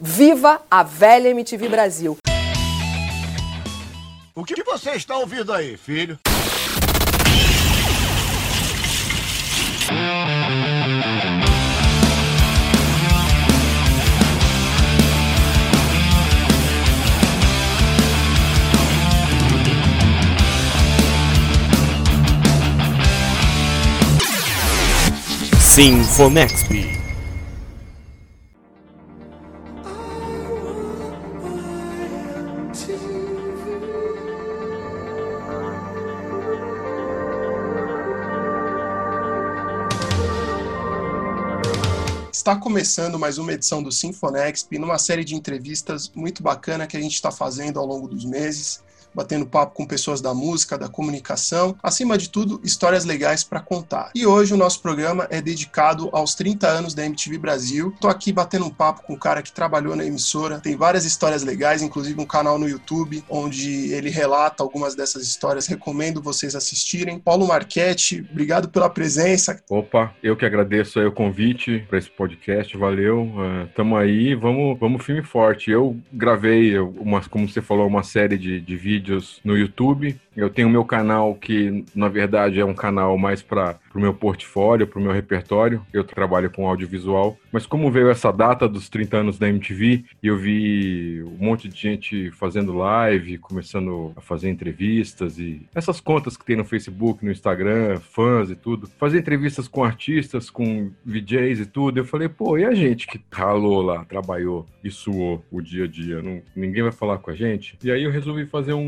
Viva a velha MTV Brasil! O que você está ouvindo aí, filho? Sinfonexp. Está começando mais uma edição do Sinfonexp, numa série de entrevistas muito bacana que a gente está fazendo ao longo dos meses batendo papo com pessoas da música, da comunicação, acima de tudo, histórias legais para contar. E hoje o nosso programa é dedicado aos 30 anos da MTV Brasil. Tô aqui batendo um papo com um cara que trabalhou na emissora, tem várias histórias legais, inclusive um canal no YouTube onde ele relata algumas dessas histórias. Recomendo vocês assistirem. Paulo Marchetti, obrigado pela presença. Opa, eu que agradeço o convite para esse podcast, valeu. Uh, tamo aí, vamos, vamos filme forte. Eu gravei, uma, como você falou, uma série de, de vídeos vídeos no YouTube. Eu tenho meu canal que, na verdade, é um canal mais para o meu portfólio, para o meu repertório. Eu trabalho com audiovisual. Mas como veio essa data dos 30 anos da MTV, e eu vi um monte de gente fazendo live, começando a fazer entrevistas e essas contas que tem no Facebook, no Instagram, fãs e tudo. Fazer entrevistas com artistas, com VJs e tudo. Eu falei, pô, e a gente que ralou lá, trabalhou e suou o dia a dia? Não, ninguém vai falar com a gente? E aí eu resolvi fazer um,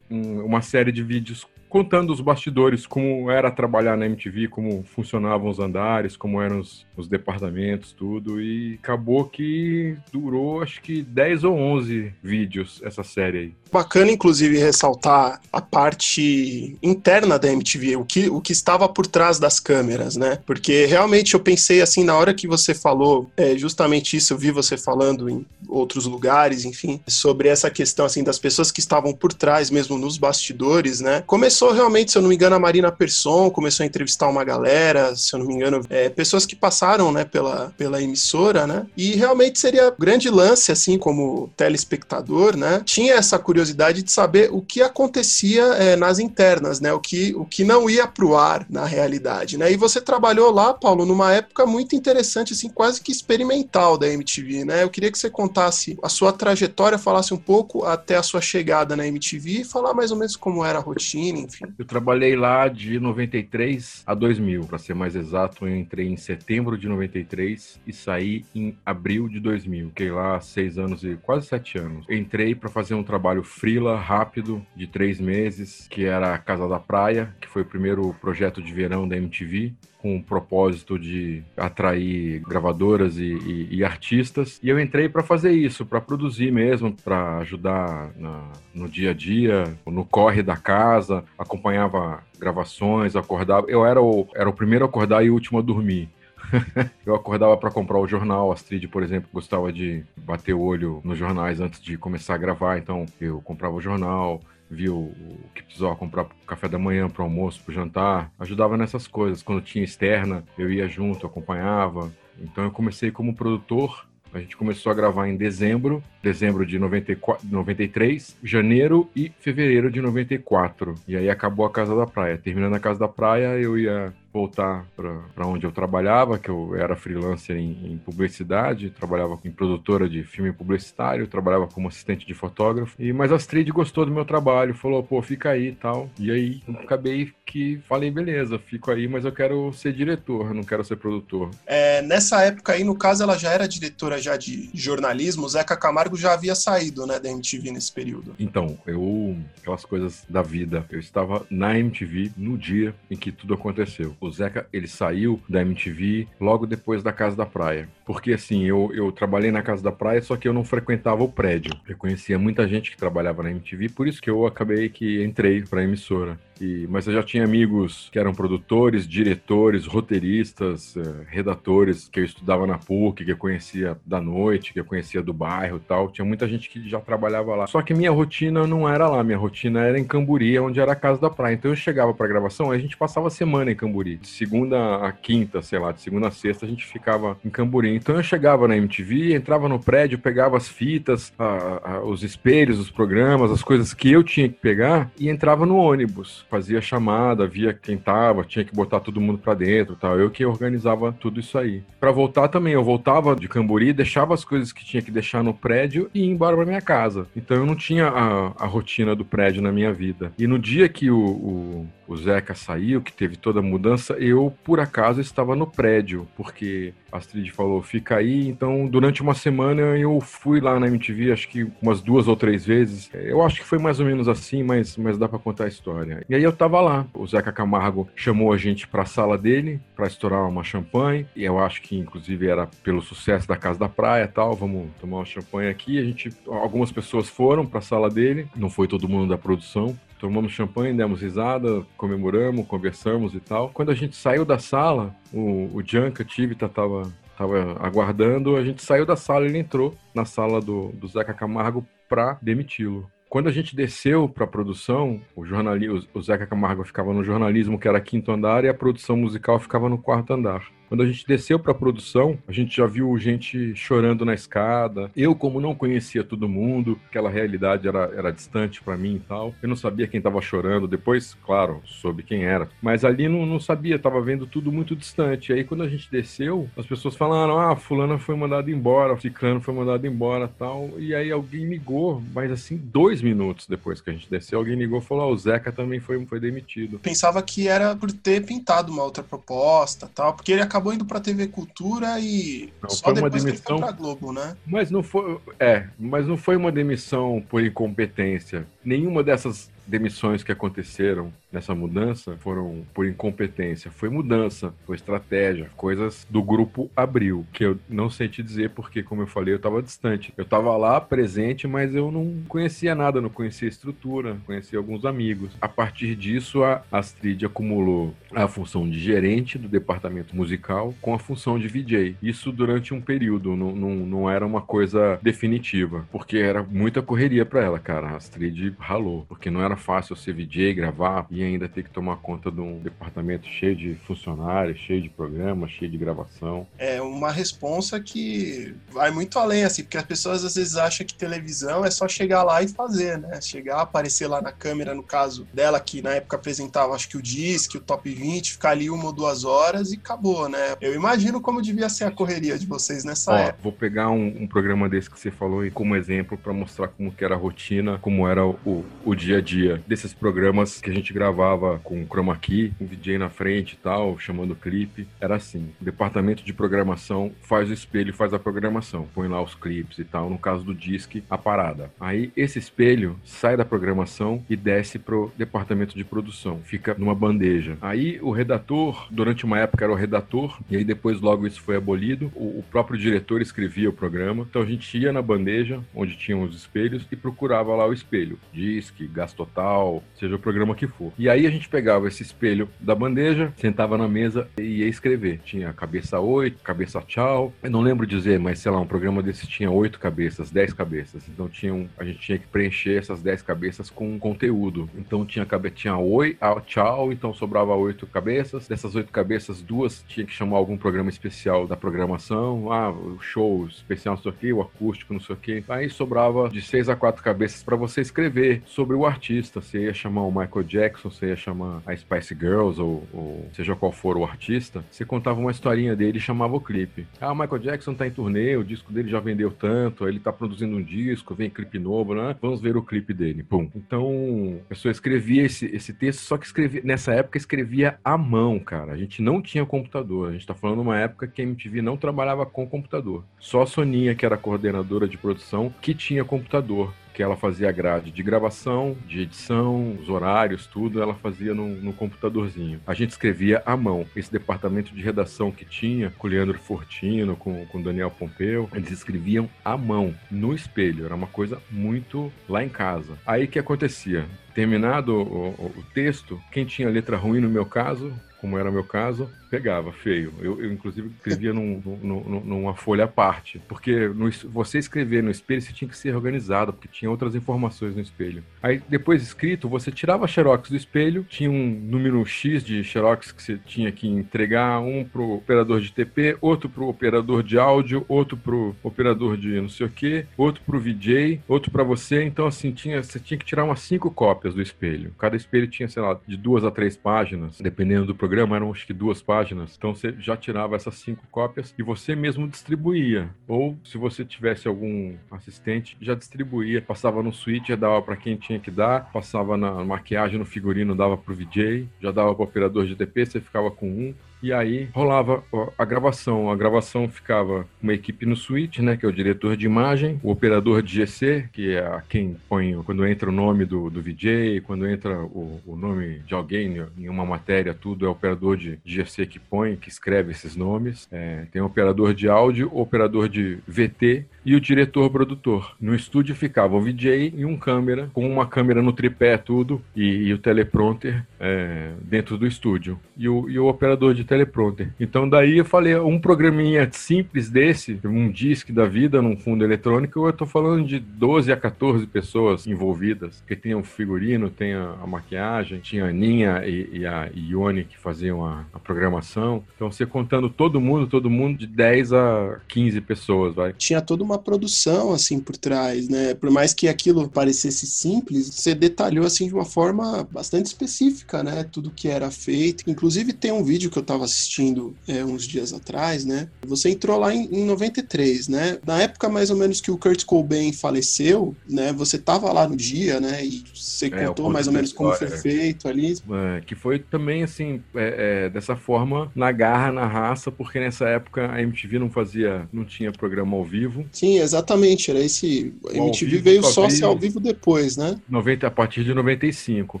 um, uma série de vídeos contando os bastidores, como era trabalhar na MTV, como funcionavam os andares, como eram os, os, departamentos, tudo. E acabou que durou acho que 10 ou 11 vídeos essa série aí. Bacana, inclusive, ressaltar a parte interna da MTV, o que, o que estava por trás das câmeras, né? Porque realmente eu pensei assim, na hora que você falou, é, justamente isso, eu vi você falando em outros lugares, enfim, sobre essa questão assim das pessoas que estavam por trás, mesmo nos bastidores, né? Começou realmente, se eu não me engano, a Marina Persson começou a entrevistar uma galera, se eu não me engano, é, pessoas que passaram, né, pela, pela emissora, né? E realmente seria grande lance, assim, como telespectador, né? Tinha essa curiosidade de saber o que acontecia é, nas internas, né? O que, o que não ia para o ar na realidade, né? E você trabalhou lá, Paulo, numa época muito interessante, assim, quase que experimental da MTV, né? Eu queria que você contasse a sua trajetória, falasse um pouco até a sua chegada na MTV e falar mais ou menos como era a rotina, Eu trabalhei lá de 93 a 2000, para ser mais exato, eu entrei em setembro de 93 e saí em abril de 2000. Fiquei lá seis anos e quase sete anos. entrei para fazer um trabalho frila rápido de três meses, que era a Casa da Praia, que foi o primeiro projeto de verão da MTV com o propósito de atrair gravadoras e, e, e artistas. E eu entrei para fazer isso, para produzir mesmo, para ajudar na, no dia a dia, no corre da casa, acompanhava gravações, acordava. Eu era o, era o primeiro a acordar e o último a dormir. eu acordava para comprar o jornal. A Astrid, por exemplo, gostava de bater o olho nos jornais antes de começar a gravar, então eu comprava o jornal, via o que precisava comprar para café da manhã, para almoço, para jantar, ajudava nessas coisas. Quando tinha externa, eu ia junto, acompanhava. Então eu comecei como produtor a gente começou a gravar em dezembro, dezembro de 94, 93, janeiro e fevereiro de 94. E aí acabou a Casa da Praia. Terminando a Casa da Praia, eu ia voltar para onde eu trabalhava, que eu era freelancer em, em, publicidade, trabalhava em produtora de filme publicitário, trabalhava como assistente de fotógrafo. E mas a Astrid gostou do meu trabalho, falou: "Pô, fica aí", e tal. E aí acabei que falei: "Beleza, fico aí, mas eu quero ser diretor, não quero ser produtor". É, nessa época aí, no caso, ela já era diretora já de jornalismo, Zeca Camargo já havia saído, né, da MTV nesse período. Então, eu aquelas coisas da vida. Eu estava na MTV no dia em que tudo aconteceu o Zeca, ele saiu da MTV logo depois da Casa da Praia. Porque assim, eu, eu trabalhei na Casa da Praia, só que eu não frequentava o prédio. Eu conhecia muita gente que trabalhava na MTV, por isso que eu acabei que entrei para a emissora. E, mas eu já tinha amigos que eram produtores, diretores, roteiristas, eh, redatores que eu estudava na PUC, que eu conhecia da noite, que eu conhecia do bairro e tal. Tinha muita gente que já trabalhava lá. Só que minha rotina não era lá, minha rotina era em Camburi, onde era a casa da praia. Então eu chegava pra gravação, a gente passava a semana em Camburi. De segunda a quinta, sei lá, de segunda a sexta a gente ficava em Camburi. Então eu chegava na MTV, entrava no prédio, pegava as fitas, a, a, os espelhos, os programas, as coisas que eu tinha que pegar e entrava no ônibus. Fazia chamada, via quem tava, tinha que botar todo mundo pra dentro tal. Eu que organizava tudo isso aí. Para voltar também, eu voltava de Camburi, deixava as coisas que tinha que deixar no prédio e ia embora pra minha casa. Então eu não tinha a, a rotina do prédio na minha vida. E no dia que o, o o Zeca saiu, que teve toda a mudança, eu, por acaso, estava no prédio, porque Astrid falou, fica aí. Então, durante uma semana, eu fui lá na MTV, acho que umas duas ou três vezes. Eu acho que foi mais ou menos assim, mas, mas dá para contar a história. E aí eu tava lá. O Zeca Camargo chamou a gente para a sala dele, para estourar uma champanhe. E eu acho que, inclusive, era pelo sucesso da Casa da Praia tal. Vamos tomar uma champanhe aqui. A gente, algumas pessoas foram para a sala dele, não foi todo mundo da produção tomamos champanhe, demos risada, comemoramos, conversamos e tal. Quando a gente saiu da sala, o, o Janka Tivita tava, tava aguardando, a gente saiu da sala, ele entrou na sala do, do Zeca Camargo para demiti-lo. Quando a gente desceu para a produção, o, jornali o Zeca Camargo ficava no jornalismo, que era quinto andar, e a produção musical ficava no quarto andar. Quando a gente desceu para a produção, a gente já viu gente chorando na escada. Eu, como não conhecia todo mundo, aquela realidade era, era distante para mim e tal. Eu não sabia quem estava chorando. Depois, claro, soube quem era. Mas ali não, não sabia, estava vendo tudo muito distante. Aí quando a gente desceu, as pessoas falaram: ah, fulana foi mandada embora, ciclano foi mandado embora tal. E aí alguém ligou, mas assim, dois minutos depois que a gente desceu, alguém ligou e falou: ah, o Zeca também foi, foi demitido. Pensava que era por ter pintado uma outra proposta tal, porque ele acabou acabou indo pra TV Cultura e não, só foi depois uma demissão... que foi pra Globo, né? Mas não foi. É, mas não foi uma demissão por incompetência. Nenhuma dessas demissões que aconteceram nessa mudança foram por incompetência, foi mudança, foi estratégia, coisas do grupo Abril, que eu não sei te dizer porque, como eu falei, eu estava distante. Eu estava lá presente, mas eu não conhecia nada, não conhecia estrutura, conhecia alguns amigos. A partir disso, a Astrid acumulou a função de gerente do departamento musical com a função de VJ. Isso durante um período, não, não, não era uma coisa definitiva, porque era muita correria para ela, cara. A Astrid ralou, porque não era fácil ser VJ, gravar e ainda ter que tomar conta de um departamento cheio de funcionários, cheio de programas, cheio de gravação. É uma responsa que vai muito além, assim, porque as pessoas às vezes acham que televisão é só chegar lá e fazer, né? Chegar, aparecer lá na câmera, no caso dela, que na época apresentava, acho que o Disque, o Top 20, ficar ali uma ou duas horas e acabou, né? Eu imagino como devia ser a correria de vocês nessa Ó, época. Vou pegar um, um, programa desse que você falou e como exemplo para mostrar como que era a rotina, como era o, o dia a dia desses programas que a gente gravava com chroma key, um DJ na frente e tal, chamando clipe. Era assim: o departamento de programação faz o espelho faz a programação, põe lá os clipes e tal. No caso do disc, a parada. Aí esse espelho sai da programação e desce pro departamento de produção, fica numa bandeja. Aí o redator, durante uma época era o redator, e aí depois logo isso foi abolido. O, o próprio diretor escrevia o programa. Então a gente ia na bandeja, onde tinham os espelhos, e procurava lá o espelho. Disc, gás total, seja o programa que for. E aí a gente pegava esse espelho da bandeja, sentava na mesa e ia escrever. Tinha cabeça 8, cabeça tchau. Eu não lembro dizer, mas sei lá, um programa desse tinha oito cabeças, dez cabeças. Então tinha um, a gente tinha que preencher essas dez cabeças com conteúdo. Então tinha tinha oi, tchau, então sobrava oito cabeças. Dessas oito cabeças, duas tinha que chamar algum programa especial da programação. Ah, o show especial não sei o quê, o acústico não sei o quê. Aí sobrava de seis a quatro cabeças para você escrever sobre o artista. Você ia chamar o Michael Jackson, você ia chamar a Spice Girls ou, ou, seja qual for o artista, você contava uma historinha dele e chamava o clipe. Ah, o Michael Jackson tá em turnê, o disco dele já vendeu tanto, ele tá produzindo um disco, vem clipe novo, né? Vamos ver o clipe dele. Pum. Então, a pessoa escrevia esse, esse texto, só que escrevia, nessa época escrevia à mão, cara. A gente não tinha computador. A gente tá falando uma época que a MTV não trabalhava com computador. Só a Soninha, que era coordenadora de produção, que tinha computador. Que ela fazia a grade de gravação, de edição, os horários, tudo, ela fazia no, no computadorzinho. A gente escrevia à mão. Esse departamento de redação que tinha, com o Leandro Fortino, com, com o Daniel Pompeu, eles escreviam à mão, no espelho. Era uma coisa muito lá em casa. Aí que acontecia? Terminado o, o, o texto, quem tinha letra ruim no meu caso, como era o meu caso, pegava, feio. Eu, eu inclusive, escrevia num, num, numa folha à parte. Porque no, você escrever no espelho, você tinha que ser organizado, porque tinha outras informações no espelho. Aí, depois escrito, você tirava xerox do espelho, tinha um número X de xerox que você tinha que entregar, um pro operador de TP, outro pro operador de áudio, outro pro operador de não sei o que, outro pro VJ, outro para você. Então, assim, tinha, você tinha que tirar umas cinco cópias do espelho. Cada espelho tinha, sei lá, de duas a três páginas, dependendo do programa, eram acho que duas páginas páginas. Então você já tirava essas cinco cópias e você mesmo distribuía. Ou se você tivesse algum assistente, já distribuía. Passava no switch, já dava para quem tinha que dar. Passava na maquiagem, no figurino, dava para o VJ. Já dava para o operador de DP, você ficava com um. E aí rolava a gravação. A gravação ficava uma equipe no switch, né? Que é o diretor de imagem, o operador de GC, que é quem põe quando entra o nome do, do VJ, quando entra o, o nome de alguém em uma matéria, tudo é o operador de, de GC que põe, que escreve esses nomes. É, tem o operador de áudio, o operador de VT e o diretor produtor. No estúdio ficava o VJ e um câmera, com uma câmera no tripé, tudo, e, e o teleprompter é, dentro do estúdio. E o, e o operador de teleprompter. Então daí eu falei, um programinha simples desse, um disc da vida num fundo eletrônico, eu tô falando de 12 a 14 pessoas envolvidas, que tem o figurino, tem a, a maquiagem, tinha a Aninha e, e a Ione que faziam a, a, programação. Então você contando todo mundo, todo mundo de 10 a 15 pessoas, vai. Tinha toda uma produção assim por trás, né? Por mais que aquilo parecesse simples, você detalhou assim de uma forma bastante específica, né? Tudo que era feito. Inclusive tem um vídeo que eu tava estava assistindo é, uns dias atrás, né? Você entrou lá em, em 93, né? Na época mais ou menos que o Kurt Cobain faleceu, né? Você estava lá no dia, né? E você é, contou mais ou menos como foi feito ali. É, que foi também assim, é, é, dessa forma, na garra, na raça, porque nessa época a MTV não fazia, não tinha programa ao vivo. Sim, exatamente. Era esse. A MTV veio só ser ao vivo depois, né? 90, a partir de 95.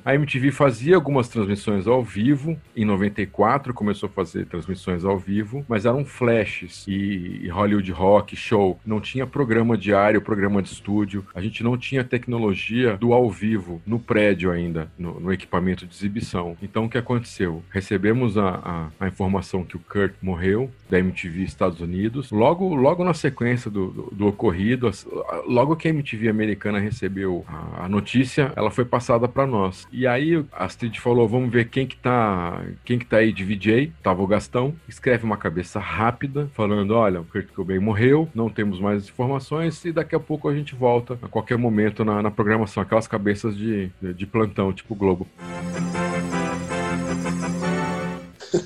A MTV fazia algumas transmissões ao vivo. Em 94 começou fazer transmissões ao vivo, mas eram flashes e, Hollywood Rock, show. Não tinha programa diário, programa de estúdio. A gente não tinha tecnologia do ao vivo no prédio ainda, no, no equipamento de exibição. Então o que aconteceu? Recebemos a, a, a, informação que o Kurt morreu da MTV Estados Unidos. Logo, logo na sequência do, do, do ocorrido, logo que a MTV americana recebeu a, a notícia, ela foi passada para nós. E aí a Astrid falou: vamos ver quem que tá, quem que tá aí de VJ tava o Gastão, escreve uma cabeça rápida, falando: olha, o Kurt Cobain morreu, não temos mais informações, e daqui a pouco a gente volta a qualquer momento na, na programação, aquelas cabeças de, de, de plantão, tipo Globo.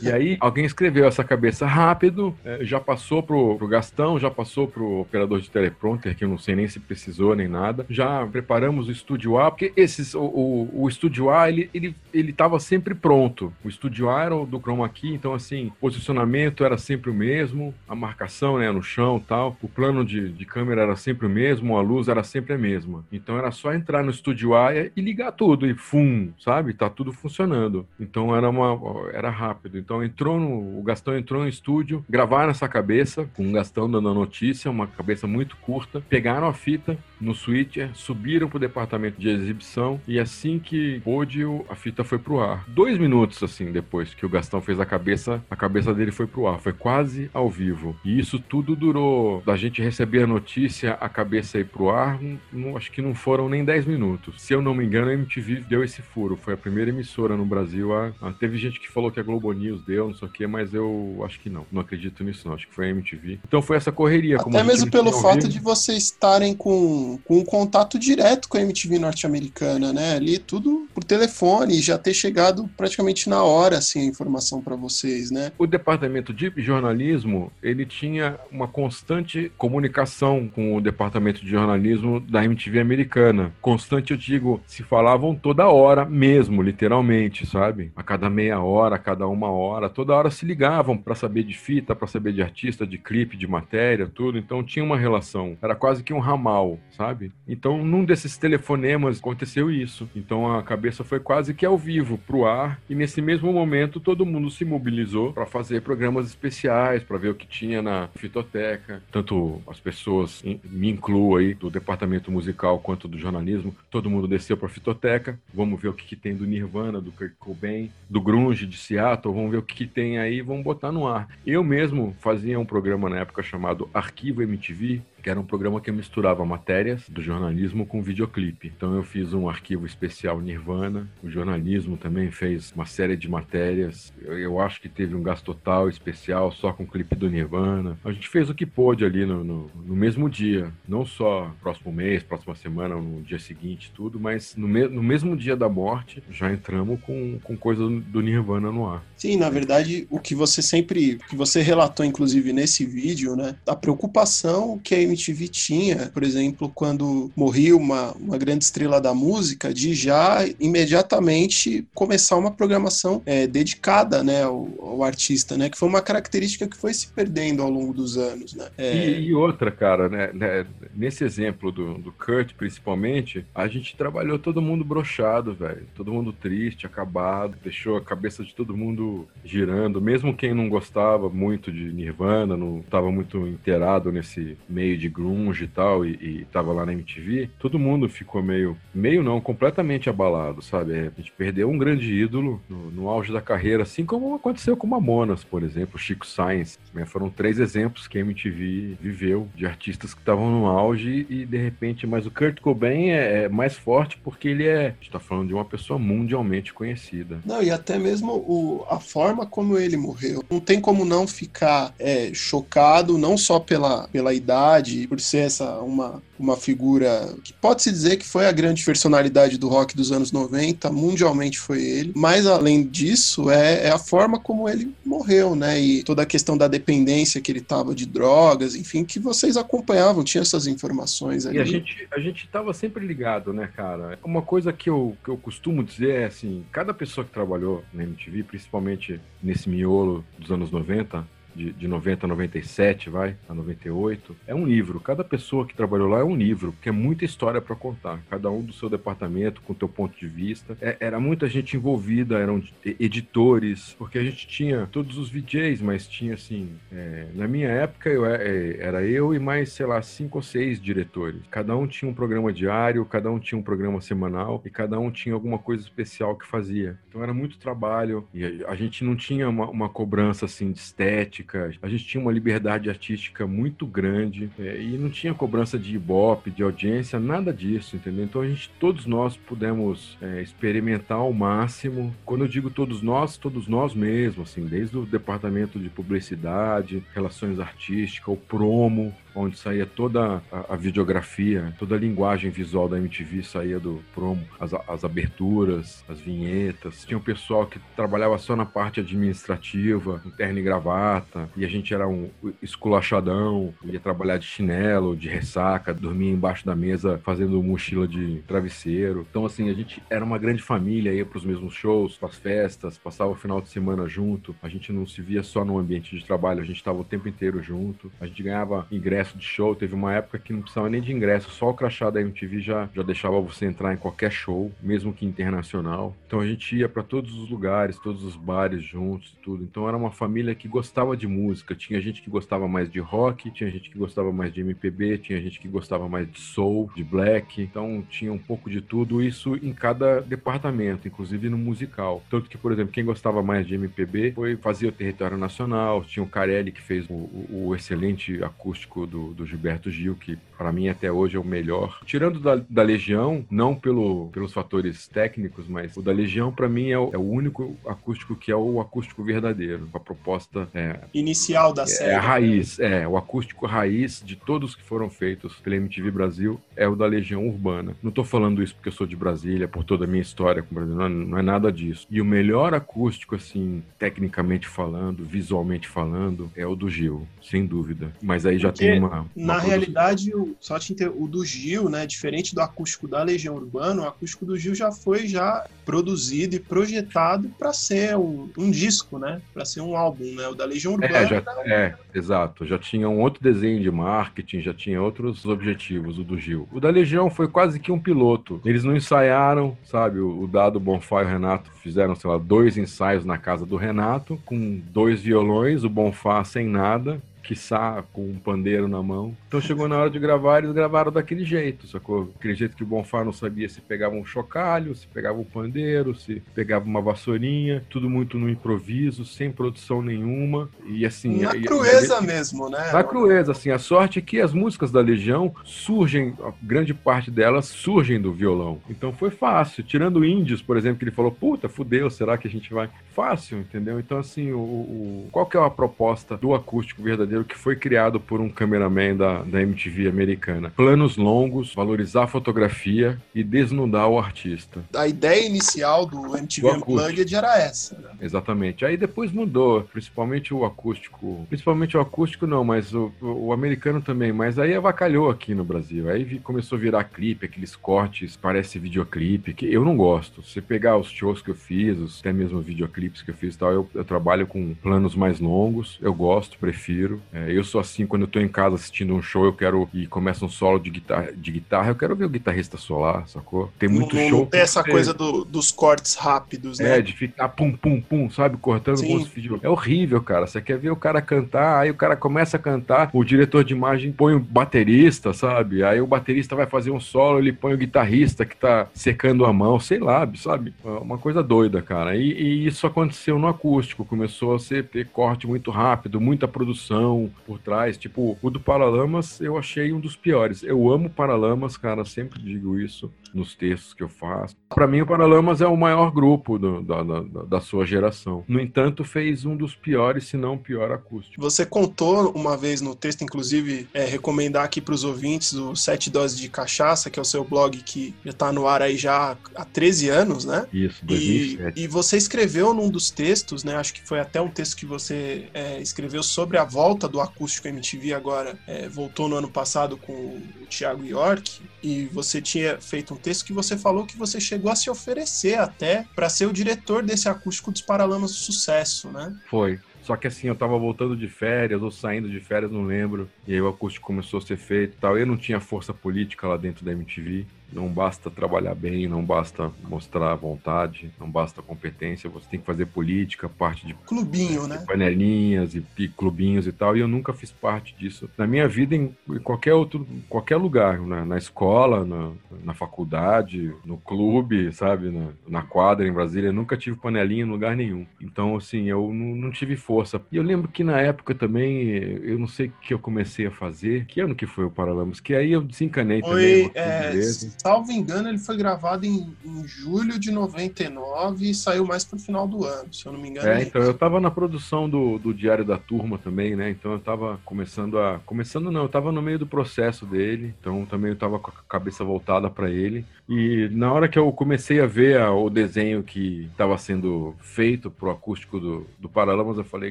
E aí, alguém escreveu essa cabeça rápido, é, já passou pro, pro Gastão, já passou pro operador de teleprompter, que eu não sei nem se precisou nem nada. Já preparamos o estúdio A, porque esses, o, o, o estúdio A, ele, ele, ele tava sempre pronto. O estúdio A era o do Chroma Key, então assim, posicionamento era sempre o mesmo, a marcação, né, no chão tal, o plano de, de câmera era sempre o mesmo, a luz era sempre a mesma. Então era só entrar no estúdio A e ligar tudo, e fum, sabe? Tá tudo funcionando. Então era uma, era rápido. Então entrou no, o Gastão entrou no estúdio, gravaram essa cabeça, com o Gastão dando a notícia, uma cabeça muito curta, pegaram a fita no switcher, subiram pro departamento de exibição e assim que pôde, a fita foi pro ar. Dois minutos assim depois que o Gastão fez a cabeça, a cabeça dele foi pro ar. Foi quase ao vivo. E isso tudo durou da gente receber a notícia, a cabeça ir pro ar, não, acho que não foram nem 10 minutos. Se eu não me engano, a MTV deu esse furo. Foi a primeira emissora no Brasil. A, a, teve gente que falou que a Globo News deu, não sei o quê, mas eu acho que não. Não acredito nisso, não. Acho que foi a MTV. Então foi essa correria. Até mesmo pelo fato de vocês estarem com, com um contato direto com a MTV norte-americana, né? Ali tudo por telefone, já ter chegado praticamente na hora, assim, a informação para vocês, né? O departamento de jornalismo, ele tinha uma constante comunicação com o departamento de jornalismo da MTV americana. Constante, eu digo, se falavam toda hora mesmo, literalmente, sabe? A cada meia hora, a cada uma hora toda hora se ligavam para saber de fita, para saber de artista, de clipe, de matéria, tudo. Então tinha uma relação. Era quase que um ramal, sabe? Então num desses telefonemas aconteceu isso. Então a cabeça foi quase que ao vivo pro ar e nesse mesmo momento todo mundo se mobilizou para fazer programas especiais, para ver o que tinha na fitoteca. Tanto as pessoas, me incluo aí, do departamento musical quanto do jornalismo, todo mundo desceu para a fitoteca. Vamos ver o que, que tem do Nirvana, do Kurt Cobain, do grunge de Seattle, vamos ver o que, que tem aí, vamos botar no ar. Eu mesmo fazia um programa na época chamado Arquivo MTV, que era um programa que misturava matérias do jornalismo com videoclipe. Então eu fiz um arquivo especial Nirvana, o jornalismo também fez uma série de matérias. Eu, eu acho que teve um gasto total especial só com o clipe do Nirvana. A gente fez o que pôde ali no, no, no mesmo dia, não só próximo mês, próxima semana, no dia seguinte, tudo, mas no, me, no mesmo dia da morte já entramos com, com coisa do Nirvana no ar. Sim, na verdade, o que você sempre, que você relatou, inclusive nesse vídeo, né, a preocupação que a MTV tinha, por exemplo, quando morria uma, uma grande estrela da música, de já imediatamente começar uma programação é, dedicada né, ao, ao, artista, né? Que foi uma característica que foi se perdendo ao longo dos anos. Né? É... E, e, outra, cara, né, né, nesse exemplo do, do Kurt, principalmente, a gente trabalhou todo mundo brochado, velho. Todo mundo triste, acabado, deixou a cabeça de todo mundo girando, mesmo quem não gostava muito de Nirvana, não estava muito inteirado nesse meio de de grunge e tal, e, e tava lá na MTV, todo mundo ficou meio, meio não, completamente abalado, sabe? É, a gente perdeu um grande ídolo no, no, auge da carreira, assim como aconteceu com Mamonas, por exemplo, Chico Sainz. Né? Foram três exemplos que a MTV viveu de artistas que estavam no auge e de repente, mas o Kurt Cobain é, é mais forte porque ele é, a gente tá falando de uma pessoa mundialmente conhecida. Não, e até mesmo o, a forma como ele morreu. Não tem como não ficar é, chocado, não só pela, pela idade, por ser essa uma, uma figura que pode-se dizer que foi a grande personalidade do rock dos anos 90, mundialmente foi ele. Mas além disso, é, é a forma como ele morreu, né? E toda a questão da dependência que ele tava de drogas, enfim, que vocês acompanhavam, tinha essas informações ali. E a gente, a gente tava sempre ligado, né, cara? Uma coisa que eu, que eu costumo dizer é assim, cada pessoa que trabalhou na MTV, principalmente nesse miolo dos anos 90, de, de 90 a 97, vai, a 98, é um livro. Cada pessoa que trabalhou lá é um livro, porque é muita história para contar. Cada um do seu departamento, com o teu ponto de vista. É, era muita gente envolvida, eram editores, porque a gente tinha todos os VJs, mas tinha assim, é, na minha época eu, é, era eu e mais, sei lá, cinco ou seis diretores. Cada um tinha um programa diário, cada um tinha um programa semanal e cada um tinha alguma coisa especial que fazia. Então era muito trabalho e a, a gente não tinha uma, uma cobrança assim de estética a gente tinha uma liberdade artística muito grande é, e não tinha cobrança de ibope, de audiência, nada disso, entendeu? Então a gente, todos nós pudemos é, experimentar ao máximo. Quando eu digo todos nós, todos nós mesmo, assim, desde o departamento de publicidade, relações artísticas, o promo, onde saía toda a, a, videografia, toda a linguagem visual da MTV saía do promo, as, as aberturas, as vinhetas. Tinha um pessoal que trabalhava só na parte administrativa, interna e gravata, e a gente era um esculachadão, ia trabalhar de chinelo, de ressaca, dormia embaixo da mesa fazendo mochila de travesseiro. Então, assim, a gente era uma grande família, ia para os mesmos shows, para as festas, passava o final de semana junto. A gente não se via só no ambiente de trabalho, a gente estava o tempo inteiro junto. A gente ganhava ingresso ingresso de show. Teve uma época que não precisava nem de ingresso, só o crachá da MTV já, já deixava você entrar em qualquer show, mesmo que internacional. Então a gente ia para todos os lugares, todos os bares juntos e tudo. Então era uma família que gostava de música. Tinha gente que gostava mais de rock, tinha gente que gostava mais de MPB, tinha gente que gostava mais de soul, de black. Então tinha um pouco de tudo isso em cada departamento, inclusive no musical. Tanto que, por exemplo, quem gostava mais de MPB foi fazia o território nacional. Tinha o Carelli que fez o, o, o excelente acústico do do, do Gilberto Gil, que para mim até hoje é o melhor. Tirando da, da Legião, não pelo, pelos fatores técnicos, mas o da Legião para mim é o, é o, único acústico que é o acústico verdadeiro. A proposta é, inicial da é, série. É a raiz, é o acústico raiz de todos que foram feitos pela MTV Brasil é o da Legião Urbana. Não tô falando isso porque eu sou de Brasília, por toda a minha história com o Brasil, não, não é nada disso. E o melhor acústico assim, tecnicamente falando, visualmente falando, é o do Gil, sem dúvida. Mas aí já tem uma, uma Na realidade, o, só te inter... o do Gil, né, diferente do acústico da Legião Urbana, o acústico do Gil já foi já produzido e projetado para ser um, um disco, né, para ser um álbum, né? O da Legião Urbana. É, já, é, exato. Já tinha um outro desenho de marketing, já tinha outros objetivos, o do Gil. O da Legião foi quase que um piloto. Eles não ensaiaram, sabe? O, o Dado Bonfá e o Renato fizeram, sei lá, dois ensaios na casa do Renato, com dois violões, o Bonfá sem nada, quiçá com um pandeiro na mão. Então chegou na hora de gravar, eles gravaram daquele jeito, sacou? Aquele jeito que o Bonfá não sabia se pegava um chocalho, se pegava um pandeiro, se pegava uma vassourinha, tudo muito no improviso, sem produção nenhuma. E assim. Na e- crueza mesmo, né? na crueza, assim, a sorte é que as músicas da Legião surgem, a grande parte delas surgem do violão. Então foi fácil. Tirando Índios, por exemplo, que ele falou, puta, fudeu, será que a gente vai? Fácil, entendeu? Então, assim, o, o- qual que é a proposta do acústico verdadeiro que foi criado por um cameraman da, da MTV americana? Planos longos, valorizar a fotografia e desnudar o artista. A ideia inicial do MTV Do. Unplugged era essa. Né? Exatamente. Aí depois mudou, principalmente o acústico. Principalmente o acústico não, mas o, o, americano também. Mas aí avacalhou aqui no Brasil. Aí começou a virar clipe, aqueles cortes, parece videoclipe, que eu não gosto. Se você pegar os shows que eu fiz, os, até mesmo videoclipes que eu fiz e tal, eu, eu trabalho com planos mais longos. Eu gosto, prefiro. É, eu sou assim, quando eu tô em casa assistindo um show, eu quero e começa um solo de guitarra, de guitarra eu quero ver o guitarrista solar, sacou? Tem muito não, show. não tem essa coisa do- dos cortes rápidos, né? é, de ficar pum, pum, pum, sabe? Cortando Sim. vídeos. É horrível, cara. Você quer ver o cara cantar, aí o cara começa a cantar, o diretor de imagem põe o baterista, sabe? Aí o baterista vai fazer um solo, ele põe o guitarrista que tá secando a mão, sei lá, sabe? É Uma coisa doida, cara. E, e isso aconteceu no acústico. Começou a ser, ter corte muito rápido, muita produção por trás. Tipo, o do Paralamas eu achei um dos piores. Eu amo Paralamas, cara, sempre digo isso nos textos que eu faço. Pra mim, o Paralamas é o maior grupo do- da, da, da- sua geração. No entanto, fez um dos piores, se não o pior acústico. Você contou uma vez no texto, inclusive, é, recomendar aqui para os ouvintes o Sete Doses de Cachaça, que é o seu blog que já está no ar aí já há 13 anos, né? Isso, E, 2007. e você escreveu num dos textos, né? Acho que foi até um texto que você é, escreveu sobre a volta do acústico MTV agora. é, voltou no ano passado com o Thiago York. E você tinha feito um texto que você falou que você chegou a se oferecer até para ser o diretor desse acústico dos Paralamas do Sucesso, né? Foi. Só que assim, eu tava voltando de férias ou saindo de férias, não lembro. E aí o acústico começou a ser feito e tal. Eu não tinha força política lá dentro da MTV. Não basta trabalhar bem, não basta mostrar vontade, não basta competência. Você tem que fazer política, parte de Clubinho, né? panelinhas e, e clubinhos e tal, e eu nunca fiz parte disso. Na minha vida, em, qualquer outro, qualquer lugar, na, na escola, na, na faculdade, no clube, sabe, na, na quadra em Brasília, eu nunca tive panelinha em lugar nenhum. Então, assim, eu não, não tive força. E eu lembro que na época também, eu não sei o que eu comecei a fazer, que ano que foi o Paralamas, que aí eu desencanei também. Foi, é. Salvo engano, ele foi gravado em, em julho de 99 e saiu mais pro final do ano, se eu não me engano. É, então eu tava na produção do, do Diário da Turma também, né? Então eu tava começando a. Começando não, eu tava no meio do processo dele, então também eu tava com a cabeça voltada para ele. E na hora que eu comecei a ver a- o desenho que estava sendo feito pro acústico do, do Paralamas, eu falei,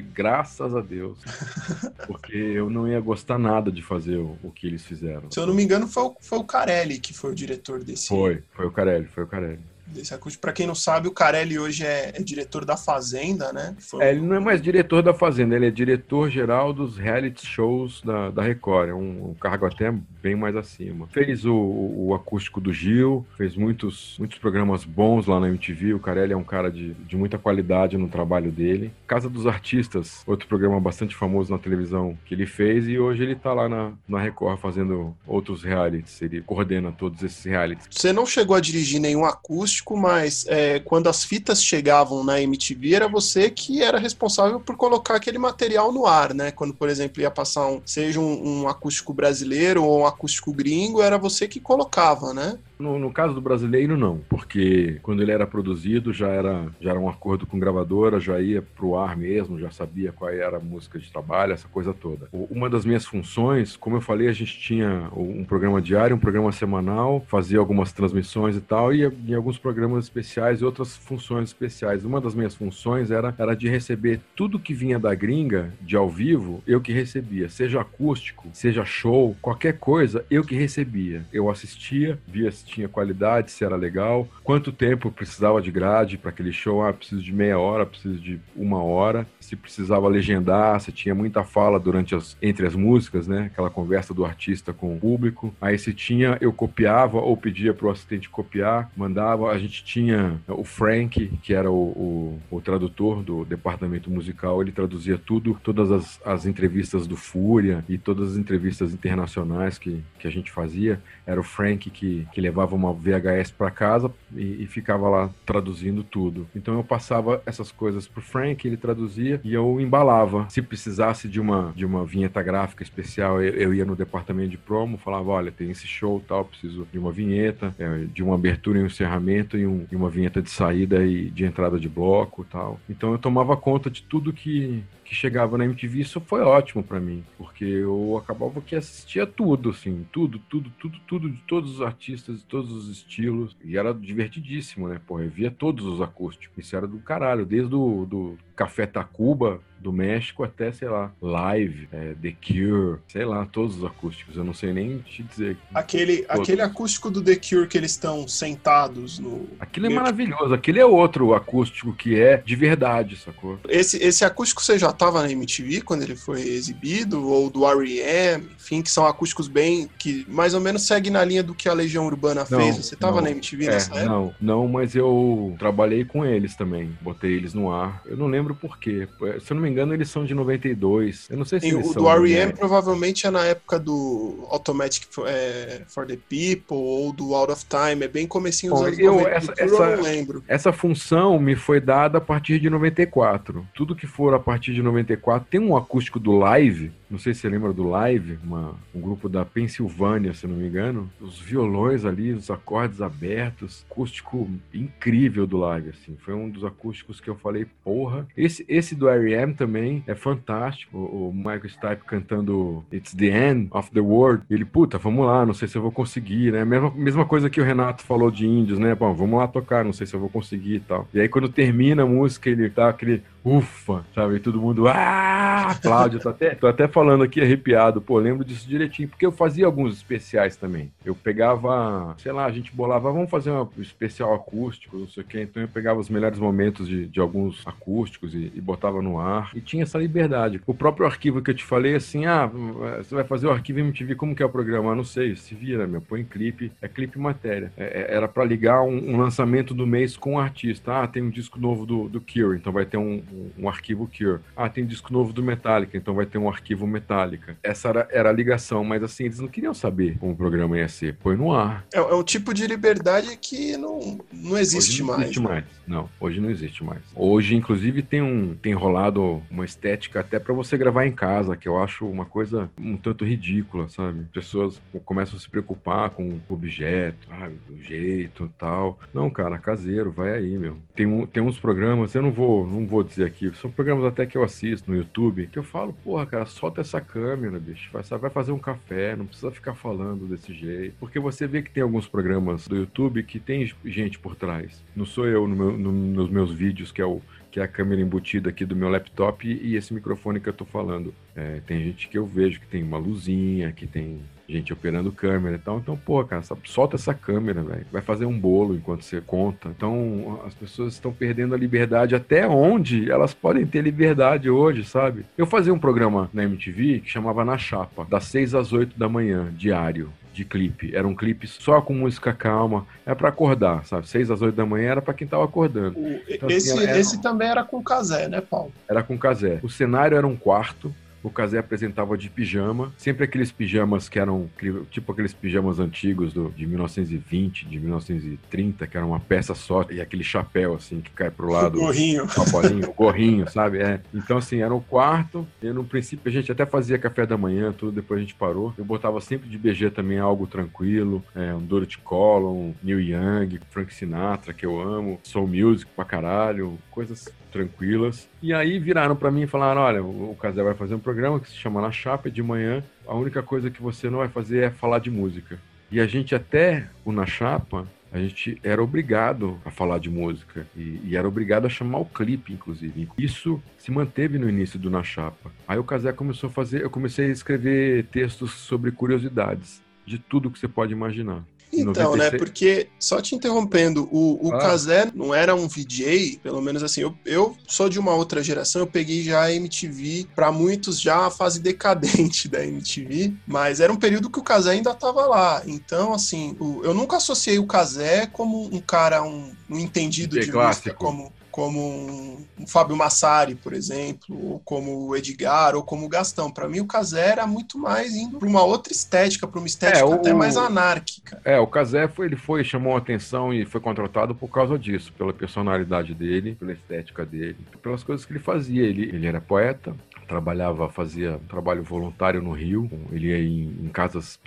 graças a Deus. Porque eu não ia gostar nada de fazer o, o que eles fizeram. Se eu não me engano, foi o, foi o Carelli que foi o diretor desse, Foi, foi o Carelli, foi o Carelli. Desse acústico. Pra quem não sabe, o Carelli hoje é, é diretor da Fazenda, né? Foi É, ele não é mais diretor da Fazenda, ele é diretor-geral dos reality shows da, da Record. É um, um cargo até bem mais acima. Fez o, o acústico do Gil, fez muitos, muitos programas bons lá na MTV. O Carelli é um cara de, de muita qualidade no trabalho dele. Casa dos Artistas, outro programa bastante famoso na televisão que ele fez, e hoje ele tá lá na, na Record fazendo outros realities. Ele coordena todos esses realities. Você não chegou a dirigir nenhum acústico, mas é, quando as fitas chegavam na MTV, era você que era responsável por colocar aquele material no ar, né? Quando, por exemplo, ia passar um, seja um, um acústico brasileiro ou um acústico gringo, era você que colocava, né? No, no, caso do brasileiro, não, porque quando ele era produzido já era, já era um acordo com gravadora, já ia pro ar mesmo, já sabia qual era a música de trabalho, essa coisa toda. Uma das minhas funções, como eu falei, a gente tinha um programa diário, um programa semanal, fazia algumas transmissões e tal, e em alguns programas especiais e outras funções especiais. Uma das minhas funções era, era de receber tudo que vinha da gringa, de ao vivo, eu que recebia, seja acústico, seja show, qualquer coisa, eu que recebia. Eu assistia, via tinha qualidade, se era legal, quanto tempo precisava de grade para aquele show, ah, preciso de meia hora, preciso de uma hora, se precisava legendar, se tinha muita fala durante as, entre as músicas, né? Aquela conversa do artista com o público. Aí se tinha, eu copiava ou pedia para o assistente copiar, mandava. A gente tinha o Frank, que era o, o, o tradutor do departamento musical, ele traduzia tudo, todas as, as entrevistas do Fúria e todas as entrevistas internacionais que, que a gente fazia. Era o Frank que, que levava uma VHS para casa e, e ficava lá traduzindo tudo. Então eu passava essas coisas pro Frank, ele traduzia e eu embalava. Se precisasse de uma, de uma vinheta gráfica especial, eu, eu ia no departamento de promo, falava: olha, tem esse show tal, preciso de uma vinheta, é, de uma abertura e um encerramento e, um, e, uma vinheta de saída e de entrada de bloco tal. Então eu tomava conta de tudo que, que chegava na MTV, isso foi ótimo para mim, porque eu acabava que assistia tudo, assim, tudo, tudo, tudo, tudo, de todos os artistas, de todos os estilos, e era divertidíssimo, né? Pô, eu via todos os acústicos, isso era do caralho, desde o do Café Tacuba, do México até, sei lá, Live, é, The Cure, sei lá, todos os acústicos. Eu não sei nem te dizer. Aquele, aquele acústico do The Cure que eles estão sentados no. Aquilo é maravilhoso. Aquele é outro acústico que é de verdade, sacou? Esse, esse acústico você já tava na MTV quando ele foi exibido? Ou do R.E.M., enfim, que são acústicos bem. que mais ou menos seguem na linha do que a Legião Urbana não, fez. Você tava não, na MTV é, nessa época? Não, não, mas eu trabalhei com eles também. Botei eles no ar. Eu não lembro por quê. Se eu não me engano, eles são de 92. Eu não sei se o do R.E.M. provavelmente é na época do Automatic é, for the People ou do Out of Time. É bem comecinho dos anos eu, 90. Essa, essa, eu não lembro. Essa função me foi dada a partir de 94. Tudo que for a partir de 94. Tem um acústico do live não sei se você lembra do Live, uma, um grupo da Pensilvânia, se não me engano. Os violões ali, os acordes abertos, acústico incrível do Live, assim. Foi um dos acústicos que eu falei, porra. Esse, esse do R.E.M. também é fantástico. O, o Michael Stipe cantando It's the End of the World. Ele, puta, vamos lá, não sei se eu vou conseguir, né? Mesma, mesma coisa que o Renato falou de índios, né? Bom, vamos lá tocar, não sei se eu vou conseguir e tal. E aí quando termina a música, ele tá aquele ufa, sabe? Todo mundo, ah, Cláudio, tô até, tô até falando aqui arrepiado, pô, lembro disso direitinho, porque eu fazia alguns especiais também. Eu pegava, sei lá, a gente bolava, vamos fazer um especial acústico, não sei o quê, então eu pegava os melhores momentos de, de alguns acústicos e, e, botava no ar, e tinha essa liberdade. O próprio arquivo que eu te falei, assim, ah, você vai fazer o arquivo MTV, como que é o programa? Ah, não sei, se vira, meu, põe clipe, é clipe matéria. É, é era para ligar um, um, lançamento do mês com um artista. Ah, tem um disco novo do, do Cure, então vai ter um um, arquivo Cure. Ah, tem disco novo do Metallica, então vai ter um arquivo Metallica. Essa era, era a ligação, mas assim, eles não queriam saber como o programa ia ser. Põe no ar. É, é um tipo de liberdade que não, não existe não mais. Existe né? mais. Não, hoje não existe mais. Hoje, inclusive, tem um tem rolado uma estética até para você gravar em casa, que eu acho uma coisa um tanto ridícula, sabe? Pessoas começam a se preocupar com o objeto, ah, o jeito tal. Não, cara, caseiro, vai aí, meu. Tem, tem uns programas, eu não vou, não vou dizer aqui, são programas até que eu assisto no YouTube, que eu falo, porra, cara, solta essa câmera, bicho, vai, vai fazer um café, não precisa ficar falando desse jeito. Porque você vê que tem alguns programas do YouTube que tem gente por trás. Não sou eu no meu, no, nos meus vídeos, que é o que é a câmera embutida aqui do meu laptop e esse microfone que eu tô falando. É, tem gente que eu vejo que tem uma luzinha, que tem gente operando câmera e tal. Então, pô, cara, solta essa câmera, velho. Vai fazer um bolo enquanto você conta. Então, as pessoas estão perdendo a liberdade até onde elas podem ter liberdade hoje, sabe? Eu fazia um programa na MTV que chamava Na Chapa, das 6 às 8 da manhã, diário de clipe. Era um clipe só com música calma. É para acordar, sabe? 6 às 8 da manhã era para quem tava acordando. O, então, esse, assim, era, esse também era com casé, né, Paulo? Era com casé. O cenário era um quarto, o Casé apresentava de pijama, sempre aqueles pijamas que eram tipo aqueles pijamas antigos do, de 1920, de 1930, que era uma peça só e aquele chapéu assim que cai pro lado. O gorrinho. Bolinha, o gorrinho, sabe? É. Então, assim, era o quarto. E no princípio a gente até fazia café da manhã, tudo, depois a gente parou. Eu botava sempre de BG também algo tranquilo, é, um Dorothy Collin, Neil Young, Frank Sinatra, que eu amo, Soul Music pra caralho, coisas tranquilas. E aí viraram para mim e falaram: olha, o Casé vai fazer um programa que se chama Na Chapa de manhã. A única coisa que você não vai fazer é falar de música. E a gente até o Na Chapa, a gente era obrigado a falar de música e, e, era obrigado a chamar o clipe, inclusive. Isso se manteve no início do Na Chapa. Aí o Casé começou a fazer, eu comecei a escrever textos sobre curiosidades de tudo que você pode imaginar. Então, 96... né? Porque, só te interrompendo, o, o ah. Kazé não era um VJ, pelo menos assim, eu, eu sou de uma outra geração, eu peguei já a MTV, para muitos já a fase decadente da MTV, mas era um período que o Kazé ainda tava lá. Então, assim, o, eu nunca associei o Kazé como um cara, um, um entendido de, de música, como como um, um Fábio Massari, por exemplo, ou como o Edgar, ou como o Gastão. Para mim, o Casé era muito mais indo para uma outra estética, para uma estética é, o, até mais anárquica. É, o Casé foi, ele foi, chamou a atenção e foi contratado por causa disso, pela personalidade dele, pela estética dele, pelas coisas que ele fazia. Ele, ele era poeta, trabalhava, fazia trabalho voluntário no Rio. Ele ia em, em casas,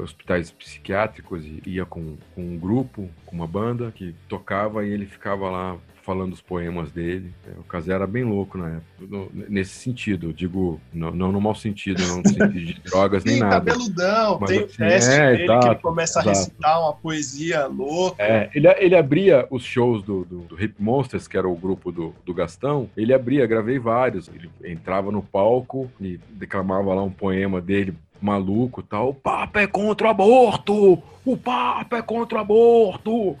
hospitais psiquiátricos e ia com, com um grupo, com uma banda que tocava e ele ficava lá falando os poemas dele. É, o Casé era bem louco na época, no, nesse sentido, digo, não, não no mau sentido, não no sentido de drogas nem nada. cabeludão, mas, tem assim, o teste é, dele exato, que ele começa exato. a recitar uma poesia louca. É, ele, ele abria os shows do, do, do Hip Monsters, que era o grupo do, do Gastão, ele abria, gravei vários, ele entrava no palco e declamava lá um poema dele maluco tal. O Papa é contra o aborto! O Papa é contra o aborto!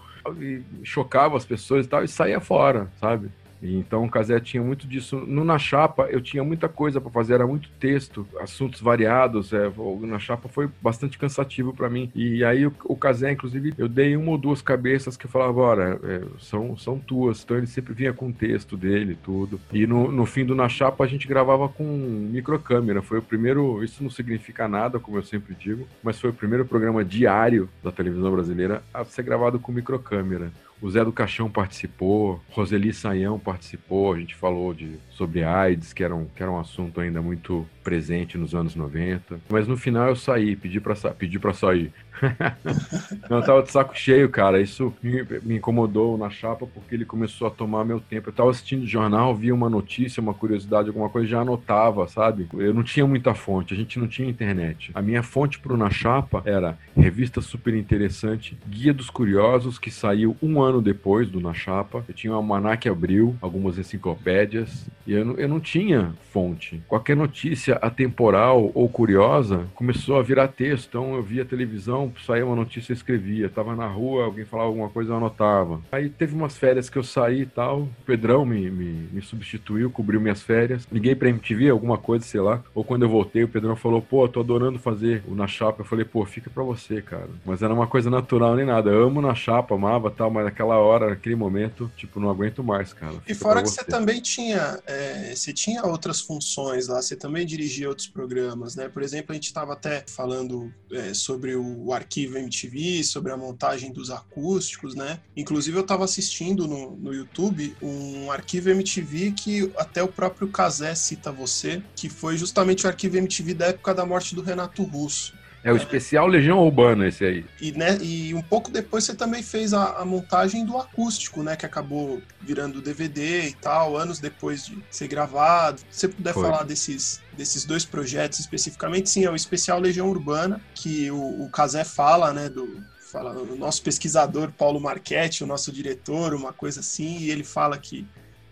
Chocava as pessoas e tal, e saía fora, sabe? Então o Casé tinha muito disso. No Na Chapa eu tinha muita coisa para fazer, era muito texto, assuntos variados. É, Na Chapa foi bastante cansativo para mim. E aí o, o Casé, inclusive, eu dei uma ou duas cabeças que eu falava, olha, é, são, são tuas. Então ele sempre vinha com o texto dele tudo. E no, no fim do Na Chapa a gente gravava com microcâmera. Foi o primeiro, isso não significa nada, como eu sempre digo, mas foi o primeiro programa diário da televisão brasileira a ser gravado com microcâmera. O Zé do Caixão participou, Roseli Saião participou, a gente falou de, sobre AIDS, que era, um, que era um assunto ainda muito presente nos anos 90. Mas no final eu saí, pedi pra, pedi pra sair. não, eu tava de saco cheio, cara. Isso me, me, incomodou na chapa porque ele começou a tomar meu tempo. Eu tava assistindo jornal, via uma notícia, uma curiosidade, alguma coisa, já anotava, sabe? Eu não tinha muita fonte, a gente não tinha internet. A minha fonte pro Na Chapa era revista super interessante, Guia dos Curiosos, que saiu um ano depois do Na Chapa. Eu tinha o Almanac Abril, algumas enciclopédias, e eu não, eu não tinha fonte. Qualquer notícia atemporal ou curiosa começou a virar texto. Então eu via televisão, saía uma notícia, eu escrevia. Tava na rua, alguém falava alguma coisa, eu anotava. Aí teve umas férias que eu saí e tal. O Pedrão me, me, me substituiu, cobriu minhas férias. Liguei pra MTV, alguma coisa, sei lá. Ou quando eu voltei, o Pedrão falou, pô, tô adorando fazer o Na Chapa. Eu falei, pô, fica pra você, cara. Mas era uma coisa natural nem nada. Eu amo Na Chapa, amava tal, mas naquela hora, naquele momento, tipo, não aguento mais, cara. Fica e fora que você. você também tinha, é, você tinha outras funções lá, você também dirigia outros programas, né? Por exemplo, a gente estava até falando é, sobre o, o arquivo MTV, sobre a montagem dos acústicos, né? Inclusive eu estava assistindo no, no YouTube um arquivo MTV que até o próprio Casé cita você, que foi justamente o arquivo MTV da época da morte do Renato Russo. É o especial Legião Urbana esse aí. E, né, e um pouco depois você também fez a, a, montagem do acústico, né? Que acabou virando DVD e tal, anos depois de ser gravado. Se você puder Foi. falar desses, desses dois projetos especificamente, sim, é o especial Legião Urbana, que o, o Casé fala, né? Do, fala, o nosso pesquisador Paulo Marchetti, o nosso diretor, uma coisa assim, e ele fala que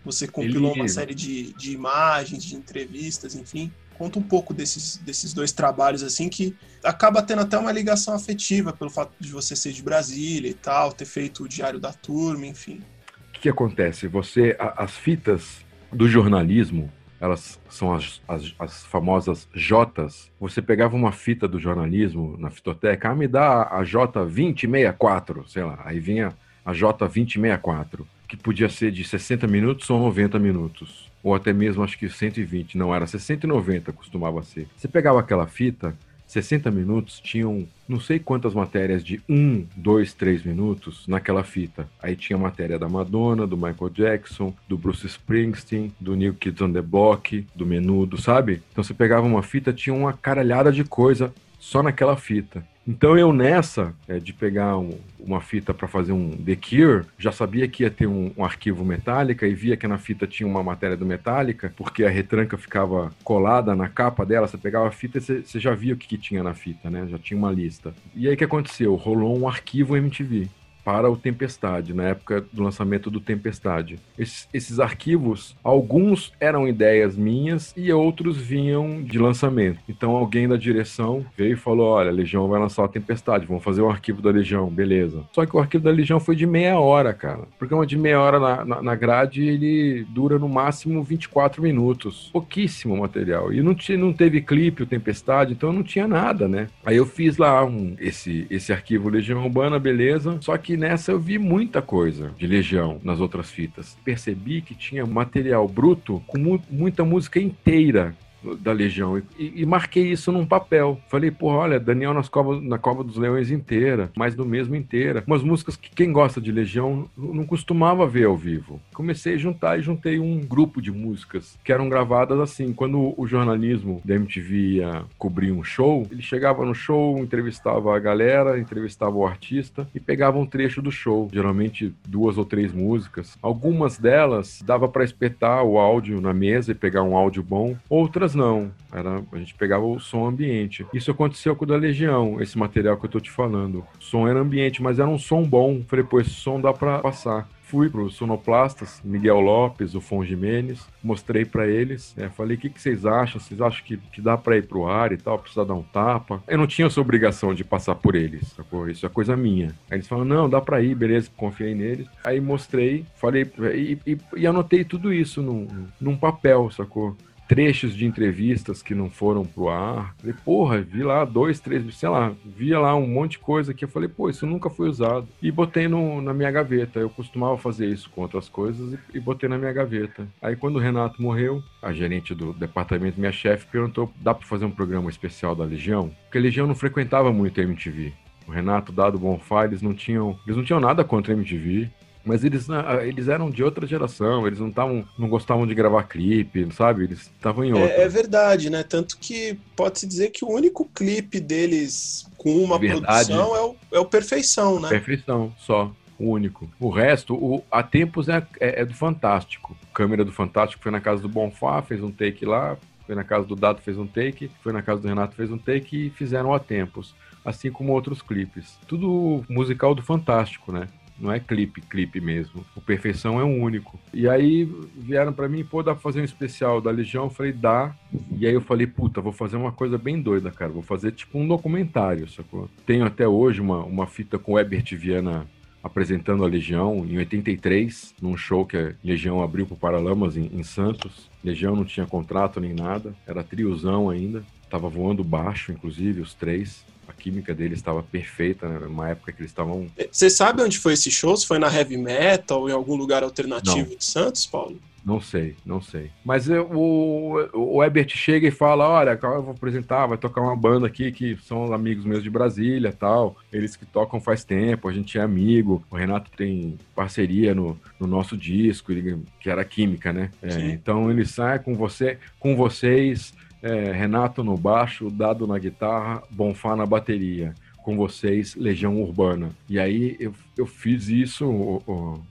você compilou ele... uma série de, de imagens, de entrevistas, enfim. Conta um pouco desses, desses dois trabalhos, assim, que acaba tendo até uma ligação afetiva pelo fato de você ser de Brasília e tal, ter feito o Diário da Turma, enfim. O que, acontece? Você, a, as fitas do jornalismo, elas são as, as, as, famosas Jotas. Você pegava uma fita do jornalismo na fitoteca, ah, me dá a J2064, sei lá, aí vinha a J2064, que podia ser de 60 minutos ou 90 minutos. Ou até mesmo acho que 120, não era 60 e 90 costumava ser. Você pegava aquela fita, 60 minutos tinham não sei quantas matérias de 1, 2, 3 minutos naquela fita. Aí tinha matéria da Madonna, do Michael Jackson, do Bruce Springsteen, do New Kids on the Block, do Menudo, sabe? Então você pegava uma fita, tinha uma caralhada de coisa só naquela fita. Então eu nessa, é, de pegar um, uma fita para fazer um The Cure, já sabia que ia ter um, um, arquivo Metallica e via que na fita tinha uma matéria do Metallica, porque a retranca ficava colada na capa dela, você pegava a fita e você, você já via o que, que tinha na fita, né? Já tinha uma lista. E aí o que aconteceu? Rolou um arquivo MTV para o Tempestade, na época do lançamento do Tempestade. Esses, esses, arquivos, alguns eram ideias minhas e outros vinham de lançamento. Então alguém da direção veio e falou: Olha, a Legião vai lançar a Tempestade, vamos fazer o arquivo da Legião, beleza. Só que o arquivo da Legião foi de meia hora, cara. O programa de meia hora na, na, na grade ele dura no máximo 24 minutos. Pouquíssimo material. E não, não teve clipe, o Tempestade, então não tinha nada, né? Aí eu fiz lá um, esse, esse arquivo Legião Urbana, beleza. Só que que nessa eu vi muita coisa de Legião nas outras fitas. Percebi que tinha material bruto com mu muita música inteira da Legião e, e, marquei isso num papel. Falei, pô, olha, Daniel nas cova, na Cova dos Leões inteira, mais do mesmo inteira. Umas músicas que quem gosta de Legião não costumava ver ao vivo. Comecei a juntar e juntei um grupo de músicas que eram gravadas assim. Quando o jornalismo da MTV ia cobrir um show, ele chegava no show, entrevistava a galera, entrevistava o artista e pegava um trecho do show, geralmente duas ou três músicas. Algumas delas dava para espetar o áudio na mesa e pegar um áudio bom, outras não. Era, a gente pegava o som ambiente. Isso aconteceu com o da Legião, esse material que eu tô te falando. O som era ambiente, mas era um som bom. Falei, pô, esse som dá pra passar fui para os sonoplastas, Miguel Lopes, o Fon Jimenez, mostrei para eles, é, falei, o que, que, vocês acham? Vocês acham que, que dá para ir pro ar e tal, precisa dar um tapa? Eu não tinha essa obrigação de passar por eles, sacou? Isso é coisa minha. Aí eles falaram, não, dá para ir, beleza, confiei neles. Aí mostrei, falei, e, e, e anotei tudo isso num, num papel, sacou? Trechos de entrevistas que não foram pro ar. Falei, porra, vi lá dois, três, sei lá, via lá um monte de coisa que eu falei, pô, isso nunca foi usado. E botei no, na minha gaveta. Eu costumava fazer isso com outras coisas e, e botei na minha gaveta. Aí quando o Renato morreu, a gerente do departamento, minha chefe, perguntou: dá pra fazer um programa especial da Legião? Porque a Legião não frequentava muito a MTV. O Renato, Dado Bonfá, eles não tinham, eles não tinham nada contra a MTV. Mas eles, ah, eles eram de outra geração, eles não tavam, não gostavam de gravar clipe, sabe? Eles estavam em outra. É, é, verdade, né? Tanto que pode-se dizer que o único clipe deles com uma produção é o, é o Perfeição, né? Perfeição, só. O único. O resto, o, a Tempos é, é, é do Fantástico. Câmera do Fantástico foi na casa do Bonfá, fez um take lá, foi na casa do Dado, fez um take, foi na casa do Renato, fez um take e fizeram a Tempos. Assim como outros clipes. Tudo musical do Fantástico, né? Não é clipe, clipe mesmo. O Perfeição é um único. E aí vieram para mim, pô, dá pra fazer um especial da Legião? Eu falei, dá. E aí eu falei, puta, vou fazer uma coisa bem doida, cara. Vou fazer tipo um documentário, sacou? Tenho até hoje uma, uma fita com o Herbert Viana apresentando a Legião em 83, num show que a Legião abriu pro Paralamas em, em Santos. Legião não tinha contrato nem nada, era triozão ainda. Tava voando baixo, inclusive, os três a química deles estava perfeita, né? numa época que eles estavam. Você sabe onde foi esse show? Se foi na Heavy Metal, em algum lugar alternativo não. de Santos, Paulo? Não sei, não sei. Mas eu, o, o Ebert chega e fala: Olha, eu vou apresentar, vai tocar uma banda aqui que são amigos meus de Brasília tal. Eles que tocam faz tempo, a gente é amigo. O Renato tem parceria no, no nosso disco, que era química, né? É, então ele sai com você, com vocês é, Renato no baixo, Dado na guitarra, Bonfá na bateria. Com vocês, Legião Urbana. E aí eu, eu fiz isso,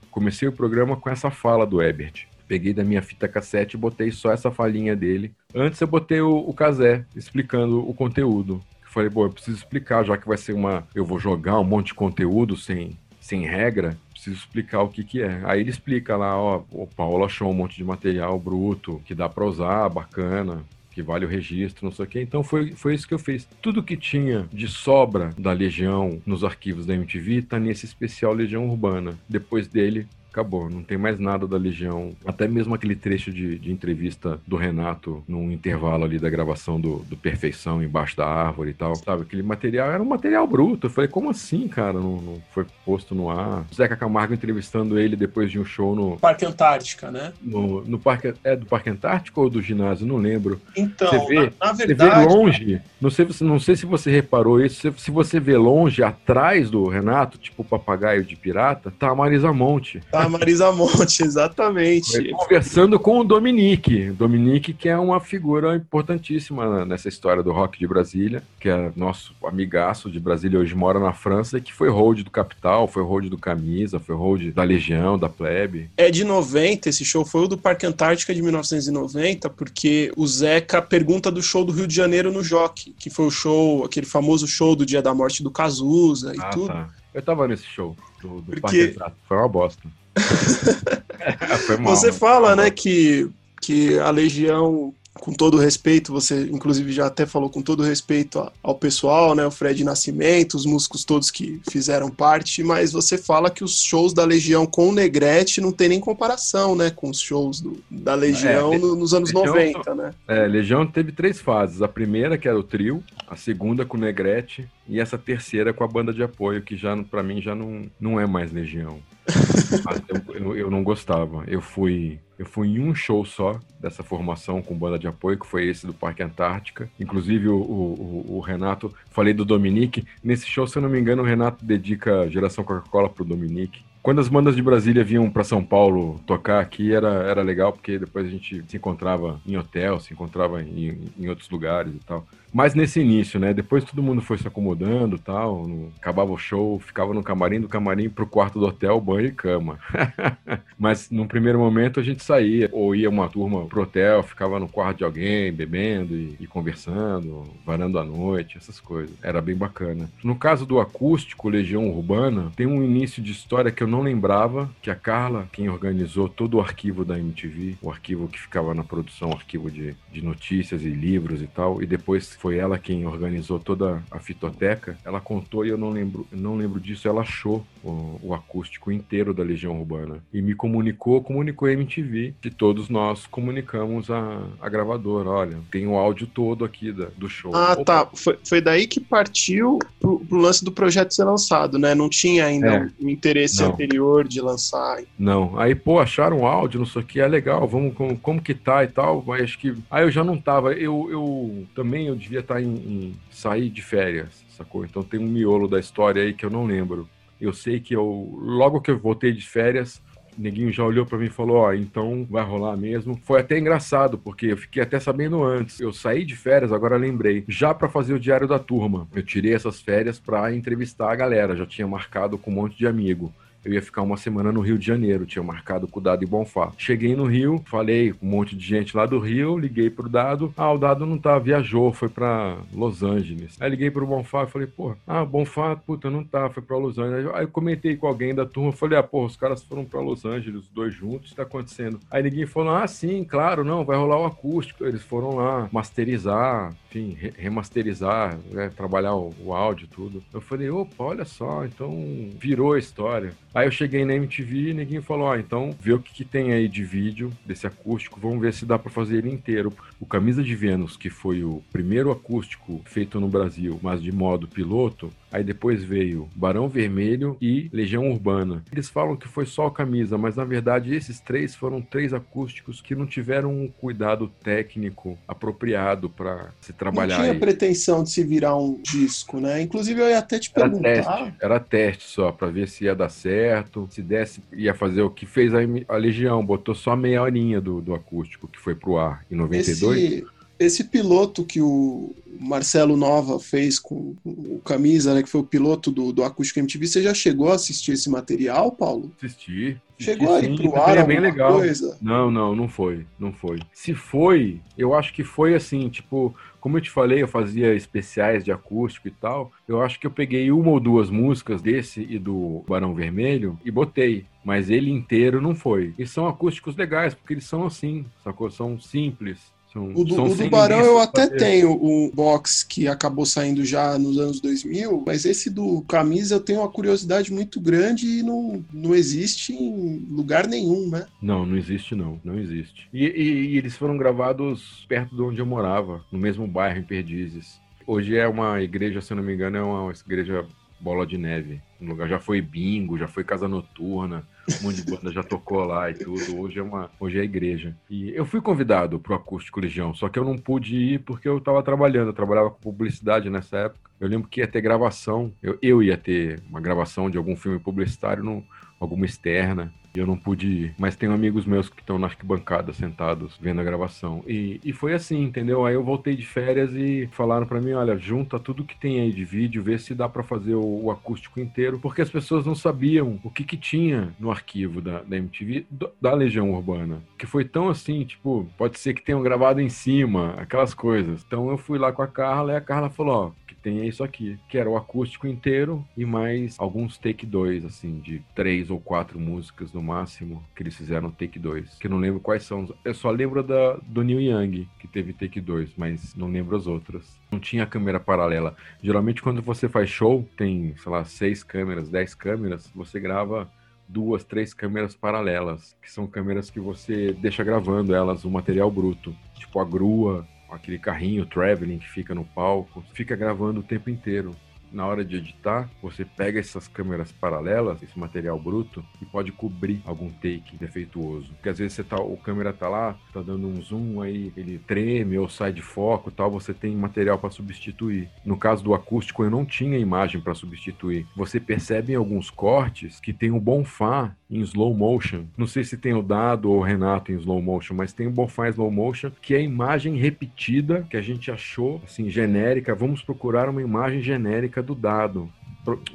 comecei o programa com essa fala do Ebert. Peguei da minha fita cassete e botei só essa falinha dele. Antes eu botei o, o Casé explicando o conteúdo. Falei, bom, eu preciso explicar, já que vai ser uma. Eu vou jogar um monte de conteúdo sem, sem regra, preciso explicar o que que é. Aí ele explica lá, ó, o Paulo achou um monte de material bruto que dá para usar, bacana que vale o registro, não sei o quê. Então foi, foi isso que eu fiz. Tudo que tinha de sobra da Legião nos arquivos da MTV tá nesse especial Legião Urbana. Depois dele, acabou. Não tem mais nada da Legião. Até mesmo aquele trecho de, de entrevista do Renato num intervalo ali da gravação do, do Perfeição embaixo da árvore e tal. Sabe, aquele material era um material bruto. Eu falei, como assim, cara? Não, não foi posto no ar. O Zeca Camargo entrevistando ele depois de um show no. Parque Antártica, né? No, no parque. É do Parque Antártico ou do ginásio? Não lembro. Então, você vê, na, na verdade. Você vê longe. Não sei, não sei se você reparou isso. Se, se você vê longe, atrás do Renato, tipo o papagaio de pirata, tá a Marisa Monte. Tá a Marisa Monte, exatamente. Conversando com o Dominique. Dominique, que é uma figura importantíssima nessa história do rock de Brasília, que é nosso amigaço de Brasília, hoje mora na França, e que foi hold do Capital, foi hold do Camisa, foi hold da Legião, da Plebe. É de 90, esse show foi o do Parque Antártica de 1990, porque o Zeca pergunta do show do Rio de Janeiro no Jockey, que foi o show, aquele famoso show do dia da morte do Cazuza e ah, tudo. Tá. Eu tava nesse show do, do porque... Parque Antártica, foi uma bosta. foi mal, Você fala, né, que, que a Legião com todo respeito, você inclusive já até falou com todo respeito ao pessoal, né, o Fred Nascimento, os músicos todos que fizeram parte, mas você fala que os shows da Legião com o Negrete não tem nem comparação, né, com os shows do, da Legião é, no, nos anos Legião, 90, né? É, Legião teve três fases, a primeira que era o trio, a segunda com o Negrete e essa terceira com a banda de apoio, que já para mim já não, não é mais Legião. Eu, eu, não gostava. Eu fui, eu fui em um show só dessa formação com banda de apoio, que foi esse do Parque Antártica. Inclusive, o, o, o Renato, falei do Dominique. Nesse show, se eu não me engano, o Renato dedica Geração Coca-Cola pro Dominique. Quando as bandas de Brasília vinham para São Paulo tocar aqui, era, era legal, porque depois a gente se encontrava em hotel, se encontrava em, em outros lugares e tal. Mas nesse início, né? Depois todo mundo foi se acomodando tal. No, acabava o show, ficava no camarim, do camarim pro quarto do hotel, banho e cama. Mas num primeiro momento a gente saía, ou ia uma turma pro hotel, ficava no quarto de alguém, bebendo e, e conversando, varando a noite, essas coisas. Era bem bacana. No caso do acústico Legião Urbana, tem um início de história que eu não lembrava, que a Carla, quem organizou todo o arquivo da MTV, o arquivo que ficava na produção, arquivo de, de notícias e livros e tal, e depois foi ela quem organizou toda a fitoteca, ela contou e eu não lembro, não lembro disso, ela achou o, o, acústico inteiro da Legião Urbana e me comunicou, comunicou a MTV, que todos nós comunicamos a, a gravadora, olha, tem o áudio todo aqui da, do show. Ah, Opa. tá, foi, foi daí que partiu pro, pro, lance do projeto ser lançado, né? Não tinha ainda é. um interesse não. anterior de lançar. Não, aí, pô, acharam áudio, não sei o que, é legal, vamos, como, como que tá e tal, mas acho que... Aí eu já não tava, eu, eu também, eu devia estar tá em, em sair de férias, sacou? Então tem um miolo da história aí que eu não lembro. Eu sei que eu, logo que eu voltei de férias, neguinho já olhou para mim e falou: Ó, oh, então vai rolar mesmo. Foi até engraçado, porque eu fiquei até sabendo antes. Eu saí de férias, agora lembrei, já para fazer o diário da turma. Eu tirei essas férias para entrevistar a galera, já tinha marcado com um monte de amigo eu ia ficar uma semana no Rio de Janeiro, tinha marcado com o Dado e Bonfá. Cheguei no Rio, falei com um monte de gente lá do Rio, liguei pro Dado. Ah, o Dado não tá, viajou, foi para Los Angeles. Aí liguei pro Bonfá e falei, pô, ah, Bonfá, puta, não tá, foi para Los Angeles. Aí comentei com alguém da turma, falei, ah, pô, os caras foram para Los Angeles, os dois juntos, tá acontecendo? Aí ninguém falou, ah, sim, claro, não, vai rolar o acústico. Eles foram lá masterizar, enfim, remasterizar, né, trabalhar o, o áudio tudo. Eu falei, opa, olha só, então virou a história. Aí eu cheguei na MTV e ninguém falou: ah, então vê o que, que, tem aí de vídeo desse acústico, vamos ver se dá para fazer ele inteiro. O Camisa de Vênus, que foi o primeiro acústico feito no Brasil, mas de modo piloto, Aí depois veio Barão Vermelho e Legião Urbana. Eles falam que foi só a camisa, mas na verdade esses três foram três acústicos que não tiveram um cuidado técnico apropriado para se trabalhar. Não tinha aí. pretensão de se virar um disco, né? Inclusive eu ia até te perguntar. Era teste, era teste só para ver se ia dar certo, se desse ia fazer o que fez a, a Legião, botou só meia horinha do, do acústico que foi pro ar em 92. Esse esse piloto que o Marcelo Nova fez com o Camisa, né, que foi o piloto do, do Acústico MTV, você já chegou a assistir esse material, Paulo? Assisti. Chegou aí pro ar é bem legal. Coisa? Não, não, não foi, não foi. Se foi, eu acho que foi assim, tipo, como eu te falei, eu fazia especiais de acústico e tal. Eu acho que eu peguei uma ou duas músicas desse e do Barão Vermelho e botei. Mas ele inteiro não foi. E são acústicos legais, porque eles são assim, sacou? São simples São, O do, o do Barão eu até fazer. tenho o box que acabou saindo já nos anos 2000, mas esse do Camisa eu tenho uma curiosidade muito grande e não, não existe em lugar nenhum, né? Não, não existe não, não existe. E, e- e eles foram gravados perto de onde eu morava, no mesmo bairro, em Perdizes. Hoje é uma igreja, se eu não me engano, é uma igreja bola de neve. Um lugar já foi bingo, já foi casa noturna, um monte de banda já tocou lá e tudo. Hoje é uma, hoje é igreja. E eu fui convidado pro Acústico Legião, só que eu não pude ir porque eu tava trabalhando, eu trabalhava com publicidade nessa época. Eu lembro que ia ter gravação, eu, eu ia ter uma gravação de algum filme publicitário, num, alguma externa. E eu não pude ir. Mas tenho amigos meus que estão na arquibancada sentados vendo a gravação. E, e foi assim, entendeu? Aí eu voltei de férias e falaram pra mim: olha, junta tudo que tem aí de vídeo, vê se dá pra fazer o, o acústico inteiro. Porque as pessoas não sabiam o que, que tinha no arquivo da, da MTV do- da Legião Urbana. Que foi tão assim, tipo, pode ser que tenham gravado em cima, aquelas coisas. Então eu fui lá com a Carla e a Carla falou: ó, tem é isso aqui, que era o acústico inteiro e mais alguns take 2, assim, de três ou quatro músicas no máximo, que eles fizeram take 2. Que eu não lembro quais são. Eu só lembro da, do Neil Young, que teve take 2, mas não lembro as outras. Não tinha câmera paralela. Geralmente, quando você faz show, tem, sei lá, seis câmeras, dez câmeras, você grava duas, três câmeras paralelas, que são câmeras que você deixa gravando elas, o material bruto. Tipo a grua, aquele carrinho traveling que fica no palco, fica gravando o tempo inteiro. Na hora de editar, você pega essas câmeras paralelas, esse material bruto, e pode cobrir algum take defeituoso. Porque às vezes você tá, o câmera tá lá, tá dando um zoom, aí ele treme ou sai de foco tal, você tem material para substituir. No caso do acústico, eu não tinha imagem para substituir. Você percebe em alguns cortes que tem o Bonfá em slow motion. Não sei se tem o Dado ou o Renato em slow motion, mas tem o Bonfá em slow motion, que é a imagem repetida que a gente achou, assim, genérica. Vamos procurar uma imagem genérica do Dado,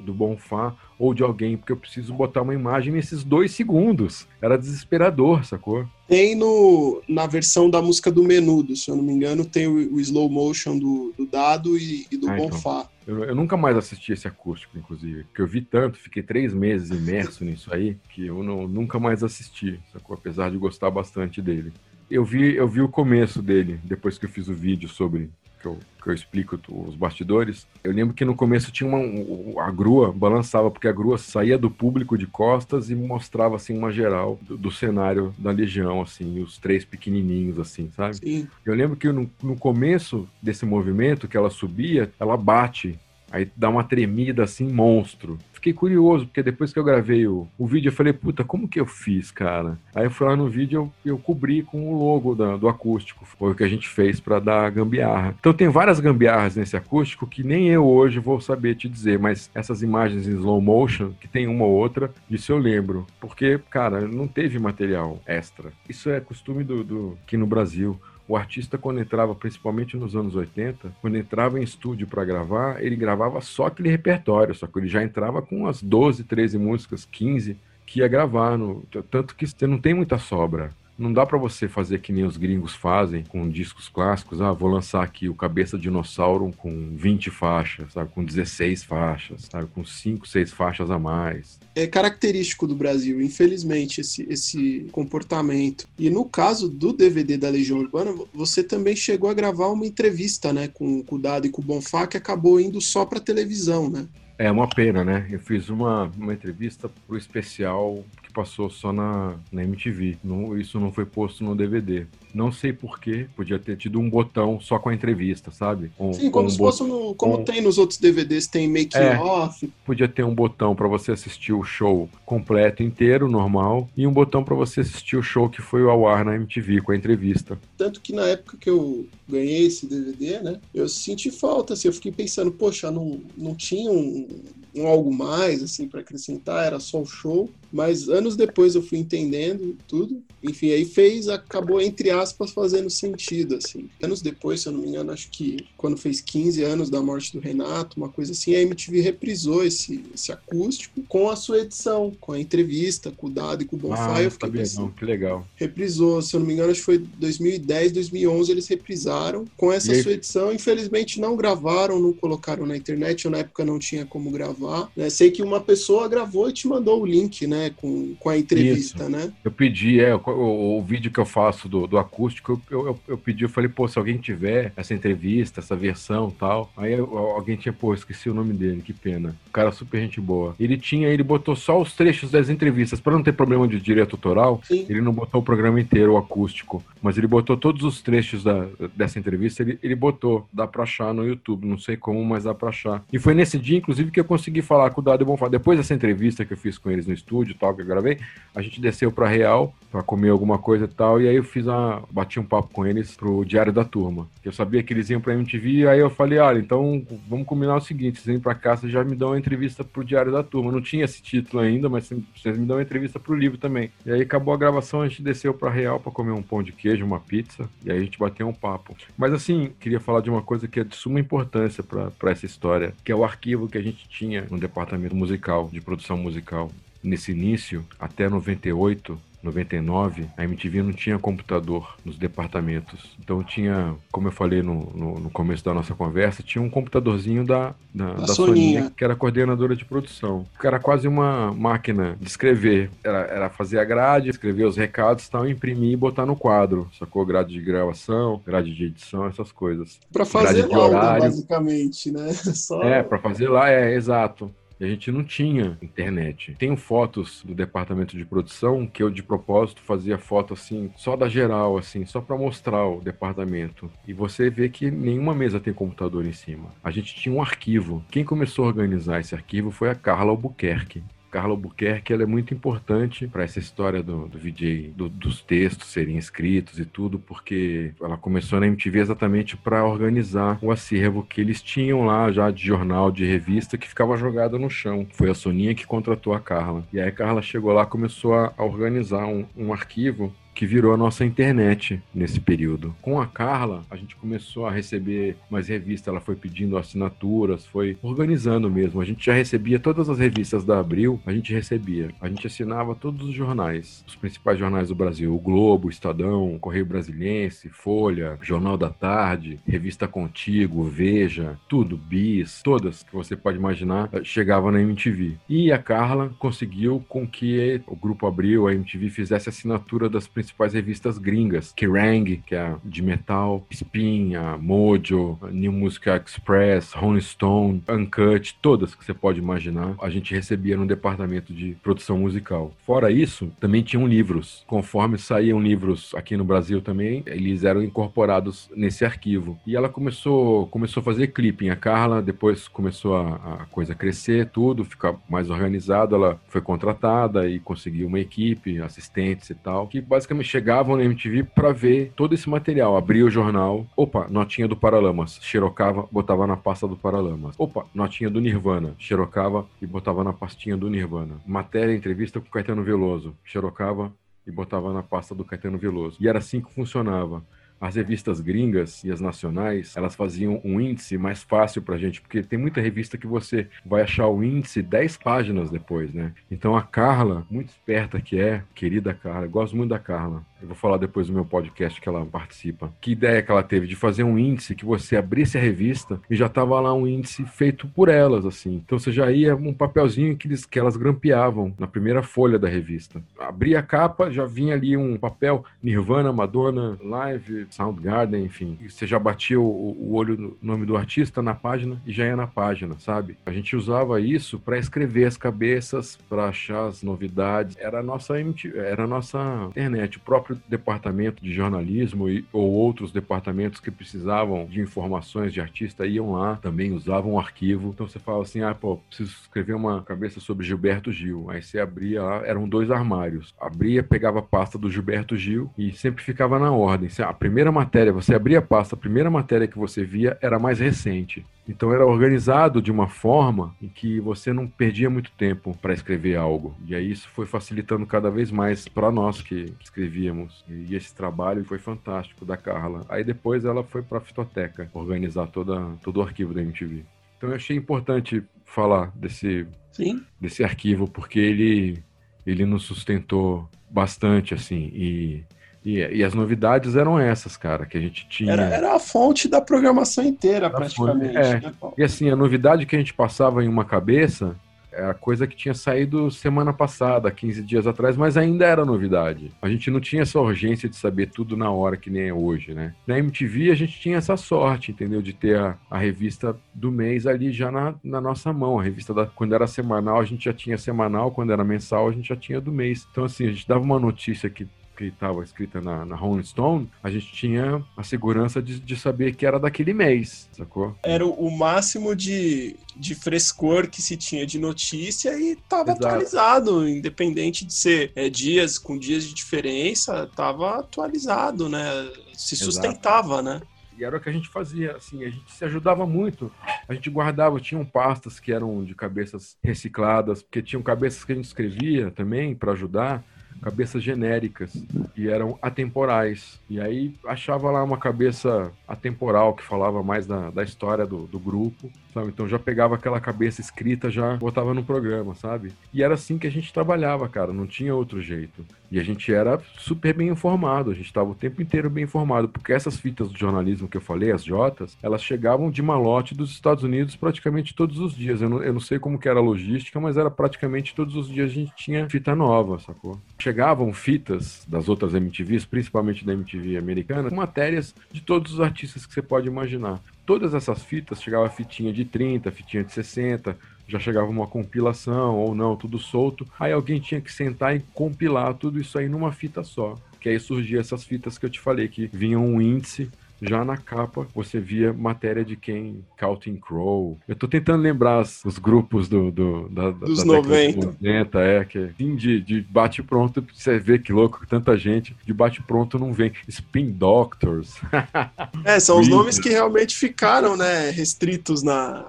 do Bonfá ou de alguém, porque eu preciso botar uma imagem nesses dois segundos. Era desesperador, sacou? Tem no, na versão da música do Menudo, se eu não me engano, tem o, o slow motion do, do Dado e, e do Ah, então. Bonfá. Eu, eu nunca mais assisti esse acústico, inclusive. Porque eu vi tanto, fiquei três meses imerso nisso aí, que eu não, nunca mais assisti, sacou? Apesar de gostar bastante dele. Eu vi, eu vi o começo dele, depois que eu fiz o vídeo sobre. Que eu, que eu explico os bastidores. Eu lembro que no começo tinha uma. um- A grua balançava, porque a grua saía do público de costas e mostrava assim uma geral do, do cenário da Legião, assim, os três pequenininhos, assim, sabe? Sim. Eu lembro que no, no começo desse movimento que ela subia, ela bate. Aí dá uma tremida assim, monstro. Fiquei curioso, porque depois que eu gravei o, o vídeo, eu falei, puta, como que eu fiz, cara? Aí eu fui lá no vídeo, eu, eu cobri com o logo da- do acústico. Foi o que a gente fez pra dar gambiarra. Então tem várias gambiarras nesse acústico que nem eu hoje vou saber te dizer, mas essas imagens em slow motion, que tem uma ou outra, disso eu lembro. Porque, cara, não teve material extra. Isso é costume do, do aqui no Brasil. O artista, quando entrava, principalmente nos anos 80, quando entrava em estúdio para gravar, ele gravava só aquele repertório, só que ele já entrava com umas 12, 13 músicas, 15, que ia gravar. No, tanto que você não tem muita sobra. Não dá para você fazer que nem os gringos fazem com discos clássicos. Ah, vou lançar aqui o Cabeça Dinossauro com 20 faixas, sabe? Com 16 faixas, sabe? Com 5, 6 faixas a mais. É característico do Brasil, infelizmente, esse, esse comportamento. E no caso do DVD da Legião Urbana, você também chegou a gravar uma entrevista, né, com, com o Dado e com o Bonfá, que acabou indo só para televisão, né? É uma pena, né? Eu fiz uma, uma entrevista pro especial passou só na, na MTV. Não, isso não foi posto no DVD. Não sei porquê, podia ter tido um botão só com a entrevista, sabe? Um- Sim, como um se fosse no, como com- tem nos outros DVDs, tem making É. off. Podia ter um botão para você assistir o show completo, inteiro, normal, e um botão para você assistir o show que foi ao ar na MTV com a entrevista. Tanto que na época que eu ganhei esse DVD, né, eu senti falta, assim, eu fiquei pensando, poxa, não, não tinha um, um algo mais, assim, para acrescentar, era só o show. Mas anos depois eu fui entendendo tudo. Enfim, aí fez, acabou, entre aspas, fazendo sentido, assim. Anos depois, se eu não me engano, acho que quando fez 15 anos da morte do Renato, uma coisa assim, a MTV reprisou esse, esse acústico com a sua edição, com a entrevista, com o Dado e com o Bonfá. Ah, eu fiquei pensando, que legal. reprisou, se eu não me engano, acho que foi 2010, 2011 eles reprisaram com essa E aí- sua edição. Infelizmente não gravaram, não colocaram na internet, eu na época não tinha como gravar. Né? Sei que uma pessoa gravou e te mandou o link, né? Com, com a entrevista, Isso. né? Eu pedi, é, o, o, o vídeo que eu faço do, do acústico, eu, eu, eu, pedi, eu falei, pô, se alguém tiver essa entrevista, essa versão tal. Aí eu, alguém tinha, pô, esqueci o nome dele, que pena. O cara super gente boa. Ele tinha, ele botou só os trechos das entrevistas, para não ter problema de direito autoral, Sim. ele não botou o programa inteiro, o acústico, mas ele botou todos os trechos da, dessa entrevista, ele, ele botou, dá pra achar no YouTube, não sei como, mas dá pra achar. E foi nesse dia, inclusive, que eu consegui falar com o Dado Bonfá. Depois dessa entrevista que eu fiz com eles no estúdio tal, que eu gravei, a gente desceu pra Real pra comer alguma coisa e tal, e aí eu fiz a. bati um papo com eles pro Diário da Turma. Eu sabia que eles iam pra MTV, aí eu falei, olha, então vamos combinar o seguinte, vocês vêm pra cá, vocês já me dão uma entrevista pro Diário da Turma. Não tinha esse título ainda, mas vocês me dão uma entrevista pro livro também. E aí acabou a gravação, a gente desceu pra Real pra comer um pão de queijo, uma pizza, e aí a gente bateu um papo. Mas assim, queria falar de uma coisa que é de suma importância para essa história, que é o arquivo que a gente tinha no departamento musical, de produção musical. Nesse início, até 98, 99, a MTV não tinha computador nos departamentos. Então tinha, como eu falei no, no, no começo da nossa conversa, tinha um computadorzinho da, da, da Soninha. Soninha, que era coordenadora de produção. Que era quase uma máquina de escrever. Era, era fazer a grade, escrever os recados, tal, imprimir e botar no quadro. Sacou? Grade de gravação, grade de edição, essas coisas. Para fazer lauda, basicamente, né? Só... É, para fazer lá, é, exato. E a gente não tinha internet. Tenho fotos do departamento de produção que eu de propósito fazia foto assim, só da geral assim, só para mostrar o departamento. E você vê que nenhuma mesa tem computador em cima. A gente tinha um arquivo. Quem começou a organizar esse arquivo foi a Carla Albuquerque. Carla Albuquerque ela é muito importante para essa história do, do VJ, do, dos textos serem escritos e tudo, porque ela começou na MTV exatamente para organizar o acervo que eles tinham lá já de jornal, de revista, que ficava jogado no chão. Foi a Soninha que contratou a Carla. E aí a Carla chegou lá começou a, a organizar um, um arquivo que virou a nossa internet nesse período. Com a Carla, a gente começou a receber mais revistas, ela foi pedindo assinaturas, foi organizando mesmo. A gente já recebia todas as revistas da Abril, a gente recebia. A gente assinava todos os jornais, os principais jornais do Brasil, o Globo, o Estadão, Correio Brasiliense, Folha, Jornal da Tarde, Revista Contigo, Veja, tudo, Bis, todas que você pode imaginar, eh, chegavam na MTV. E a Carla conseguiu com que o Grupo Abril, a MTV, fizesse assinatura das principais principais revistas gringas, Kerrang, que é de metal, Spin, a Mojo, a New Music Express, Rolling Stone, Uncut, todas que você pode imaginar, a gente recebia no departamento de produção musical. Fora isso, também tinham livros. Conforme saíam livros aqui no Brasil também, eles eram incorporados nesse arquivo. E ela começou, começou a fazer clipping. A Carla depois começou a, a coisa crescer, tudo, ficar mais organizado. Ela foi contratada e conseguiu uma equipe, assistentes e tal, que basicamente chegavam na MTV para ver todo esse material. Abria o jornal, opa, notinha do Paralamas, xerocava, botava na pasta do Paralamas. Opa, notinha do Nirvana, xerocava e botava na pastinha do Nirvana. Matéria, entrevista com Caetano Veloso, xerocava e botava na pasta do Caetano Veloso. E era assim que funcionava as revistas gringas e as nacionais, elas faziam um índice mais fácil pra gente, porque tem muita revista que você vai achar o índice 10 páginas depois, né? Então a Carla, muito esperta que é, querida Carla, gosto muito da Carla. Eu vou falar depois do meu podcast que ela participa. Que ideia que ela teve de fazer um índice que você abrisse a revista e já tava lá um índice feito por elas, assim. Então você já ia um papelzinho que, eles, que elas grampeavam na primeira folha da revista. Abria a capa, já vinha ali um papel Nirvana, Madonna, Live, Soundgarden, enfim. E você já batia o, o olho no nome do artista na página e já ia na página, sabe? A gente usava isso para escrever as cabeças, para achar as novidades. Era a nossa era a nossa internet, o próprio departamento de jornalismo e, ou outros departamentos que precisavam de informações de artista iam lá, também usavam o arquivo. Então você fala assim: ah, pô, preciso escrever uma cabeça sobre Gilberto Gil. Aí você abria lá, eram dois armários. Abria, pegava a pasta do Gilberto Gil e sempre ficava na ordem. A primeira matéria, você abria a pasta, a primeira matéria que você via era mais recente. Então era organizado de uma forma em que você não perdia muito tempo para escrever algo. E aí isso foi facilitando cada vez mais para nós que escrevíamos. E esse trabalho foi fantástico da Carla. Aí depois ela foi para a Fitoteca organizar toda, todo o arquivo da MTV. Então eu achei importante falar desse, Sim. desse arquivo porque ele ele nos sustentou bastante assim e E, e as novidades eram essas, cara, que a gente tinha. Era, era a fonte da programação inteira, Era a praticamente. fonte, é. né? E assim, a novidade que a gente passava em uma cabeça é a coisa que tinha saído semana passada, 15 dias atrás, mas ainda era novidade. A gente não tinha essa urgência de saber tudo na hora que nem é hoje, né? Na MTV a gente tinha essa sorte, entendeu? De ter a, a revista do mês ali já na, na nossa mão. A revista da, quando era semanal, a gente já tinha semanal, quando era mensal, a gente já tinha do mês. Então, assim, a gente dava uma notícia que que estava escrita na, na Rolling Stone, a gente tinha a segurança de, de saber que era daquele mês, sacou? Era o máximo de, de frescor que se tinha de notícia e estava Exato. atualizado, independente de ser é, dias com dias de diferença, estava atualizado, né? Se Exato. sustentava, né? E era o que a gente fazia, assim, a gente se ajudava muito. A gente guardava, tinham pastas que eram de cabeças recicladas, porque tinham cabeças que a gente escrevia também para ajudar, cabeças genéricas e eram atemporais. E aí achava lá uma cabeça atemporal que falava mais da, da história do, do grupo, sabe? Então já pegava aquela cabeça escrita, já botava no programa, sabe? E era assim que a gente trabalhava, cara, não tinha outro jeito. E a gente era super bem informado, a gente estava o tempo inteiro bem informado, porque essas fitas do jornalismo que eu falei, as Jotas, elas chegavam de malote dos Estados Unidos praticamente todos os dias. Eu não, eu não sei como que era a logística, mas era praticamente todos os dias a gente tinha fita nova, sacou? Chegavam fitas das outras MTVs, principalmente da MTV americana, com matérias de todos os artistas que você pode imaginar. Todas essas fitas, chegava fitinha de 30, fitinha de 60, já chegava uma compilação ou não, tudo solto. Aí alguém tinha que sentar e compilar tudo isso aí numa fita só. Que aí surgia essas fitas que eu te falei, que vinham um índice. Já na capa, você via matéria de quem? Counting Crow. Eu tô tentando lembrar as- os grupos do, do- da, Dos da década de 90. 90, é, que fim de, de bate-pronto, você vê que louco, tanta gente, de bate-pronto não vem. Spin Doctors, É, são os nomes que realmente ficaram, né, restritos na.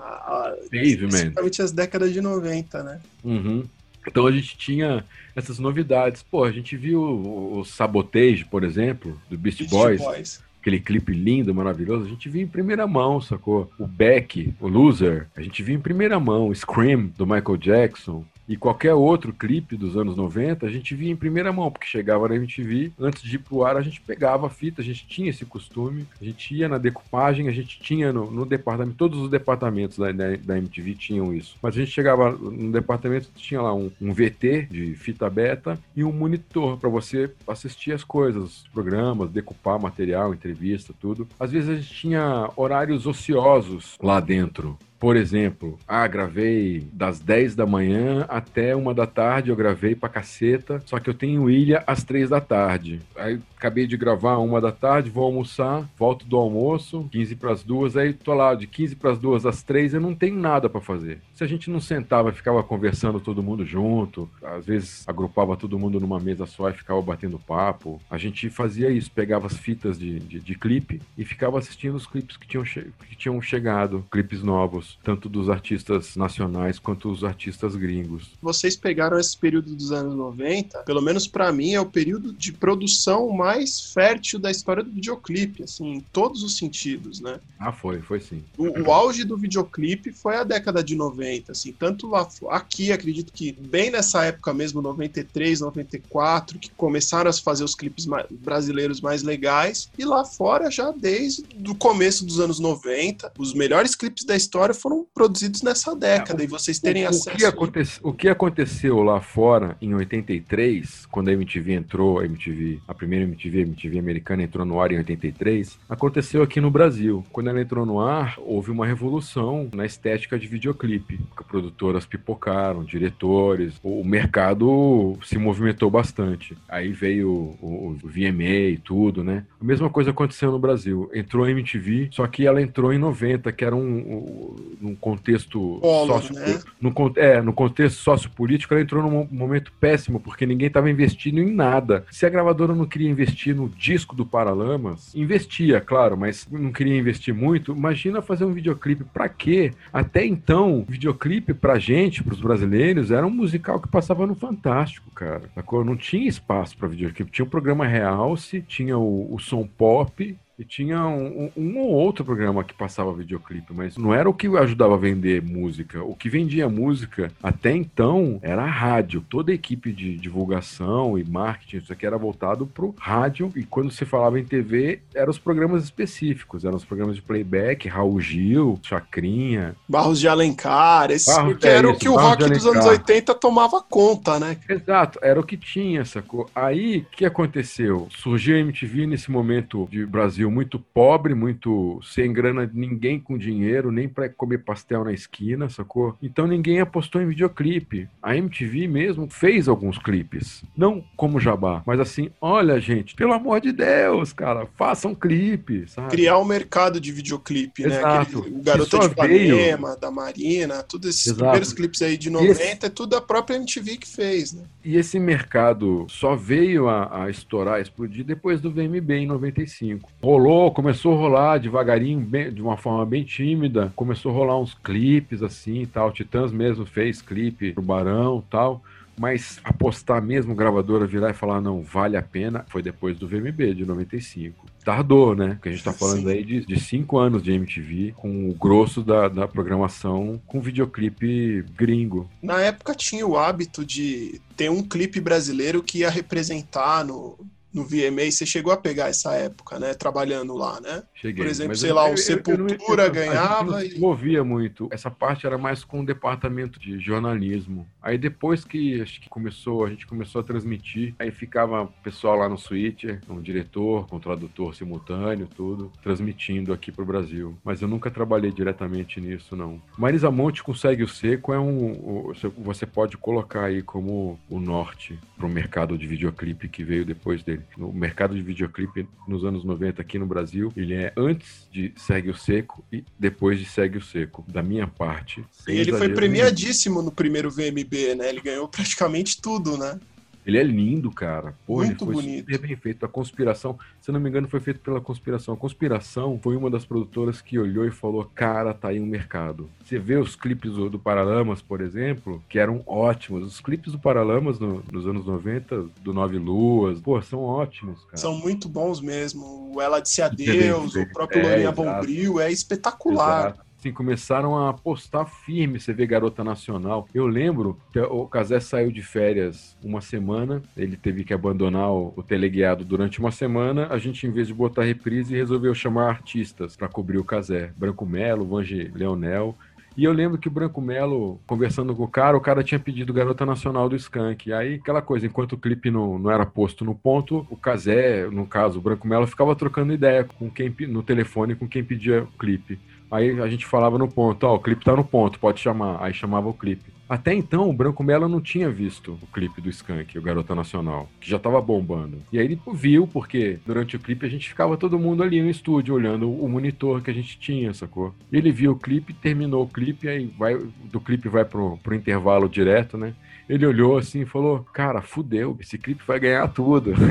Pavement. Principalmente as décadas de 90, né? Uhum. Então a gente tinha essas novidades. Pô, a gente viu o, o Sabotage, por exemplo, do Beast, Beast Boys, Boys. Aquele clipe lindo, maravilhoso. A gente viu em primeira mão, sacou? O Beck, o Loser, a gente viu em primeira mão. Scream, do Michael Jackson. E qualquer outro clipe dos anos 90, a gente via em primeira mão, porque chegava na MTV, antes de ir pro ar, a gente pegava a fita, a gente tinha esse costume, a gente ia na decupagem, a gente tinha no, no departamento, todos os departamentos da, da, MTV tinham isso. Mas a gente chegava no departamento, tinha lá um, um VT de fita beta e um monitor para você assistir as coisas, os programas, decupar material, entrevista, tudo. Às vezes a gente tinha horários ociosos lá dentro. Por exemplo, ah, gravei das 10 da manhã até uma da tarde, eu gravei pra caceta, só que eu tenho ilha às 3 da tarde. Aí acabei de gravar uma da tarde, vou almoçar, volto do almoço, 15 pras duas, aí tô lá de 15 pras duas às 3, eu não tenho nada pra fazer. Se a gente não sentava ficava conversando todo mundo junto, às vezes agrupava todo mundo numa mesa só e ficava batendo papo, a gente fazia isso, pegava as fitas de, de, de clipe e ficava assistindo os clipes que tinham, que tinham chegado, clipes novos, tanto dos artistas nacionais quanto os artistas gringos. Vocês pegaram esse período dos anos 90, pelo menos pra mim, é o período de produção mais fértil da história do videoclipe, assim, em todos os sentidos, né? Ah, foi, foi sim. O, o auge do videoclipe foi a década de 90, assim, tanto lá aqui, acredito que bem nessa época mesmo, 93, 94, que começaram a fazer os clipes ma- brasileiros mais legais, e lá fora já desde o começo dos anos 90, os melhores clipes da história foram produzidos nessa década, e vocês terem o, acesso que aconte- o que aconteceu lá fora em 83, quando a MTV entrou, a MTV, a primeira MTV, a MTV americana entrou no ar em 83, aconteceu aqui no Brasil. Quando ela entrou no ar, houve uma revolução na estética de videoclipe. Produtoras pipocaram, diretores, o, o mercado se movimentou bastante. Aí veio o, o VMA e tudo, né? A mesma coisa aconteceu no Brasil. Entrou a MTV, só que ela entrou em 90, que era um, um, um contexto Polo, sócio, né? no, é, no contexto sociopolítico, ela entrou num mo- momento péssimo, porque ninguém estava investindo em nada. Se a gravadora não queria investir no disco do Paralamas, investia, claro, mas não queria investir muito. Imagina fazer um videoclipe. Pra quê? Até então, videoclipe pra gente, pros brasileiros, era um musical que passava no Fantástico, cara. Não tinha espaço pra videoclipe. Tinha o programa Realce, tinha o, o som pop, E tinha um, um, ou outro programa que passava videoclipe, mas não era o que ajudava a vender música. O que vendia música até então era a rádio. Toda a equipe de divulgação e marketing, isso aqui era voltado pro rádio. E quando se falava em TV, eram os programas específicos, eram os programas de playback, Raul Gil, Chacrinha. Barros de Alencar, esse Barros, que era é o que o rock dos anos 80 tomava conta, né? Exato, era o que tinha, sacou? Aí, o que aconteceu? Surgiu a MTV nesse momento de Brasil muito pobre, muito sem grana, ninguém com dinheiro, nem para comer pastel na esquina, sacou? Então ninguém apostou em videoclipe. A MTV mesmo fez alguns clipes. Não como jabá, mas assim, olha, gente, pelo amor de Deus, cara, façam clipe, sabe? Criar um mercado de videoclipe, né? Exato. Aquele, o Garota de Ipanema, da Marina, todos esses Exato. primeiros clipes aí de 90 esse... é tudo a própria MTV que fez, né? E esse mercado só veio a, a estourar, a explodir depois do VMB em 95. Rolou, começou a rolar devagarinho, bem, de uma forma bem tímida, começou a rolar uns clipes assim e tal. Titãs mesmo fez clipe pro Barão tal. Mas apostar mesmo, gravadora virar e falar, não, vale a pena, foi depois do VMB de 95. Tardou, né? Porque a gente tá falando Sim. aí de, de cinco anos de MTV, com o grosso da, da programação com videoclipe gringo. Na época tinha o hábito de ter um clipe brasileiro que ia representar no, no VMA, você chegou a pegar essa época, né? Trabalhando lá, né? Cheguei. Por exemplo, sei eu, lá, o Sepultura eu, eu, ganhava. e... movia muito. Essa parte era mais com o departamento de jornalismo. Aí depois que acho que começou, a gente começou a transmitir, aí ficava o pessoal lá no switcher, um diretor, com um tradutor simultâneo, tudo, transmitindo aqui pro Brasil. Mas eu nunca trabalhei diretamente nisso, não. Marisa Monte consegue o seco é um. Você pode colocar aí como o norte pro mercado de videoclipe que veio depois dele no mercado de videoclipe nos anos 90 aqui no Brasil, ele é antes de Segue o Seco e depois de Segue o Seco, da minha parte. E ele foi premiadíssimo no primeiro VMB, né? Ele ganhou praticamente tudo, né? Ele é lindo, cara. Pô, Muito ele foi bonito. super bem feito. A Conspiração, se não me engano, foi feito pela Conspiração. A Conspiração foi uma das produtoras que olhou e falou: Cara, tá aí um mercado. Você vê os clipes do, do Paralamas, por exemplo, que eram ótimos. Os clipes do Paralamas no, nos anos 90, do Nove Luas, pô, são ótimos, cara. São muito bons mesmo. O Ela Disse Adeus, o próprio é, Lourinha Bombril, é espetacular. Exato assim, começaram a apostar firme. Você vê Garota Nacional. Eu lembro que o Casé saiu de férias uma semana, ele teve que abandonar o, o teleguiado durante uma semana. A gente, em vez de botar reprise, resolveu chamar artistas para cobrir o Casé. Branco Melo, Vange Leonel. E eu lembro que o Branco Melo, conversando com o cara, o cara tinha pedido Garota Nacional do Skank. E aí, aquela coisa, enquanto o clipe não, não era posto no ponto, o Casé, no caso, o Branco Melo, ficava trocando ideia com quem no telefone com quem pedia o clipe. Aí a gente falava no ponto, ó, oh, o clipe tá no ponto, pode chamar. Aí chamava o clipe. Até então, o Branco Melo não tinha visto o clipe do Skank, o Garota Nacional, que já tava bombando. E aí ele viu, porque durante o clipe a gente ficava todo mundo ali no estúdio olhando o monitor que a gente tinha, sacou? Ele viu o clipe, terminou o clipe, aí vai, do clipe vai pro, pro intervalo direto, né? Ele olhou assim e falou: Cara, fudeu, esse clipe vai ganhar tudo.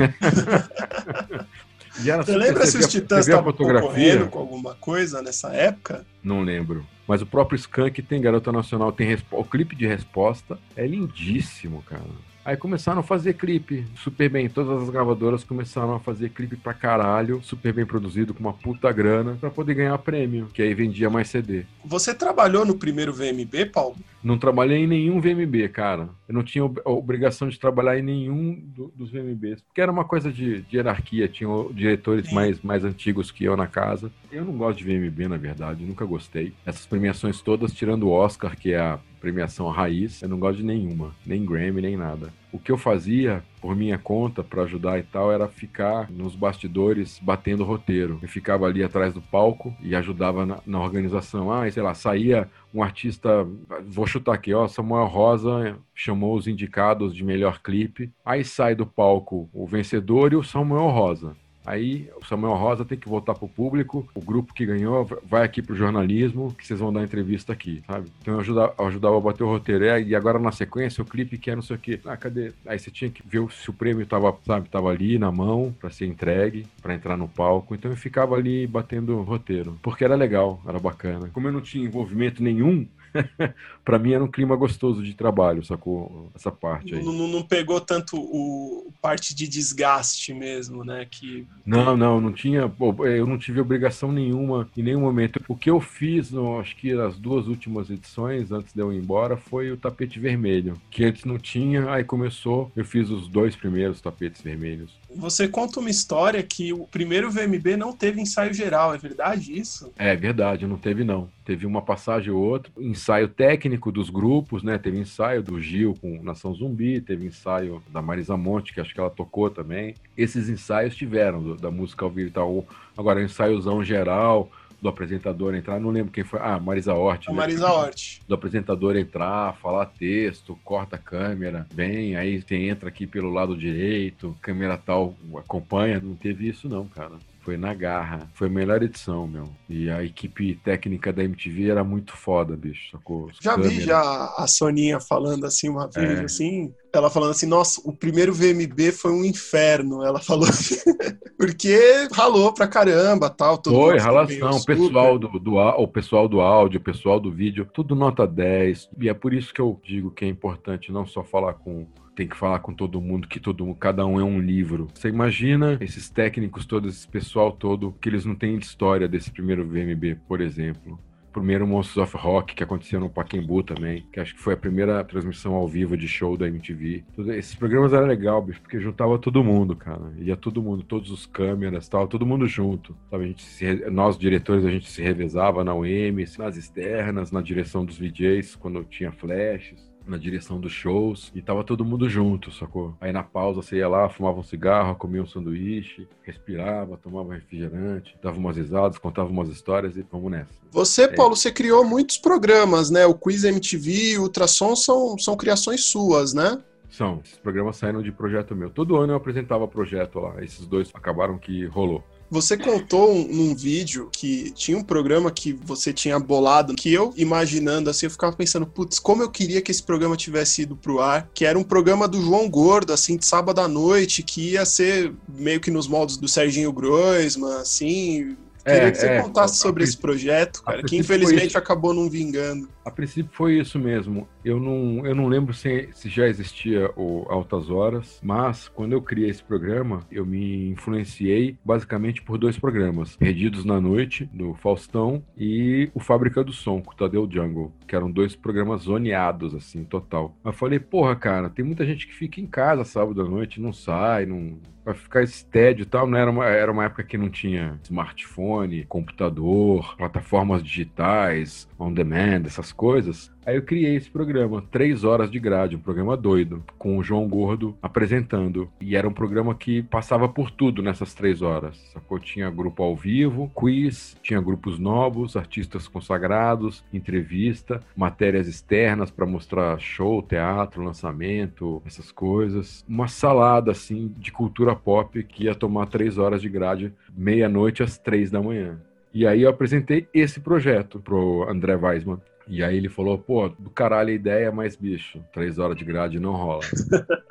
Você lembra se os Titãs estavam concorrendo com alguma coisa nessa época? Não lembro. Mas o próprio Skank tem Garota Nacional, tem o clipe de resposta. É lindíssimo, cara. Aí começaram a fazer clipe super bem. Todas as gravadoras começaram a fazer clipe pra caralho, super bem produzido, com uma puta grana, pra poder ganhar prêmio, que aí vendia mais CD. Você trabalhou no primeiro VMB, Paulo? Não trabalhei em nenhum VMB, cara. Eu não tinha obrigação de trabalhar em nenhum do, dos VMBs, porque era uma coisa de, de hierarquia, tinha diretores mais, mais antigos que eu na casa. Eu não gosto de VMB, na verdade, nunca gostei. Essas premiações todas, tirando o Oscar, que é a premiação raiz, eu não gosto de nenhuma, nem Grammy, nem nada. O que eu fazia por minha conta para ajudar e tal era ficar nos bastidores batendo roteiro. Eu ficava ali atrás do palco e ajudava na, na organização. Ah, sei lá, saía um artista, vou chutar aqui, ó, Samuel Rosa chamou os indicados de melhor clipe. Aí sai do palco o vencedor e o Samuel Rosa. Aí o Samuel Rosa tem que voltar pro público, o grupo que ganhou vai aqui pro jornalismo, que vocês vão dar entrevista aqui, sabe? Então eu ajudava, eu ajudava a bater o roteiro. e agora na sequência, o clipe que é não sei o quê. Ah, cadê? Aí você tinha que ver se o prêmio tava, sabe, tava ali na mão para ser entregue, para entrar no palco. Então eu ficava ali batendo roteiro, porque era legal, era bacana. Como eu não tinha envolvimento nenhum, para mim era um clima gostoso de trabalho, sacou? Essa parte aí. Não, não, pegou tanto o parte de desgaste mesmo, né? Que... Não, não, não tinha. Eu não tive obrigação nenhuma em nenhum momento. O que eu fiz, acho que nas duas últimas edições, antes de eu ir embora, foi o tapete vermelho. Que antes não tinha, aí começou. Eu fiz os dois primeiros tapetes vermelhos. Você conta uma história que o primeiro VMB não teve ensaio geral, é verdade isso? É verdade, não teve não. Teve uma passagem ou outra, ensaio técnico dos grupos, né? Teve ensaio do Gil com Nação Zumbi, teve ensaio da Marisa Monte, que acho que ela tocou também. Esses ensaios tiveram do, da música ao vivo e tal. Agora, ensaiozão geral, do apresentador entrar, não lembro quem foi. Ah, Marisa Hort. A né? Marisa Hort. Do apresentador entrar, falar texto, corta a câmera, vem, aí você entra aqui pelo lado direito, câmera tal acompanha. Não teve isso, não, cara. Foi na garra. Foi a melhor edição, meu. E a equipe técnica da MTV era muito foda, bicho, sacou? Os já câmeras. vi já a Soninha falando assim uma vez, é. assim, ela falando assim, nossa, o primeiro VMB foi um inferno, ela falou assim, porque ralou pra caramba, tal. foi, ralação, o pessoal do, do, o pessoal do áudio, o pessoal do vídeo, tudo nota 10, e é por isso que eu digo que é importante não só falar com tem que falar com todo mundo, que todo cada um é um livro. Você imagina esses técnicos todos, esse pessoal todo, que eles não têm história desse primeiro VMB, por exemplo. Primeiro Monsters of Rock, que aconteceu no Paquembu também, que acho que foi a primeira transmissão ao vivo de show da MTV. Esses programas eram legal, bicho, porque juntava todo mundo, cara. Ia todo mundo, todos os câmeras tal, todo mundo junto. Sabe? A gente se, nós, diretores, a gente se revezava na UM, nas externas, na direção dos VJs, quando tinha flashes na direção dos shows e tava todo mundo junto, sacou? Aí na pausa você ia lá, fumava um cigarro, comia um sanduíche, respirava, tomava refrigerante, dava umas risadas, contava umas histórias e vamos nessa. Você, é. Paulo, você criou muitos programas, né? O Quiz MTV, o Ultrassom são, são criações suas, né? São. Esses programas saíram de projeto meu. Todo ano eu apresentava projeto lá. Esses dois acabaram que rolou. Você contou um, num vídeo que tinha um programa que você tinha bolado, que eu, imaginando assim, eu ficava pensando, putz, como eu queria que esse programa tivesse ido pro ar, que era um programa do João Gordo, assim, de sábado à noite, que ia ser meio que nos moldes do Serginho Groisman, assim, Queria é, que você é, contasse sobre esse projeto, cara, que infelizmente acabou não vingando. A princípio foi isso mesmo. Eu não, eu não lembro se, se já existia o Altas Horas, mas quando eu criei esse programa, eu me influenciei basicamente por dois programas: Perdidos na Noite, do Faustão, e o Fábrica do Som, com o Tadeu Jungle, que eram dois programas zoneados, assim, total. Eu falei, porra, cara, tem muita gente que fica em casa sábado à noite, não sai, não para ficar esse tédio e tal, não era uma, era uma época que não tinha smartphone, computador, plataformas digitais, on demand, essas coisas. Aí eu criei esse programa, três horas de grade, um programa doido, com o João Gordo apresentando. E era um programa que passava por tudo nessas três horas. Sacou? Tinha grupo ao vivo, quiz, tinha grupos novos, artistas consagrados, entrevista, matérias externas para mostrar show, teatro, lançamento, essas coisas. Uma salada, assim, de cultura pop que ia tomar três horas de grade, meia-noite às três da manhã. E aí eu apresentei esse projeto pro André Weisman. E aí ele falou, pô, do caralho a ideia, mas bicho, três horas de grade não rola.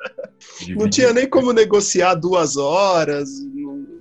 não tinha nem como negociar duas horas,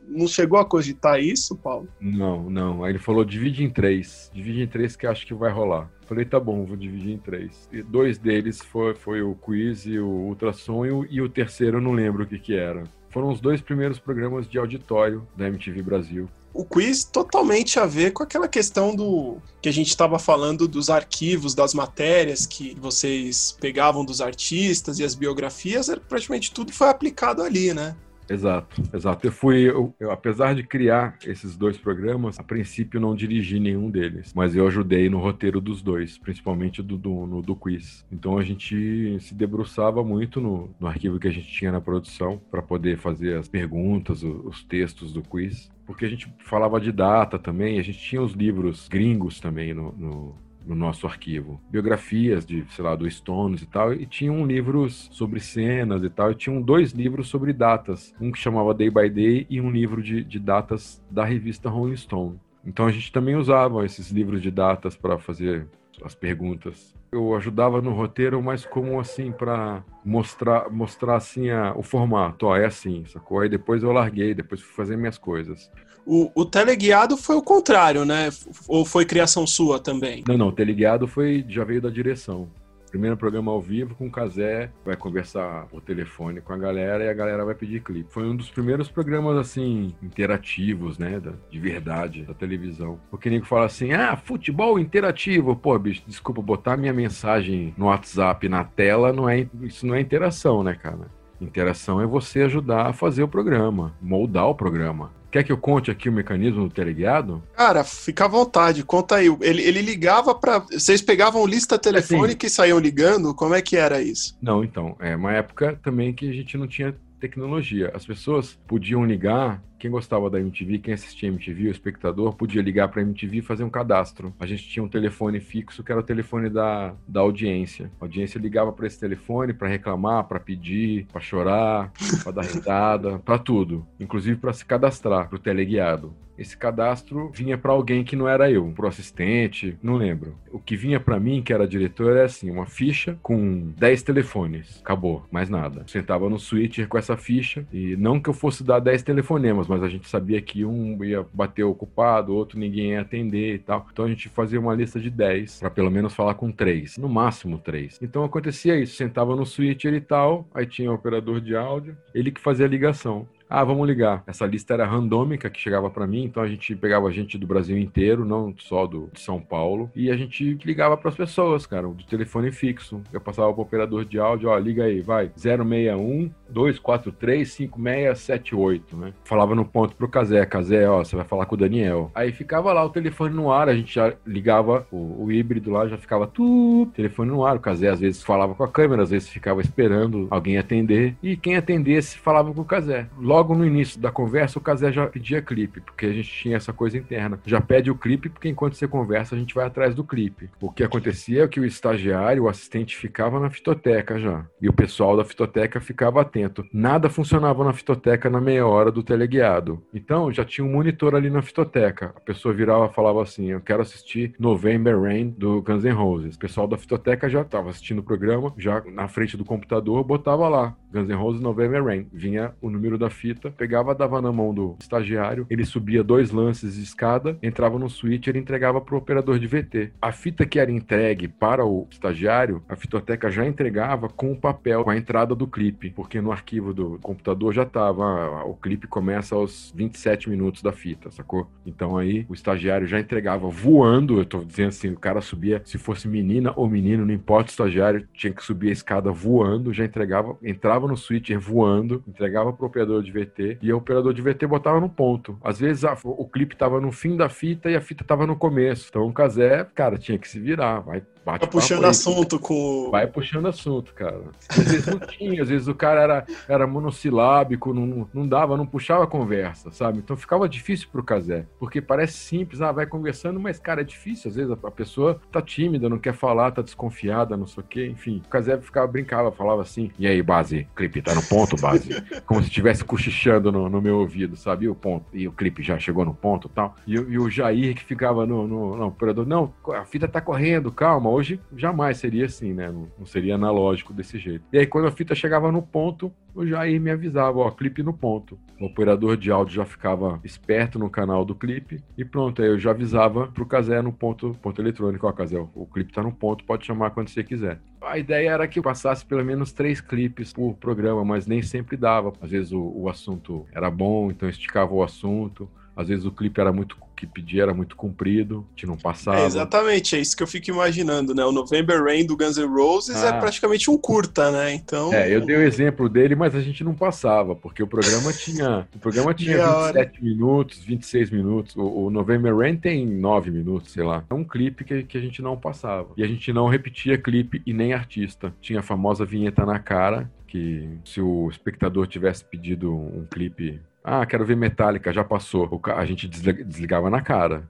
não, chegou a cogitar isso, Paulo? Não, não. Aí ele falou, divide em três. Divide em três que acho que vai rolar. Falei, tá bom, vou dividir em três. E dois deles foi, foi o quiz e o ultrassom, e o, e o terceiro eu não lembro o que que era. Foram os dois primeiros programas de auditório da MTV Brasil o quiz totalmente a ver com aquela questão do que a gente estava falando dos arquivos, das matérias que vocês pegavam dos artistas e as biografias, praticamente tudo foi aplicado ali, né? Exato, exato. Eu fui, eu, eu, apesar de criar esses dois programas, a princípio não dirigi nenhum deles, mas eu ajudei no roteiro dos dois, principalmente do, do, no, do quiz. Então a gente se debruçava muito no, no arquivo que a gente tinha na produção para poder fazer as perguntas, os, os textos do quiz porque a gente falava de data também, a gente tinha os livros gringos também no, no, no nosso arquivo. Biografias de, sei lá, do Stones e tal, e tinham livros sobre cenas e tal, e tinham dois livros sobre datas, um que chamava Day by Day e um livro de, de datas da revista Rolling Stone. Então a gente também usava esses livros de datas para fazer as perguntas. Eu ajudava no roteiro, mas como assim para mostrar mostrar assim a, o formato, ó, é assim, sacou? Aí depois eu larguei, depois fui fazer minhas coisas. O, o teleguiado foi o contrário, né? Ou foi criação sua também? Não, não, o teleguiado foi já veio da direção. Primeiro programa ao vivo com o Casé, vai conversar por telefone com a galera e a galera vai pedir clipe. Foi um dos primeiros programas, assim, interativos, né, da, de verdade, da televisão. O que Nico fala assim, ah, futebol interativo. Pô, bicho, desculpa, botar minha mensagem no WhatsApp na tela, não é, isso não é interação, né, cara? Interação é você ajudar a fazer o programa, moldar o programa. Quer que eu conte aqui o mecanismo do teleguiado? Cara, fica à vontade, conta aí. Ele, ele ligava para. Vocês pegavam lista telefônica assim, e saíam ligando? Como é que era isso? Não, então. É uma época também que a gente não tinha tecnologia. As pessoas podiam ligar, quem gostava da MTV, quem assistia MTV, o espectador, podia ligar para a MTV e fazer um cadastro. A gente tinha um telefone fixo que era o telefone da, da audiência. A audiência ligava para esse telefone para reclamar, para pedir, para chorar, para dar risada, para tudo, inclusive para se cadastrar para o teleguiado esse cadastro vinha para alguém que não era eu, pro assistente, não lembro. O que vinha para mim, que era diretor, é assim, uma ficha com 10 telefones. Acabou, mais nada. Sentava no switcher com essa ficha e não que eu fosse dar 10 telefonemas, mas a gente sabia que um ia bater ocupado, outro ninguém ia atender e tal. Então a gente fazia uma lista de 10 para pelo menos falar com três, no máximo três. Então acontecia isso, sentava no switcher e tal, aí tinha o operador de áudio, ele que fazia a ligação. Ah, vamos ligar. Essa lista era randômica que chegava para mim, então a gente pegava gente do Brasil inteiro, não só do de São Paulo, e a gente ligava para as pessoas, cara, do telefone fixo. Eu passava pro operador de áudio, ó, liga aí, vai, 061 243 5678, né? Falava no ponto pro Casé, Casé, ó, você vai falar com o Daniel. Aí ficava lá o telefone no ar, a gente já ligava o, o híbrido lá, já ficava tu, telefone no ar. O Casé às vezes falava com a câmera, às vezes ficava esperando alguém atender, e quem atendesse falava com o Casé. Logo logo no início da conversa, o Casé já pedia clipe, porque a gente tinha essa coisa interna. Já pede o clipe, porque enquanto você conversa, a gente vai atrás do clipe. O que acontecia é que o estagiário, o assistente, ficava na fitoteca já. E o pessoal da fitoteca ficava atento. Nada funcionava na fitoteca na meia hora do teleguiado. Então, já tinha um monitor ali na fitoteca. A pessoa virava e falava assim: Eu quero assistir November Rain do Guns N' Roses. O pessoal da fitoteca já estava assistindo o programa, já na frente do computador, botava lá Guns N' Roses November Rain. Vinha o número da fita, pegava, dava na mão do estagiário, ele subia dois lances de escada, entrava no switch e entregava para o operador de VT. A fita que era entregue para o estagiário, a fitoteca já entregava com o papel, com a entrada do clipe, porque no arquivo do computador já estava, ah, o clipe começa aos 27 minutos da fita, sacou? Então aí o estagiário já entregava voando, eu tô dizendo assim, o cara subia, se fosse menina ou menino, não importa o estagiário, tinha que subir a escada voando, já entregava, entrava no switcher voando, entregava pro operador de VT e o operador de VT botava no ponto. Às vezes a, o clipe tava no fim da fita e a fita tava no começo. Então o Casé, cara, tinha que se virar, vai Bate tá puxando aí, assunto com. Vai puxando assunto, cara. Às vezes não tinha, às vezes o cara era, era monossilábico, não, não dava, não puxava a conversa, sabe? Então ficava difícil pro Casé. Porque parece simples, ah, vai conversando, mas, cara, é difícil. Às vezes a, a pessoa tá tímida, não quer falar, tá desconfiada, não sei o quê, enfim. O Casé ficava, brincava, falava assim: e aí, base, clipe, tá no ponto, base? Como se estivesse cochichando no, no, meu ouvido, sabe? E o ponto, e o clipe já chegou no ponto tal. E, e o Jair que ficava no, no, no operador: não, a fita tá correndo, calma Hoje jamais seria assim, né? Não, não, seria analógico desse jeito. E aí, quando a fita chegava no ponto, o Jair me avisava, ó, clipe no ponto. O operador de áudio já ficava esperto no canal do clipe e pronto, aí eu já avisava pro Casé no ponto, ponto eletrônico, ó, Casé, o, clipe tá no ponto, pode chamar quando você quiser. A ideia era que passasse pelo menos três clipes por programa, mas nem sempre dava. Às vezes o, o assunto era bom, então esticava o assunto. Às vezes o clipe era muito que pedia era muito comprido, que não passava. É exatamente, é isso que eu fico imaginando, né? O November Rain do Guns N' Roses é ah. é praticamente um curta, né? Então. É, eu dei o exemplo dele, mas a gente não passava, porque o programa tinha. O programa tinha 27 hora. minutos, 26 minutos. O, o November Rain tem 9 minutos, sei lá. É um clipe que, que a gente não passava. E a gente não repetia clipe e nem artista. Tinha a famosa vinheta na cara, que se o espectador tivesse pedido um clipe ah, quero ver Metallica, já passou. a gente desligava na cara.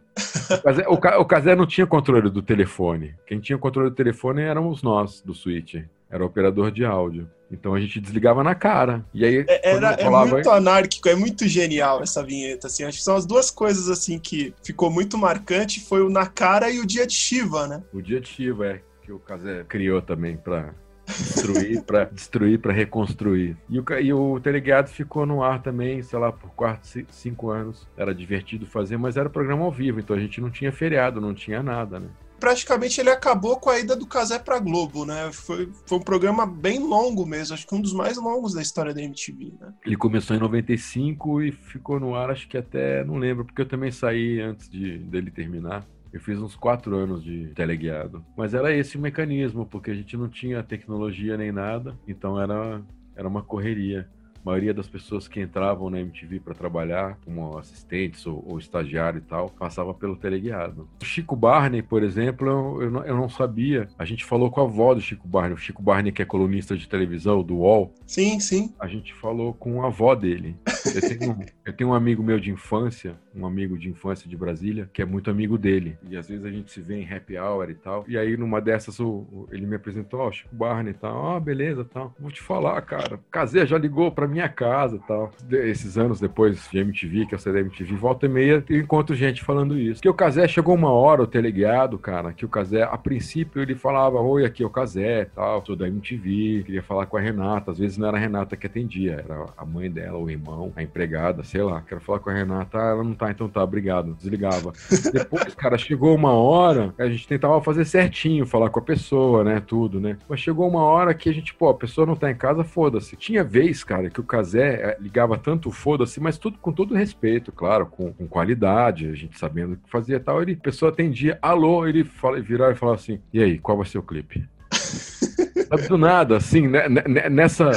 O Casé, não tinha controle do telefone. Quem tinha controle do telefone éramos nós, do Switch. era operador de áudio. Então a gente desligava na cara. E aí é, era, é muito anárquico, é muito genial essa vinheta. Assim, acho que são as duas coisas assim que ficou muito marcante foi o na cara e o dia de Shiva, né? O dia de Shiva é que o Kazé criou também para destruir, para destruir, para reconstruir. E o, e o Teleguiado ficou no ar também, sei lá, por quatro, cinco anos. Era divertido fazer, mas era programa ao vivo, então a gente não tinha feriado, não tinha nada, né? praticamente ele acabou com a ida do Casé para Globo, né? Foi, foi um programa bem longo mesmo, acho que um dos mais longos da história da MTV, né? Ele começou em 95 e ficou no ar, acho que até, não lembro, porque eu também saí antes de, dele terminar. Eu fiz uns quatro anos de teleguiado. Mas era esse o mecanismo, porque a gente não tinha tecnologia nem nada, então era, era uma correria maioria das pessoas que entravam na MTV para trabalhar, como assistentes ou, ou, estagiário e tal, passava pelo teleguiado. O Chico Barney, por exemplo, eu, eu, não, eu, não, sabia. A gente falou com a avó do Chico Barney, o Chico Barney, que é colunista de televisão do UOL. Sim, sim. A gente falou com a avó dele. Eu tenho, eu tenho um amigo meu de infância, um amigo de infância de Brasília, que é muito amigo dele. E às vezes a gente se vê em happy hour e tal. E aí, numa dessas, o, ele me apresentou, ó, oh, Chico Barney e tal. Ah, oh, beleza tal. Vou te falar, cara. Casé já ligou pra minha casa tal. Esses anos depois de MTV, que eu saí da MTV, volta e meia, eu encontro gente falando isso. Que o Casé chegou uma hora, o teleguiado, cara, que o Casé, a princípio, ele falava: Oi, aqui é o Casé tal, sou da MTV, queria falar com a Renata. Às vezes não era a Renata que atendia, era a mãe dela, o irmão, a empregada, sei lá. Quero falar com a Renata, ah, ela não tá, então tá, obrigado. Desligava. Depois, cara, chegou uma hora, a gente tentava fazer certinho, falar com a pessoa, né, tudo, né. Mas chegou uma hora que a gente, pô, a pessoa não tá em casa, foda-se. Tinha vez, cara, que o Casé é, ligava tanto foda-se, mas tudo com todo respeito, claro, com, com, qualidade, a gente sabendo o que fazia e tal. Ele, a pessoa atendia, alô, ele fala, virava e falava assim: e aí, qual vai ser o clipe? Do nada, assim, né, né, né, nessa,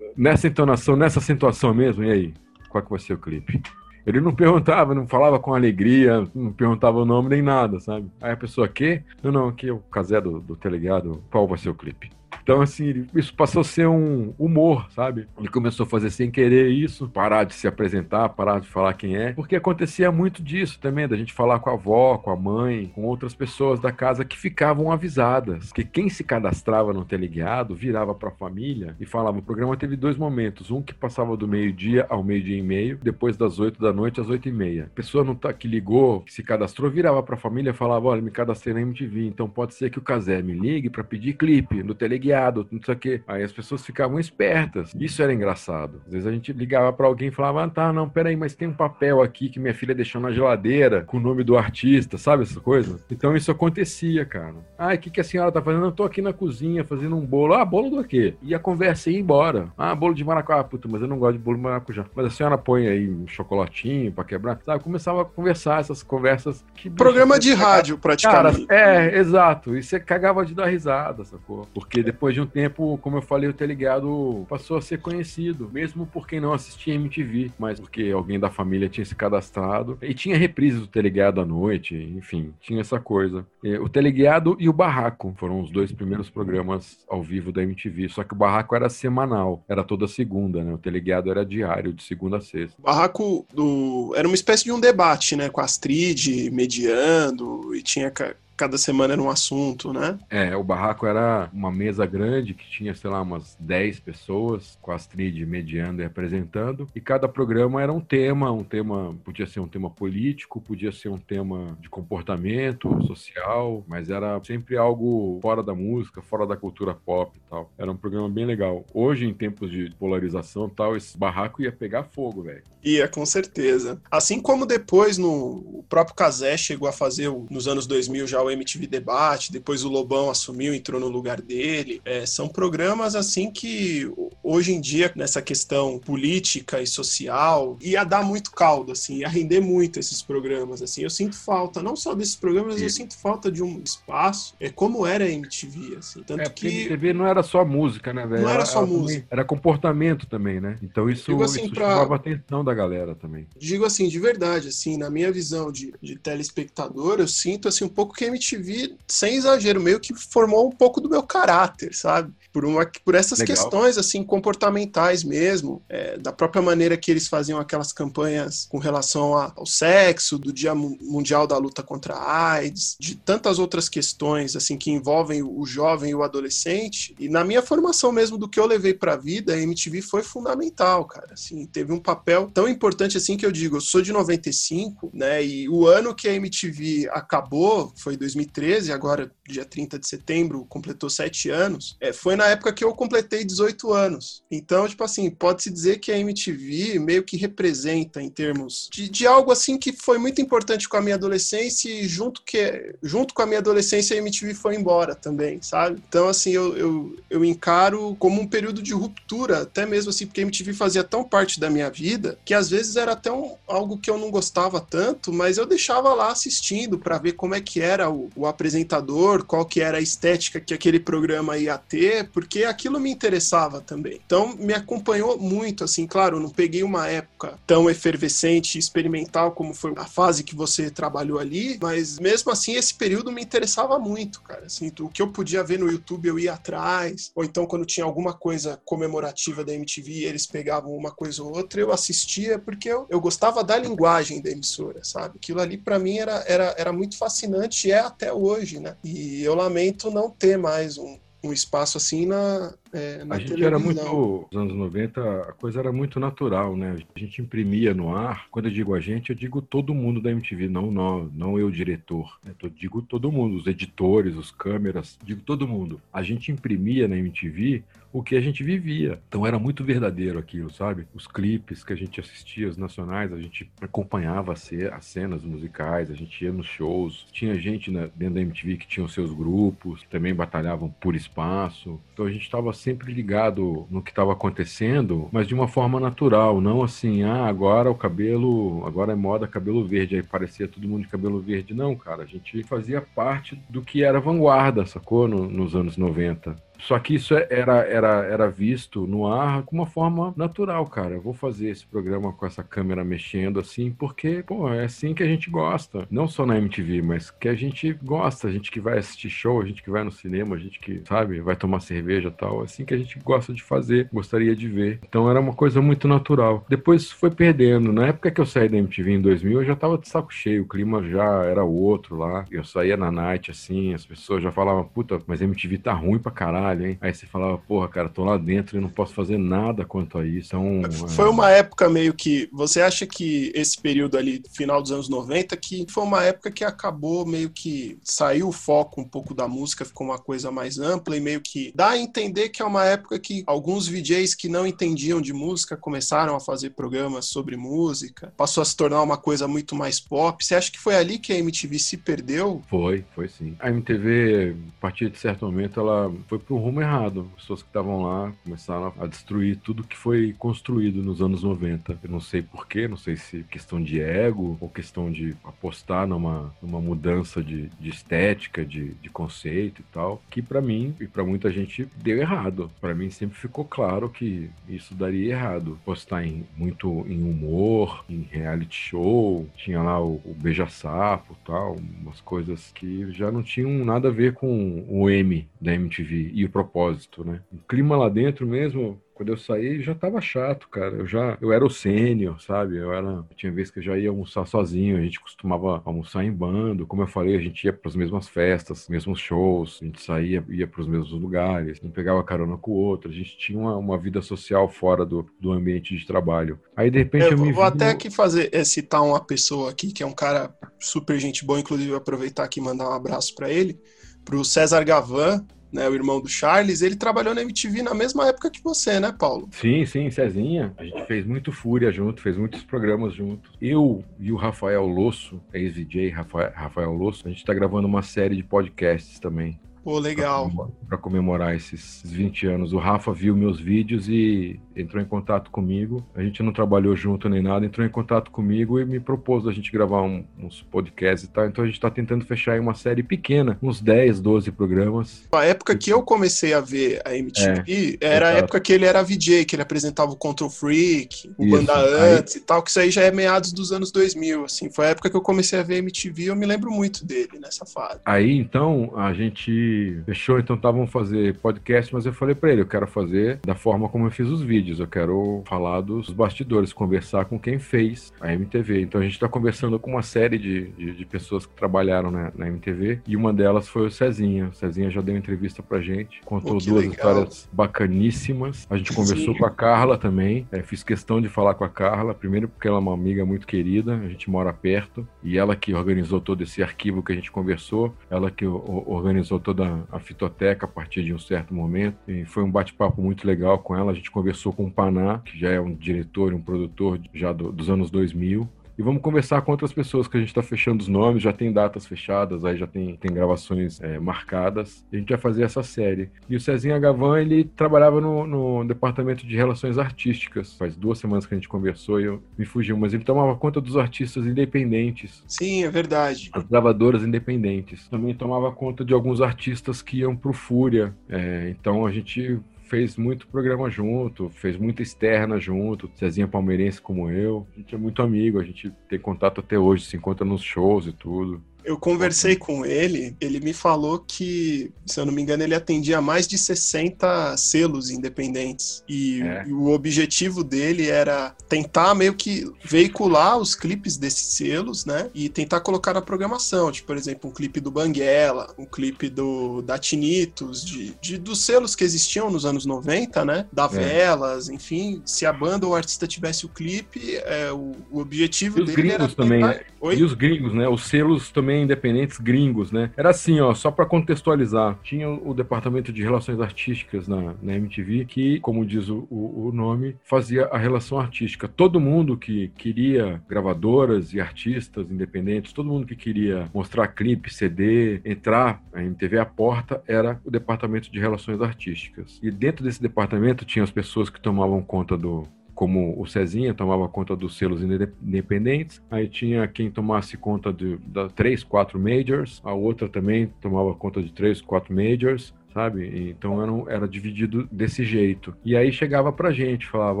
nessa entonação, nessa situação mesmo, e aí, qual que vai ser o clipe? Ele não perguntava, não falava com alegria, não perguntava o nome nem nada, sabe? Aí a pessoa, que? Não, não, aqui é o casé do, do teleguiado, qual vai ser o clipe? Então, assim, isso passou a ser um humor, sabe? Ele começou a fazer sem querer isso, parar de se apresentar, parar de falar quem é, porque acontecia muito disso também, da gente falar com a avó, com a mãe, com outras pessoas da casa que ficavam avisadas, que quem se cadastrava no teleguiado virava para a família e falava: o programa teve dois momentos, um que passava do meio-dia ao meio-dia e meio, depois das oito da noite às oito e meia. A pessoa não tá, que ligou, que se cadastrou, virava para a família e falava: olha, me cadastrei na MTV, então pode ser que o Casé me ligue para pedir clipe no teleguiado não sei o quê. Aí as pessoas ficavam espertas. Isso era engraçado. Às vezes a gente ligava para alguém e falava: ah, tá, não, peraí, mas tem um papel aqui que minha filha deixou na geladeira com o nome do artista, sabe essa coisa? Então isso acontecia, cara. Ah, o que, que a senhora tá fazendo? Eu tô aqui na cozinha fazendo um bolo. Ah, bolo do quê? E a conversa ia embora. Ah, bolo de maracujá. Ah, puta, mas eu não gosto de bolo de maracujá. Mas a senhora põe aí um chocolatinho para quebrar, sabe? Começava a conversar essas conversas que. Programa de rádio, praticamente. Cara, é, exato. E você cagava de dar risada, sacou? Porque depois de um tempo, como eu falei, o Teleguiado passou a ser conhecido, mesmo por quem não assistia MTV, mas porque alguém da família tinha se cadastrado. E tinha reprises do Teleguiado à noite, enfim, tinha essa coisa. O Teleguiado e o Barraco foram os dois primeiros programas ao vivo da MTV, só que o Barraco era semanal, era toda segunda, né? O Teleguiado era diário, de segunda a sexta. O Barraco do... era uma espécie de um debate, né? Com a Astrid mediando, e tinha cada semana era um assunto, né? É, o barraco era uma mesa grande que tinha, sei lá, umas 10 pessoas, com a Astrid mediando e apresentando, e cada programa era um tema, um tema, podia ser um tema político, podia ser um tema de comportamento social, mas era sempre algo fora da música, fora da cultura pop e tal. Era um programa bem legal. Hoje, em tempos de polarização e tal, esse barraco ia pegar fogo, velho. Ia, com certeza. Assim como depois no o próprio Casé chegou a fazer nos anos 2000 já o MTV Debate, depois o Lobão assumiu, entrou no lugar dele. É, são programas assim que hoje em dia, nessa questão política e social, ia dar muito caldo, assim, ia render muito esses programas. Assim, eu sinto falta, não só desses programas, mas eu sinto falta de um espaço. É como era a MTV, assim. Tanto é, que. A MTV não era só música, né, velho? Não era, era só música. Era comportamento também, né? Então isso, assim, isso pra... chamava a atenção da galera também. Digo assim, de verdade, assim, na minha visão de, de telespectador, eu sinto assim um pouco que a MTV, sem exagero, meio que formou um pouco do meu caráter, sabe? Por, uma, por essas Legal. questões, assim, comportamentais mesmo, é, da própria maneira que eles faziam aquelas campanhas com relação a, ao sexo, do Dia Mundial da Luta contra a AIDS, de tantas outras questões, assim, que envolvem o jovem e o adolescente. E na minha formação mesmo do que eu levei pra vida, a MTV foi fundamental, cara, assim, teve um papel tão importante assim que eu digo, eu sou de 95, né, e o ano que a MTV acabou, foi 2013, agora dia 30 de setembro, completou sete anos, é, foi na época que eu completei 18 anos. Então, tipo assim, pode-se dizer que a MTV meio que representa em termos de, de, algo assim que foi muito importante com a minha adolescência e junto, que, junto com a minha adolescência a MTV foi embora também, sabe? Então, assim, eu, eu, eu encaro como um período de ruptura, até mesmo assim, porque a MTV fazia tão parte da minha vida que às vezes era até um, algo que eu não gostava tanto, mas eu deixava lá assistindo para ver como é que era o, o apresentador qual que era a estética que aquele programa ia ter, porque aquilo me interessava também. Então me acompanhou muito, assim, claro, não peguei uma época tão efervescente experimental como foi a fase que você trabalhou ali, mas mesmo assim esse período me interessava muito, cara. Assim, o que eu podia ver no YouTube eu ia atrás, ou então quando tinha alguma coisa comemorativa da MTV, eles pegavam uma coisa ou outra, eu assistia porque eu, eu gostava da linguagem da emissora, sabe? Aquilo ali para mim era, era, era muito fascinante e é até hoje, né? E eu lamento não ter mais um, um espaço assim na, é, na a gente era muito, nos anos 90, a coisa era muito natural, né? A gente imprimia no ar. Quando eu digo a gente, eu digo todo mundo da MTV, não não, não eu, diretor. Né? Eu digo todo mundo, os editores, os câmeras, digo todo mundo. A gente imprimia na MTV o que a gente vivia. Então era muito verdadeiro aquilo, sabe? Os clipes que a gente assistia, os nacionais, a gente acompanhava as cenas musicais, a gente ia nos shows. Tinha gente dentro da MTV que tinha os seus grupos, que também batalhavam por espaço. Então a gente estava sempre ligado no que estava acontecendo, mas de uma forma natural, não assim, ah, agora o cabelo, agora é moda cabelo verde, aí parecia todo mundo de cabelo verde. Não, cara, a gente fazia parte do que era vanguarda, sacou? No, nos anos 90. Só que isso é, era, era, era visto no ar com uma forma natural, cara. Eu vou fazer esse programa com essa câmera mexendo assim, porque, pô, é assim que a gente gosta. Não só na MTV, mas que a gente gosta. A gente que vai assistir show, a gente que vai no cinema, a gente que, sabe, vai tomar cerveja e tal. Assim que a gente gosta de fazer, gostaria de ver. Então era uma coisa muito natural. Depois foi perdendo. Na época que eu saí da MTV em 2000, eu já tava de saco cheio. O clima já era outro lá. Eu saía na night assim, as pessoas já falavam, puta, mas a MTV tá ruim pra caralho caralho, hein? Aí você falava, porra, cara, tô lá dentro e não posso fazer nada quanto a isso. Então, foi uma época meio que. Você acha que esse período ali, final dos anos 90, que foi uma época que acabou meio que saiu o foco um pouco da música, ficou uma coisa mais ampla e meio que dá a entender que é uma época que alguns VJs que não entendiam de música começaram a fazer programas sobre música, passou a se tornar uma coisa muito mais pop. Você acha que foi ali que a MTV se perdeu? Foi, foi sim. A MTV, a partir de certo momento, ela foi pro rumo errado. As pessoas que estavam lá começaram a destruir tudo que foi construído nos anos 90. Eu não sei porquê, não sei se questão de ego ou questão de apostar numa, numa mudança de, de estética, de, de conceito e tal, que para mim e para muita gente deu errado. Para mim sempre ficou claro que isso daria errado. Postar em, muito em humor, em reality show, tinha lá o, o beija-sapo tal, umas coisas que já não tinham nada a ver com o M da MTV e o propósito, né? O clima lá dentro mesmo, quando eu saí, já tava chato, cara. Eu já, eu era o sênior, sabe? Eu era, tinha vezes que eu já ia almoçar sozinho, a gente costumava almoçar em bando. Como eu falei, a gente ia para as mesmas festas, mesmos shows, a gente saía, ia para os mesmos lugares, não pegava carona com o outro. A gente tinha uma, uma vida social fora do, do ambiente de trabalho. Aí de repente eu, eu me vou até no... aqui fazer é, citar uma pessoa aqui que é um cara super gente boa, inclusive aproveitar aqui e mandar um abraço para ele, pro César Gavan, né, o irmão do Charles, ele trabalhou na MTV na mesma época que você, né, Paulo? Sim, sim, Cezinha. A gente fez muito Fúria junto, fez muitos programas junto. Eu e o Rafael Losso, ex-DJ Rafael, Rafael Losso, a gente tá gravando uma série de podcasts também. Pô, legal. Para comemorar esses 20 anos. O Rafa viu meus vídeos e entrou em contato comigo. A gente não trabalhou junto nem nada, entrou em contato comigo e me propôs a gente gravar um, uns podcasts e tal. Então a gente está tentando fechar aí uma série pequena, uns 10, 12 programas. A época que eu comecei a ver a MTV é, era exato. a época que ele era VJ, que ele apresentava o Control Freak, o isso. Banda Antes aí... e tal, que isso aí já é meados dos anos 2000, assim. Foi a época que eu comecei a ver a MTV, eu me lembro muito dele nessa fase. Aí então a gente fechou, então tá, vamos fazer podcast, mas eu falei para ele, eu quero fazer da forma como eu fiz os vídeos eu quero falar dos bastidores, conversar com quem fez a MTV. Então a gente está conversando com uma série de, de, de pessoas que trabalharam na, na, MTV e uma delas foi o Cezinha. O Cezinha já deu entrevista pra gente, contou duas legal. histórias bacaníssimas. A gente conversou Sim. com a Carla também, é, fiz questão de falar com a Carla, primeiro porque ela é uma amiga muito querida, a gente mora perto e ela que organizou todo esse arquivo que a gente conversou, ela que organizou toda a fitoteca a partir de um certo momento e foi um bate-papo muito legal com ela. A gente conversou com o Paná, que já é um diretor e um produtor já do, dos anos 2000. E vamos conversar com outras pessoas que a gente está fechando os nomes, já tem datas fechadas, aí já tem, tem gravações é, marcadas. E a gente vai fazer essa série. E o Cezinha Gavan, ele trabalhava no, no, departamento de relações artísticas. Faz duas semanas que a gente conversou e eu me fugiu, mas ele tomava conta dos artistas independentes. Sim, é verdade. As gravadoras independentes. Também tomava conta de alguns artistas que iam pro Fúria. É, então a gente fez muito programa junto, fez muita externa junto, Cezinha Palmeirense como eu. A gente é muito amigo, a gente tem contato até hoje, se encontra nos shows e tudo. Eu conversei com ele, ele me falou que, se eu não me engano, ele atendia mais de 60 selos independentes. E, é. o objetivo dele era tentar meio que veicular os clipes desses selos, né? E tentar colocar na programação. Tipo, por exemplo, um clipe do Banguela, um clipe do da Tinitos, de, de, dos selos que existiam nos anos 90, né? Da é. Velas, enfim. Se a banda ou o artista tivesse o clipe, é, o, o objetivo e dele era. Tentar... Também, né? E os gringos, né? Os selos também também independentes gringos, né? Era assim, ó, só para contextualizar. Tinha o departamento de relações artísticas na, na MTV que, como diz o, o, nome, fazia a relação artística. Todo mundo que queria gravadoras e artistas independentes, todo mundo que queria mostrar clipe, CD, entrar na MTV, a porta era o departamento de relações artísticas. E dentro desse departamento tinha as pessoas que tomavam conta do como o Cezinha tomava conta dos selos independentes, aí tinha quem tomasse conta de, três, quatro majors, a outra também tomava conta de três, quatro majors, sabe? Então era, era dividido desse jeito. E aí chegava pra gente, falava,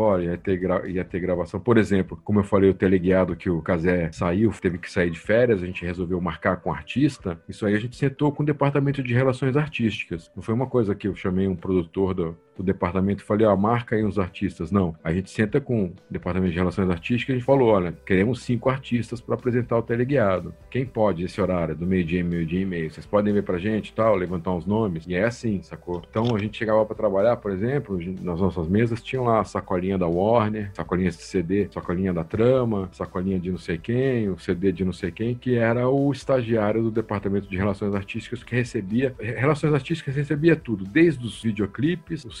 olha, ia ter, ia ter gravação. Por exemplo, como eu falei, o teleguiado que o Casé saiu, teve que sair de férias, a gente resolveu marcar com o artista. Isso aí a gente sentou com o departamento de relações artísticas. Não foi uma coisa que eu chamei um produtor do, do departamento e falei, ó, marca aí uns artistas. Não, a gente senta com o departamento de relações artísticas e a gente falou, olha, queremos cinco artistas para apresentar o teleguiado. Quem pode esse horário, do meio-dia, meio-dia e meio? Vocês podem ver pra gente tal, levantar uns nomes? E é assim, sacou? Então a gente chegava para trabalhar, por exemplo, nas nossas mesas tinham lá a sacolinha da Warner, sacolinhas de CD, sacolinha da Trama, sacolinha de não sei quem, o CD de não sei quem, que era o estagiário do departamento de relações artísticas que recebia, relações artísticas recebia tudo, desde os videoclipes, os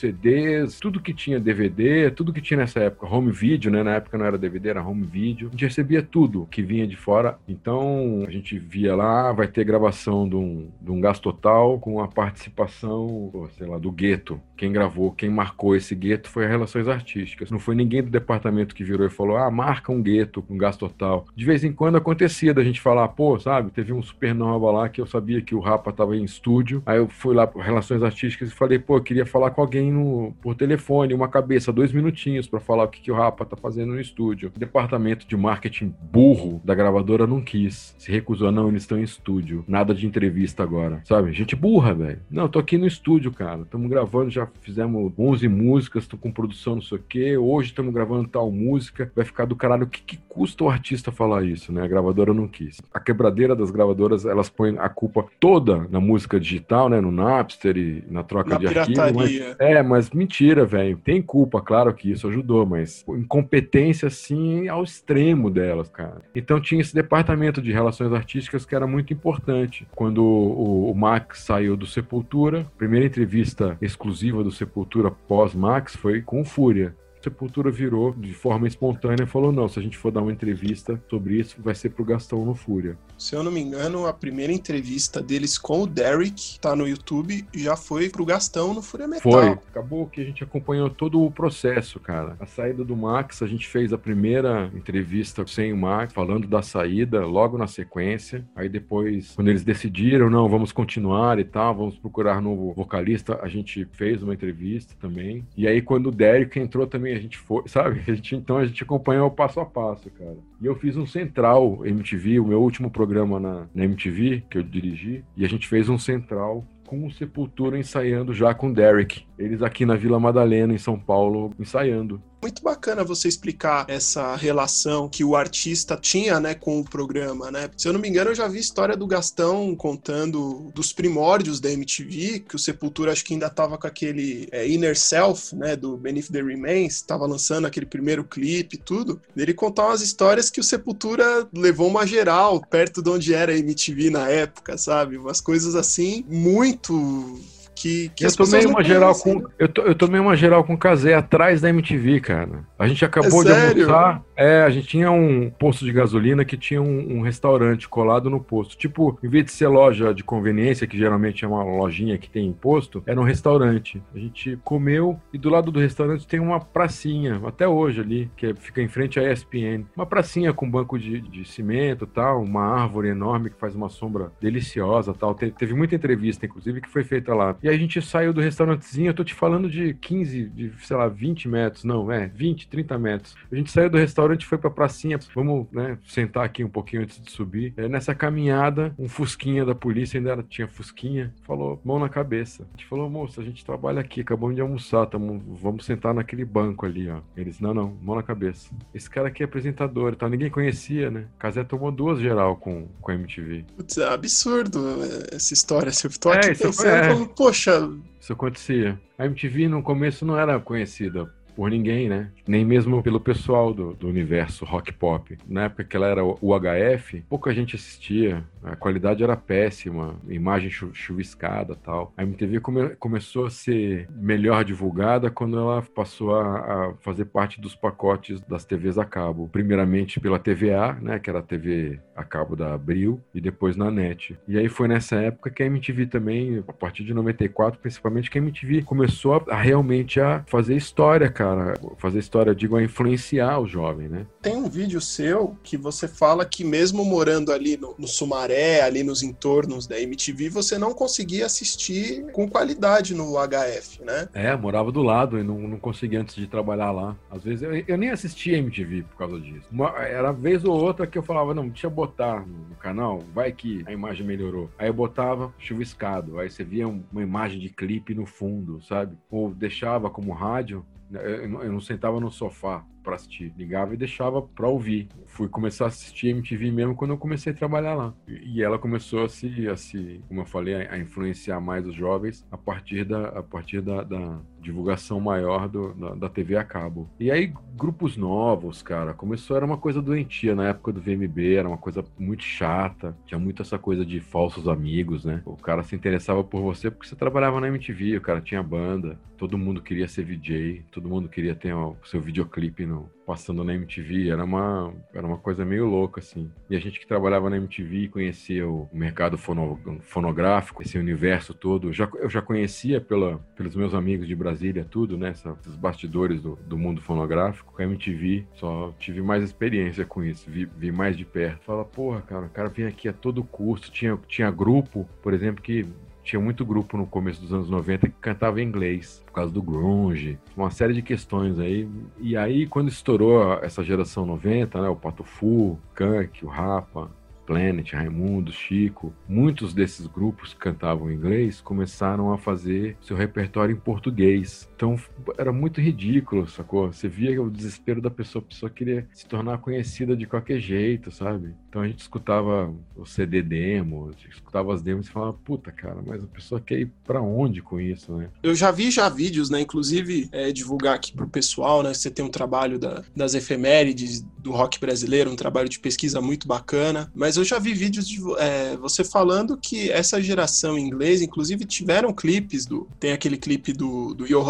Tudo que tinha DVD, tudo que tinha nessa época, home video, né? Na época não era DVD, era home video. A gente recebia tudo que vinha de fora. Então a gente via lá, vai ter gravação de um, de um gasto total com a participação, sei lá, do gueto. Quem gravou, quem marcou esse gueto foi Relações Artísticas. Não foi ninguém do departamento que virou e falou, ah, marca um gueto com gasto total. De vez em quando acontecia da gente falar, pô, sabe, teve um supernova lá que eu sabia que o Rapa tava em estúdio. Aí eu fui lá para Relações Artísticas e falei, pô, eu queria falar com alguém no, por telefone, uma cabeça, dois minutinhos para falar o que, que o Rapa tá fazendo no estúdio. O departamento de marketing burro da gravadora não quis. Se recusou, não, eles estão em estúdio. Nada de entrevista agora. Sabe? Gente burra, velho. Não, tô aqui no estúdio, cara. Estamos gravando, já fizemos 11 músicas, tô com produção não sei o quê. Hoje estamos gravando tal música. Vai ficar do caralho. O que, que custa o artista falar isso, né? A gravadora não quis. A quebradeira das gravadoras, elas põem a culpa toda na música digital, né? No Napster e na troca na de pirataria. arquivo. Mas, é, mas mentira, velho. Tem culpa, claro que isso ajudou, mas incompetência, assim, ao extremo delas, cara. Então tinha esse departamento de relações artísticas que era muito importante. Quando o, o Max saiu do Sepultura, primeira entrevista exclusiva do Sepultura pós-Max foi com Fúria Sepultura virou de forma espontânea e falou: não, se a gente for dar uma entrevista sobre isso, vai ser pro Gastão no Fúria. Se eu não me engano, a primeira entrevista deles com o Derek, tá no YouTube, já foi pro Gastão no Fúria Metal. Foi. Acabou que a gente acompanhou todo o processo, cara. A saída do Max, a gente fez a primeira entrevista sem o Max, falando da saída, logo na sequência. Aí depois, quando eles decidiram, não, vamos continuar e tal, vamos procurar novo vocalista, a gente fez uma entrevista também. E aí, quando o Derek entrou também, a gente foi, sabe? A gente, então a gente acompanhou passo a passo, cara. E eu fiz um Central MTV, o meu último programa na, na MTV, que eu dirigi, e a gente fez um Central com o Sepultura ensaiando já com o Derek. Eles aqui na Vila Madalena, em São Paulo, ensaiando muito bacana você explicar essa relação que o artista tinha, né, com o programa, né? Se eu não me engano, eu já vi história do Gastão contando dos primórdios da MTV, que o Sepultura acho que ainda tava com aquele é, Inner Self, né, do Beneath the Remains, tava lançando aquele primeiro clipe e tudo. Ele contar umas histórias que o Sepultura levou uma geral perto de onde era a MTV na época, sabe? Umas coisas assim muito que, que eu tomei uma geral com né? eu, to, eu tomei uma geral com o Casé atrás da MTV, cara. A gente acabou é de almoçar. É, a gente tinha um posto de gasolina que tinha um, um, restaurante colado no posto. Tipo, em vez de ser loja de conveniência, que geralmente é uma lojinha que tem imposto, era um restaurante. A gente comeu e do lado do restaurante tem uma pracinha, até hoje ali, que fica em frente à ESPN. Uma pracinha com banco de, de cimento tal, uma árvore enorme que faz uma sombra deliciosa tal. Te, teve muita entrevista, inclusive, que foi feita lá. E a gente saiu do restaurantezinho, eu tô te falando de 15, de, sei lá, 20 metros, não, é, 20, 30 metros. A gente saiu do restaurante, foi pra pracinha, vamos, né, sentar aqui um pouquinho antes de subir. É, nessa caminhada, um fusquinha da polícia, ainda era, tinha fusquinha, falou, mão na cabeça. A gente falou, moça, a gente trabalha aqui, acabamos de almoçar, tamo, vamos sentar naquele banco ali, ó. Eles, não, não, mão na cabeça. Esse cara aqui é apresentador tal, ninguém conhecia, né? Casé tomou duas geral com, com a MTV. Putz, é absurdo essa história. Se eu tô aqui é, pensando, é. poxa, isso acontecia. A MTV no começo não era conhecida por ninguém, né? Nem mesmo pelo pessoal do, do universo rock pop. Na época que ela era o UHF, pouca gente assistia, a qualidade era péssima, imagem chu chuviscada tal. A MTV come começou a ser melhor divulgada quando ela passou a, a, fazer parte dos pacotes das TVs a cabo. Primeiramente pela TVA, né? Que era a TV a cabo da Abril, e depois na NET. E aí foi nessa época que a MTV também, a partir de 94, principalmente, que a MTV começou a, a realmente a fazer história, cara fazer história, digo, a influenciar o jovem, né? Tem um vídeo seu que você fala que mesmo morando ali no, no Sumaré, ali nos entornos da MTV, você não conseguia assistir com qualidade no HF, né? É, morava do lado e não, não conseguia antes de trabalhar lá. Às vezes eu, eu nem assistia MTV por causa disso. Uma, era vez ou outra que eu falava, não, deixa eu botar no, no canal, vai que a imagem melhorou. Aí eu botava chuviscado, aí você via uma imagem de clipe no fundo, sabe? Ou deixava como rádio, eu não sentava no sofá para assistir. Ligava e deixava para ouvir. Fui começar a assistir MTV mesmo quando eu comecei a trabalhar lá. E ela começou a se, a se como eu falei, a influenciar mais os jovens a partir da, a partir da, da divulgação maior do, da, da, TV a cabo. E aí, grupos novos, cara, começou, era uma coisa doentia na época do VMB, era uma coisa muito chata, tinha muito essa coisa de falsos amigos, né? O cara se interessava por você porque você trabalhava na MTV, o cara tinha banda, todo mundo queria ser VJ, todo mundo queria ter o seu videoclipe no, passando na MTV, era uma, era uma coisa meio louca, assim. E a gente que trabalhava na MTV conhecia o mercado fono, fonográfico, esse universo todo. Já, eu já conhecia pela, pelos meus amigos de Brasília, tudo, né? Esses bastidores do, do mundo fonográfico. Com a MTV, só tive mais experiência com isso, vi, vi mais de perto. Fala, porra, cara, o cara vem aqui a todo custo. Tinha, tinha grupo, por exemplo, que tinha muito grupo no começo dos anos 90 que cantava em inglês, por causa do grunge, uma série de questões aí. E aí, quando estourou essa geração 90, né, o Pato Fu, o Kank, o Rapa, Planet, Raimundo, Chico, muitos desses grupos que cantavam em inglês começaram a fazer seu repertório em português. Então era muito ridículo, sacou? Você via o desespero da pessoa, a pessoa queria se tornar conhecida de qualquer jeito, sabe? Então a gente escutava o CD demo, escutava as demos e falava, puta cara, mas a pessoa quer ir pra onde com isso, né? Eu já vi já vídeos, né? Inclusive, é, divulgar aqui pro pessoal, né? Você tem um trabalho da, das efemérides do rock brasileiro, um trabalho de pesquisa muito bacana, mas eu eu já vi vídeos de é, você falando que essa geração inglesa, inclusive tiveram clipes do. Tem aquele clipe do, do Yo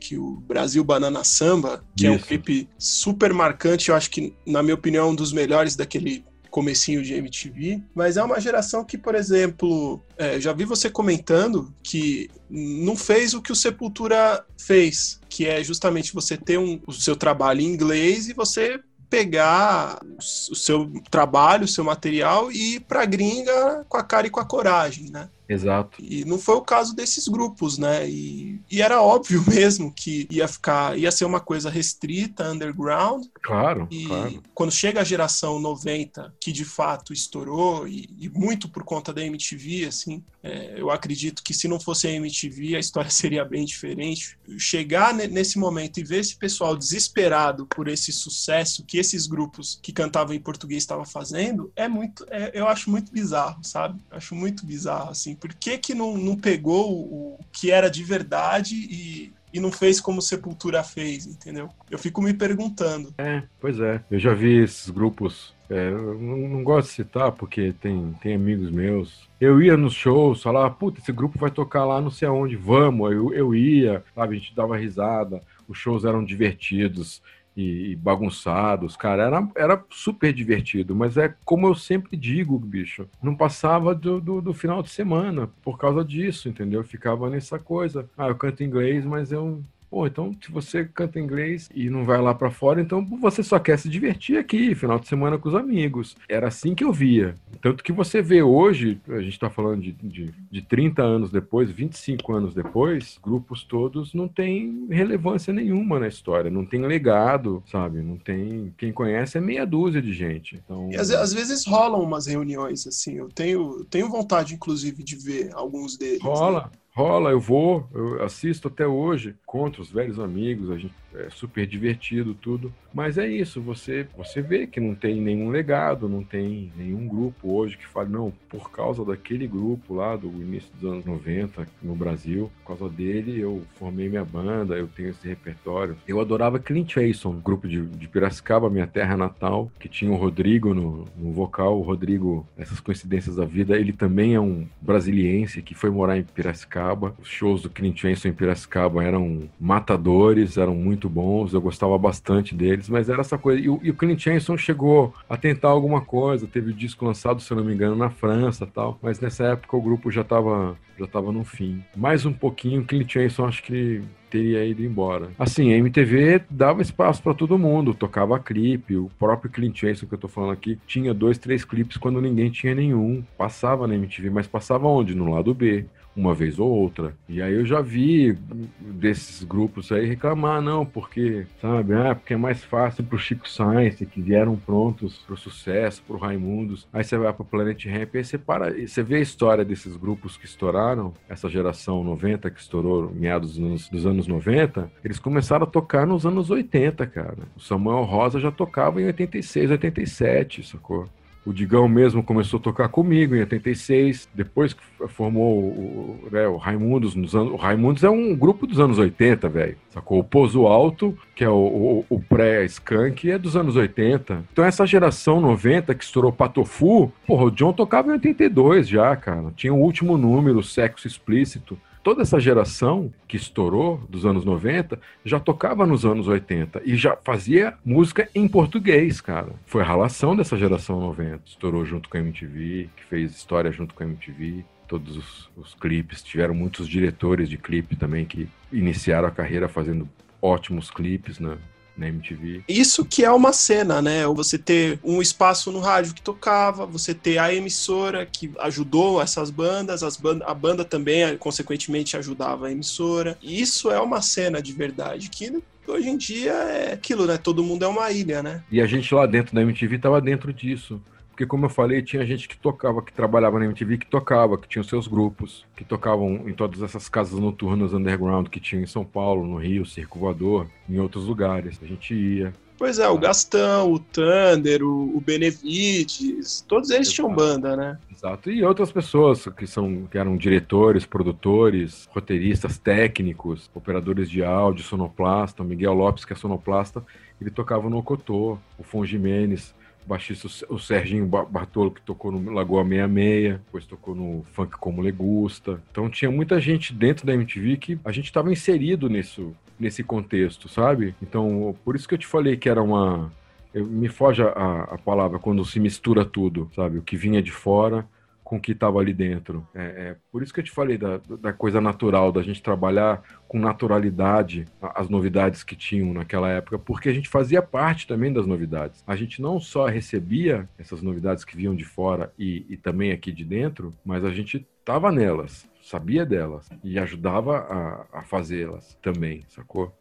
que o Brasil Banana Samba, que Isso. é um clipe super marcante, eu acho que, na minha opinião, um dos melhores daquele comecinho de MTV, mas é uma geração que, por exemplo, é, já vi você comentando que não fez o que o Sepultura fez, que é justamente você ter um, o seu trabalho em inglês e você pegar o seu trabalho, o seu material e ir pra gringa com a cara e com a coragem, né? Exato. E não foi o caso desses grupos, né? E, e, era óbvio mesmo que ia ficar, ia ser uma coisa restrita, underground. Claro. E claro. quando chega a geração 90, que de fato estourou, e, e muito por conta da MTV, assim, é, eu acredito que se não fosse a MTV, a história seria bem diferente. Chegar nesse momento e ver esse pessoal desesperado por esse sucesso que esses grupos que cantavam em português estavam fazendo, é muito, é, eu acho muito bizarro, sabe? Acho muito bizarro, assim por que, que não, não pegou o que era de verdade e, e não fez como Sepultura fez, entendeu? Eu fico me perguntando. É, pois é. Eu já vi esses grupos. É, eu não, não, gosto de citar porque tem, tem amigos meus. Eu ia nos shows, falava, puta, esse grupo vai tocar lá não sei aonde, vamos. Eu, eu ia, sabe? A gente dava risada, os shows eram divertidos e, e bagunçados, cara, era, era super divertido, mas é como eu sempre digo, bicho, não passava do, do, do final de semana por causa disso, entendeu? Eu ficava nessa coisa, ah, eu canto inglês, mas eu Pô, então se você canta inglês e não vai lá para fora, então você só quer se divertir aqui, final de semana com os amigos. Era assim que eu via. Tanto que você vê hoje, a gente tá falando de, de, de 30 anos depois, 25 anos depois, grupos todos não têm relevância nenhuma na história, não tem legado, sabe? Não tem. Quem conhece é meia dúzia de gente. Então... E às, às vezes rolam umas reuniões, assim. Eu tenho, tenho vontade, inclusive, de ver alguns deles. Rola. Né? Rola, eu vou, eu assisto até hoje, contra os velhos amigos, a gente é super divertido tudo, mas é isso, você você vê que não tem nenhum legado, não tem nenhum grupo hoje que fale, não, por causa daquele grupo lá do início dos anos 90 no Brasil, por causa dele eu formei minha banda, eu tenho esse repertório. Eu adorava Clint Jason, grupo de, de Piracicaba, minha terra natal, que tinha o Rodrigo no, no vocal, o Rodrigo, essas coincidências da vida, ele também é um brasiliense que foi morar em Piracicaba, os shows do Clint Jason em Piracicaba eram matadores, eram muito bons, eu gostava bastante deles, mas era essa coisa. E, o, e o Clint Hanson chegou a tentar alguma coisa, teve o disco lançado, se eu não me engano, na França tal, mas nessa época o grupo já estava já tava no fim. Mais um pouquinho, o Clint Hanson acho que teria ido embora. Assim, a MTV dava espaço para todo mundo, tocava clipe, o próprio Clint Hanson que eu tô falando aqui tinha dois, três clipes quando ninguém tinha nenhum. Passava na MTV, mas passava onde? No lado B uma vez ou outra. E aí eu já vi desses grupos aí reclamar, não, porque, sabe, ah, porque é mais fácil pro Chico Science, que vieram prontos pro sucesso, pro Raimundos. Aí você vai pro Planet Ramp, aí você para, você vê a história desses grupos que estouraram, essa geração 90 que estourou meados dos dos anos 90, eles começaram a tocar nos anos 80, cara. O Samuel Rosa já tocava em 86, 87, sacou? O Digão mesmo começou a tocar comigo em 86, depois que formou o, né, o Raimundos nos anos. O Raimundos é um grupo dos anos 80, velho. Sacou? O Pozo Alto, que é o, o, o pré-skunk, é dos anos 80. Então essa geração 90 que estourou Patofu, porra, o John tocava em 82 já, cara. Tinha o último número, Sexo Explícito toda essa geração que estourou dos anos 90 já tocava nos anos 80 e já fazia música em português, cara. Foi a relação dessa geração 90. Estourou junto com a MTV, que fez história junto com a MTV. Todos os, os clipes, tiveram muitos diretores de clipe também que iniciaram a carreira fazendo ótimos clipes, né? Na MTV. Isso que é uma cena, né? Você ter um espaço no rádio que tocava, você ter a emissora que ajudou essas bandas, as band a banda também, consequentemente, ajudava a emissora. Isso é uma cena de verdade que hoje em dia é aquilo, né? Todo mundo é uma ilha, né? E a gente lá dentro da MTV tava dentro disso. Porque, como eu falei, tinha gente que tocava, que trabalhava na MTV, que tocava, que tinha seus grupos, que tocavam em todas essas casas noturnas underground que tinha em São Paulo, no Rio, Circo Voador, em outros lugares. A gente ia. Pois é, o Gastão, o Thunder, o, Benevides, todos eles Exato. tinham banda, né? Exato. E outras pessoas que, são, que eram diretores, produtores, roteiristas, técnicos, operadores de áudio, sonoplasta, o Miguel Lopes, que é sonoplasta, ele tocava no Ocotô, o Fon Jimenez baixista o Serginho Bartolo, que tocou no Lagoa 66, depois tocou no Funk Como Legusta. Então tinha muita gente dentro da MTV que a gente estava inserido nisso, nesse contexto, sabe? Então, por isso que eu te falei que era uma. Eu, me foge a, a palavra quando se mistura tudo, sabe? O que vinha de fora com o que estava ali dentro. É, é, por isso que eu te falei da, da coisa natural, da gente trabalhar com naturalidade as novidades que tinham naquela época, porque a gente fazia parte também das novidades. A gente não só recebia essas novidades que vinham de fora e, e também aqui de dentro, mas a gente estava nelas, sabia delas e ajudava a, a fazê-las também, sacou?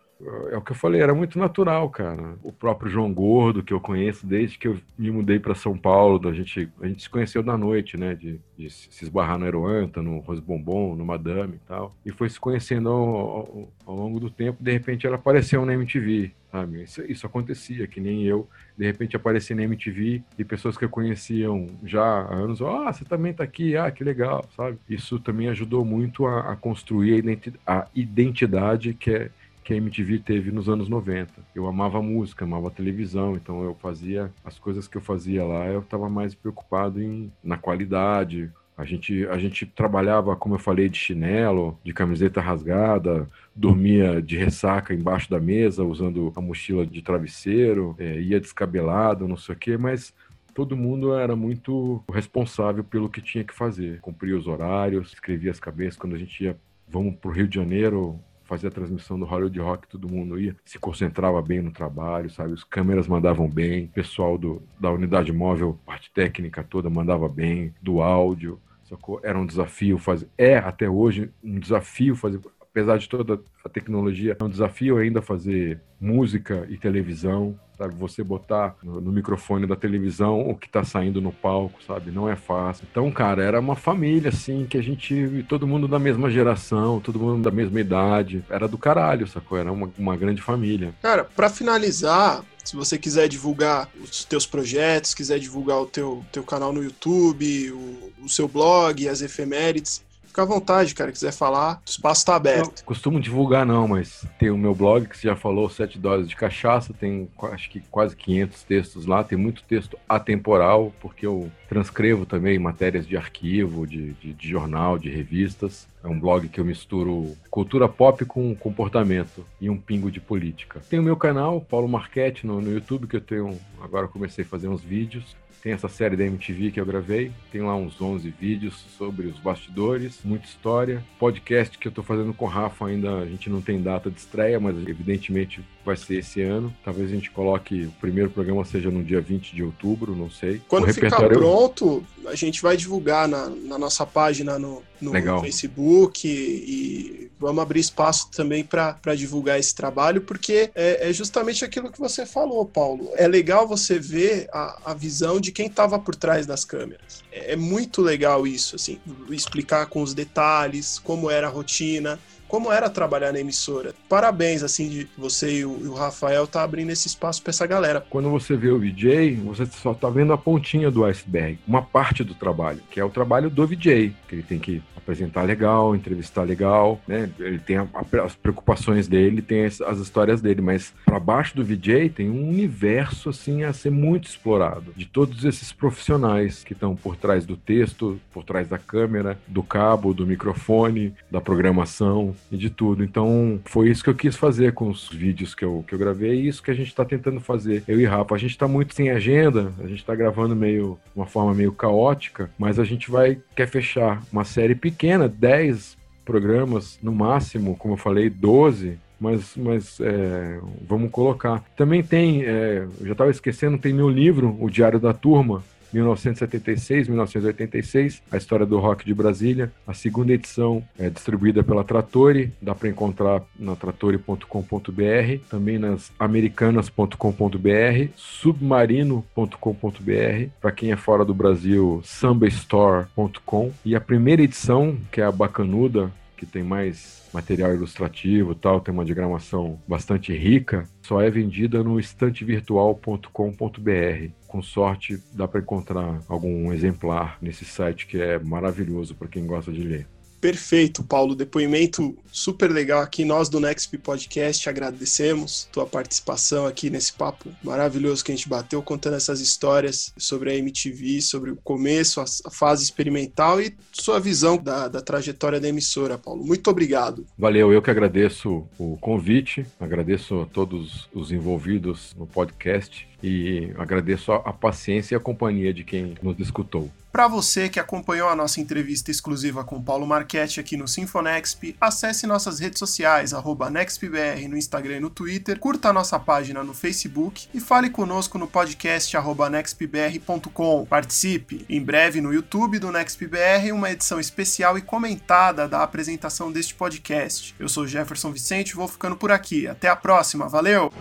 É o que eu falei, era muito natural, cara. O próprio João Gordo, que eu conheço desde que eu me mudei para São Paulo, a gente, a gente se conheceu na noite, né? De, de se esbarrar no Aeroanta, no Rose Bombom, no Madame e tal. E foi se conhecendo ao, ao, ao longo do tempo. De repente ela apareceu na MTV, sabe? Isso, isso acontecia, que nem eu. De repente aparecia na MTV e pessoas que eu conheciam já há anos, ah, você também tá aqui, ah, que legal, sabe? Isso também ajudou muito a, a construir a identidade que é que a MTV teve nos anos 90. Eu amava música, amava televisão, então eu fazia as coisas que eu fazia lá, eu estava mais preocupado em na qualidade. A gente, a gente trabalhava, como eu falei, de chinelo, de camiseta rasgada, dormia de ressaca embaixo da mesa, usando a mochila de travesseiro, é, ia descabelado, não sei o quê, mas todo mundo era muito responsável pelo que tinha que fazer. Cumpria os horários, escrevia as cabeças quando a gente ia, vamos para o Rio de Janeiro, fazia a transmissão do Hollywood Rock, todo mundo ia, se concentrava bem no trabalho, sabe? Os câmeras mandavam bem, o pessoal do, da unidade móvel, parte técnica toda mandava bem, do áudio, sacou? Era um desafio fazer, é até hoje um desafio fazer, apesar de toda a tecnologia, é um desafio ainda fazer música e televisão, sabe? Você botar no, no microfone da televisão o que tá saindo no palco, sabe? Não é fácil. Então, cara, era uma família, assim, que a gente, todo mundo da mesma geração, todo mundo da mesma idade. Era do caralho, sacou? Era uma, uma grande família. Cara, para finalizar, se você quiser divulgar os teus projetos, quiser divulgar o teu, teu canal no YouTube, o, o seu blog, as efemérides, Fica à vontade, cara, quiser falar, o espaço está aberto. Não costumo divulgar não, mas tem o meu blog que você já falou, Sete Doses de Cachaça, tem acho que quase 500 textos lá, tem muito texto atemporal, porque eu transcrevo também matérias de arquivo, de, de, de jornal, de revistas. É um blog que eu misturo cultura pop com comportamento e um pingo de política. Tem o meu canal, Paulo Marchetti, no, no YouTube, que eu tenho. Agora comecei a fazer uns vídeos. Tem essa série da MTV que eu gravei, tem lá uns 11 vídeos sobre os bastidores, muita história. Podcast que eu tô fazendo com o Rafa ainda, a gente não tem data de estreia, mas evidentemente vai ser esse ano. Talvez a gente coloque o primeiro programa seja no dia 20 de outubro, não sei. Quando o ficar pronto, a gente vai divulgar na, na nossa página no, no Facebook e, e, vamos abrir espaço também para divulgar esse trabalho, porque é, é, justamente aquilo que você falou, Paulo. É legal você ver a, a visão de quem estava por trás das câmeras. É, é muito legal isso, assim, explicar com os detalhes como era a rotina, como era trabalhar na emissora. Parabéns, assim, de você e o, Rafael tá abrindo esse espaço para essa galera. Quando você vê o VJ, você só tá vendo a pontinha do iceberg, uma parte do trabalho, que é o trabalho do VJ, que ele tem que apresentar legal, entrevistar legal, né? Ele tem a, a, as preocupações dele, tem as, as histórias dele, mas para baixo do VJ tem um universo assim a ser muito explorado de todos esses profissionais que estão por trás do texto, por trás da câmera, do cabo, do microfone, da programação e de tudo. Então foi isso que eu quis fazer com os vídeos que eu, que eu gravei e isso que a gente está tentando fazer. Eu e Rafa, a gente está muito sem agenda, a gente está gravando meio uma forma meio caótica, mas a gente vai quer fechar uma série pequena pequena, 10 programas no máximo, como eu falei, 12, mas, mas é, vamos colocar. Também tem, é, já estava esquecendo, tem meu livro, O Diário da Turma, 1976, 1986, a história do rock de Brasília. A segunda edição é distribuída pela Trattori, dá para encontrar na trattori.com.br, também nas americanas.com.br, submarino.com.br, para quem é fora do Brasil, sambastore.com e a primeira edição, que é a Bacanuda, que tem mais material ilustrativo tal, tem uma diagramação bastante rica, só é vendida no estantevirtual.com.br. Com sorte, dá para encontrar algum exemplar nesse site que é maravilhoso para quem gosta de ler. Perfeito, Paulo. Depoimento super legal aqui. Nós do Nexp Podcast agradecemos tua participação aqui nesse papo maravilhoso que a gente bateu, contando essas histórias sobre a MTV, sobre o começo, a, fase experimental e sua visão da, da trajetória da emissora, Paulo. Muito obrigado. Valeu, eu que agradeço o convite, agradeço a todos os envolvidos no podcast e agradeço a, paciência e a companhia de quem nos escutou. Para você que acompanhou a nossa entrevista exclusiva com Paulo Marchetti aqui no Sinfonexp, acesse nossas redes sociais, NextBR no Instagram e no Twitter, curta a nossa página no Facebook e fale conosco no podcast nextbr.com. Participe! Em breve no YouTube do NextBR, uma edição especial e comentada da apresentação deste podcast. Eu sou Jefferson Vicente e vou ficando por aqui. Até a próxima, valeu!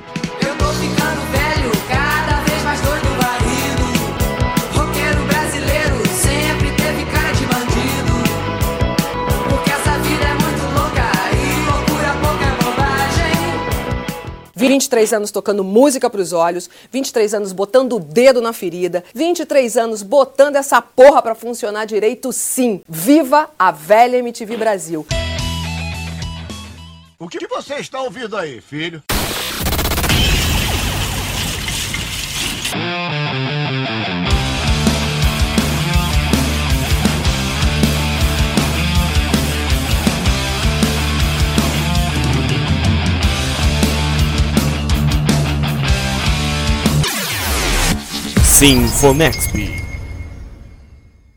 Eu tô ficando velho, cada vez mais doido 23 anos tocando música pros olhos, 23 anos botando o dedo na ferida, 23 anos botando essa porra pra funcionar direito sim. Viva a velha MTV Brasil. O que você está ouvindo aí, filho? Sinfonexp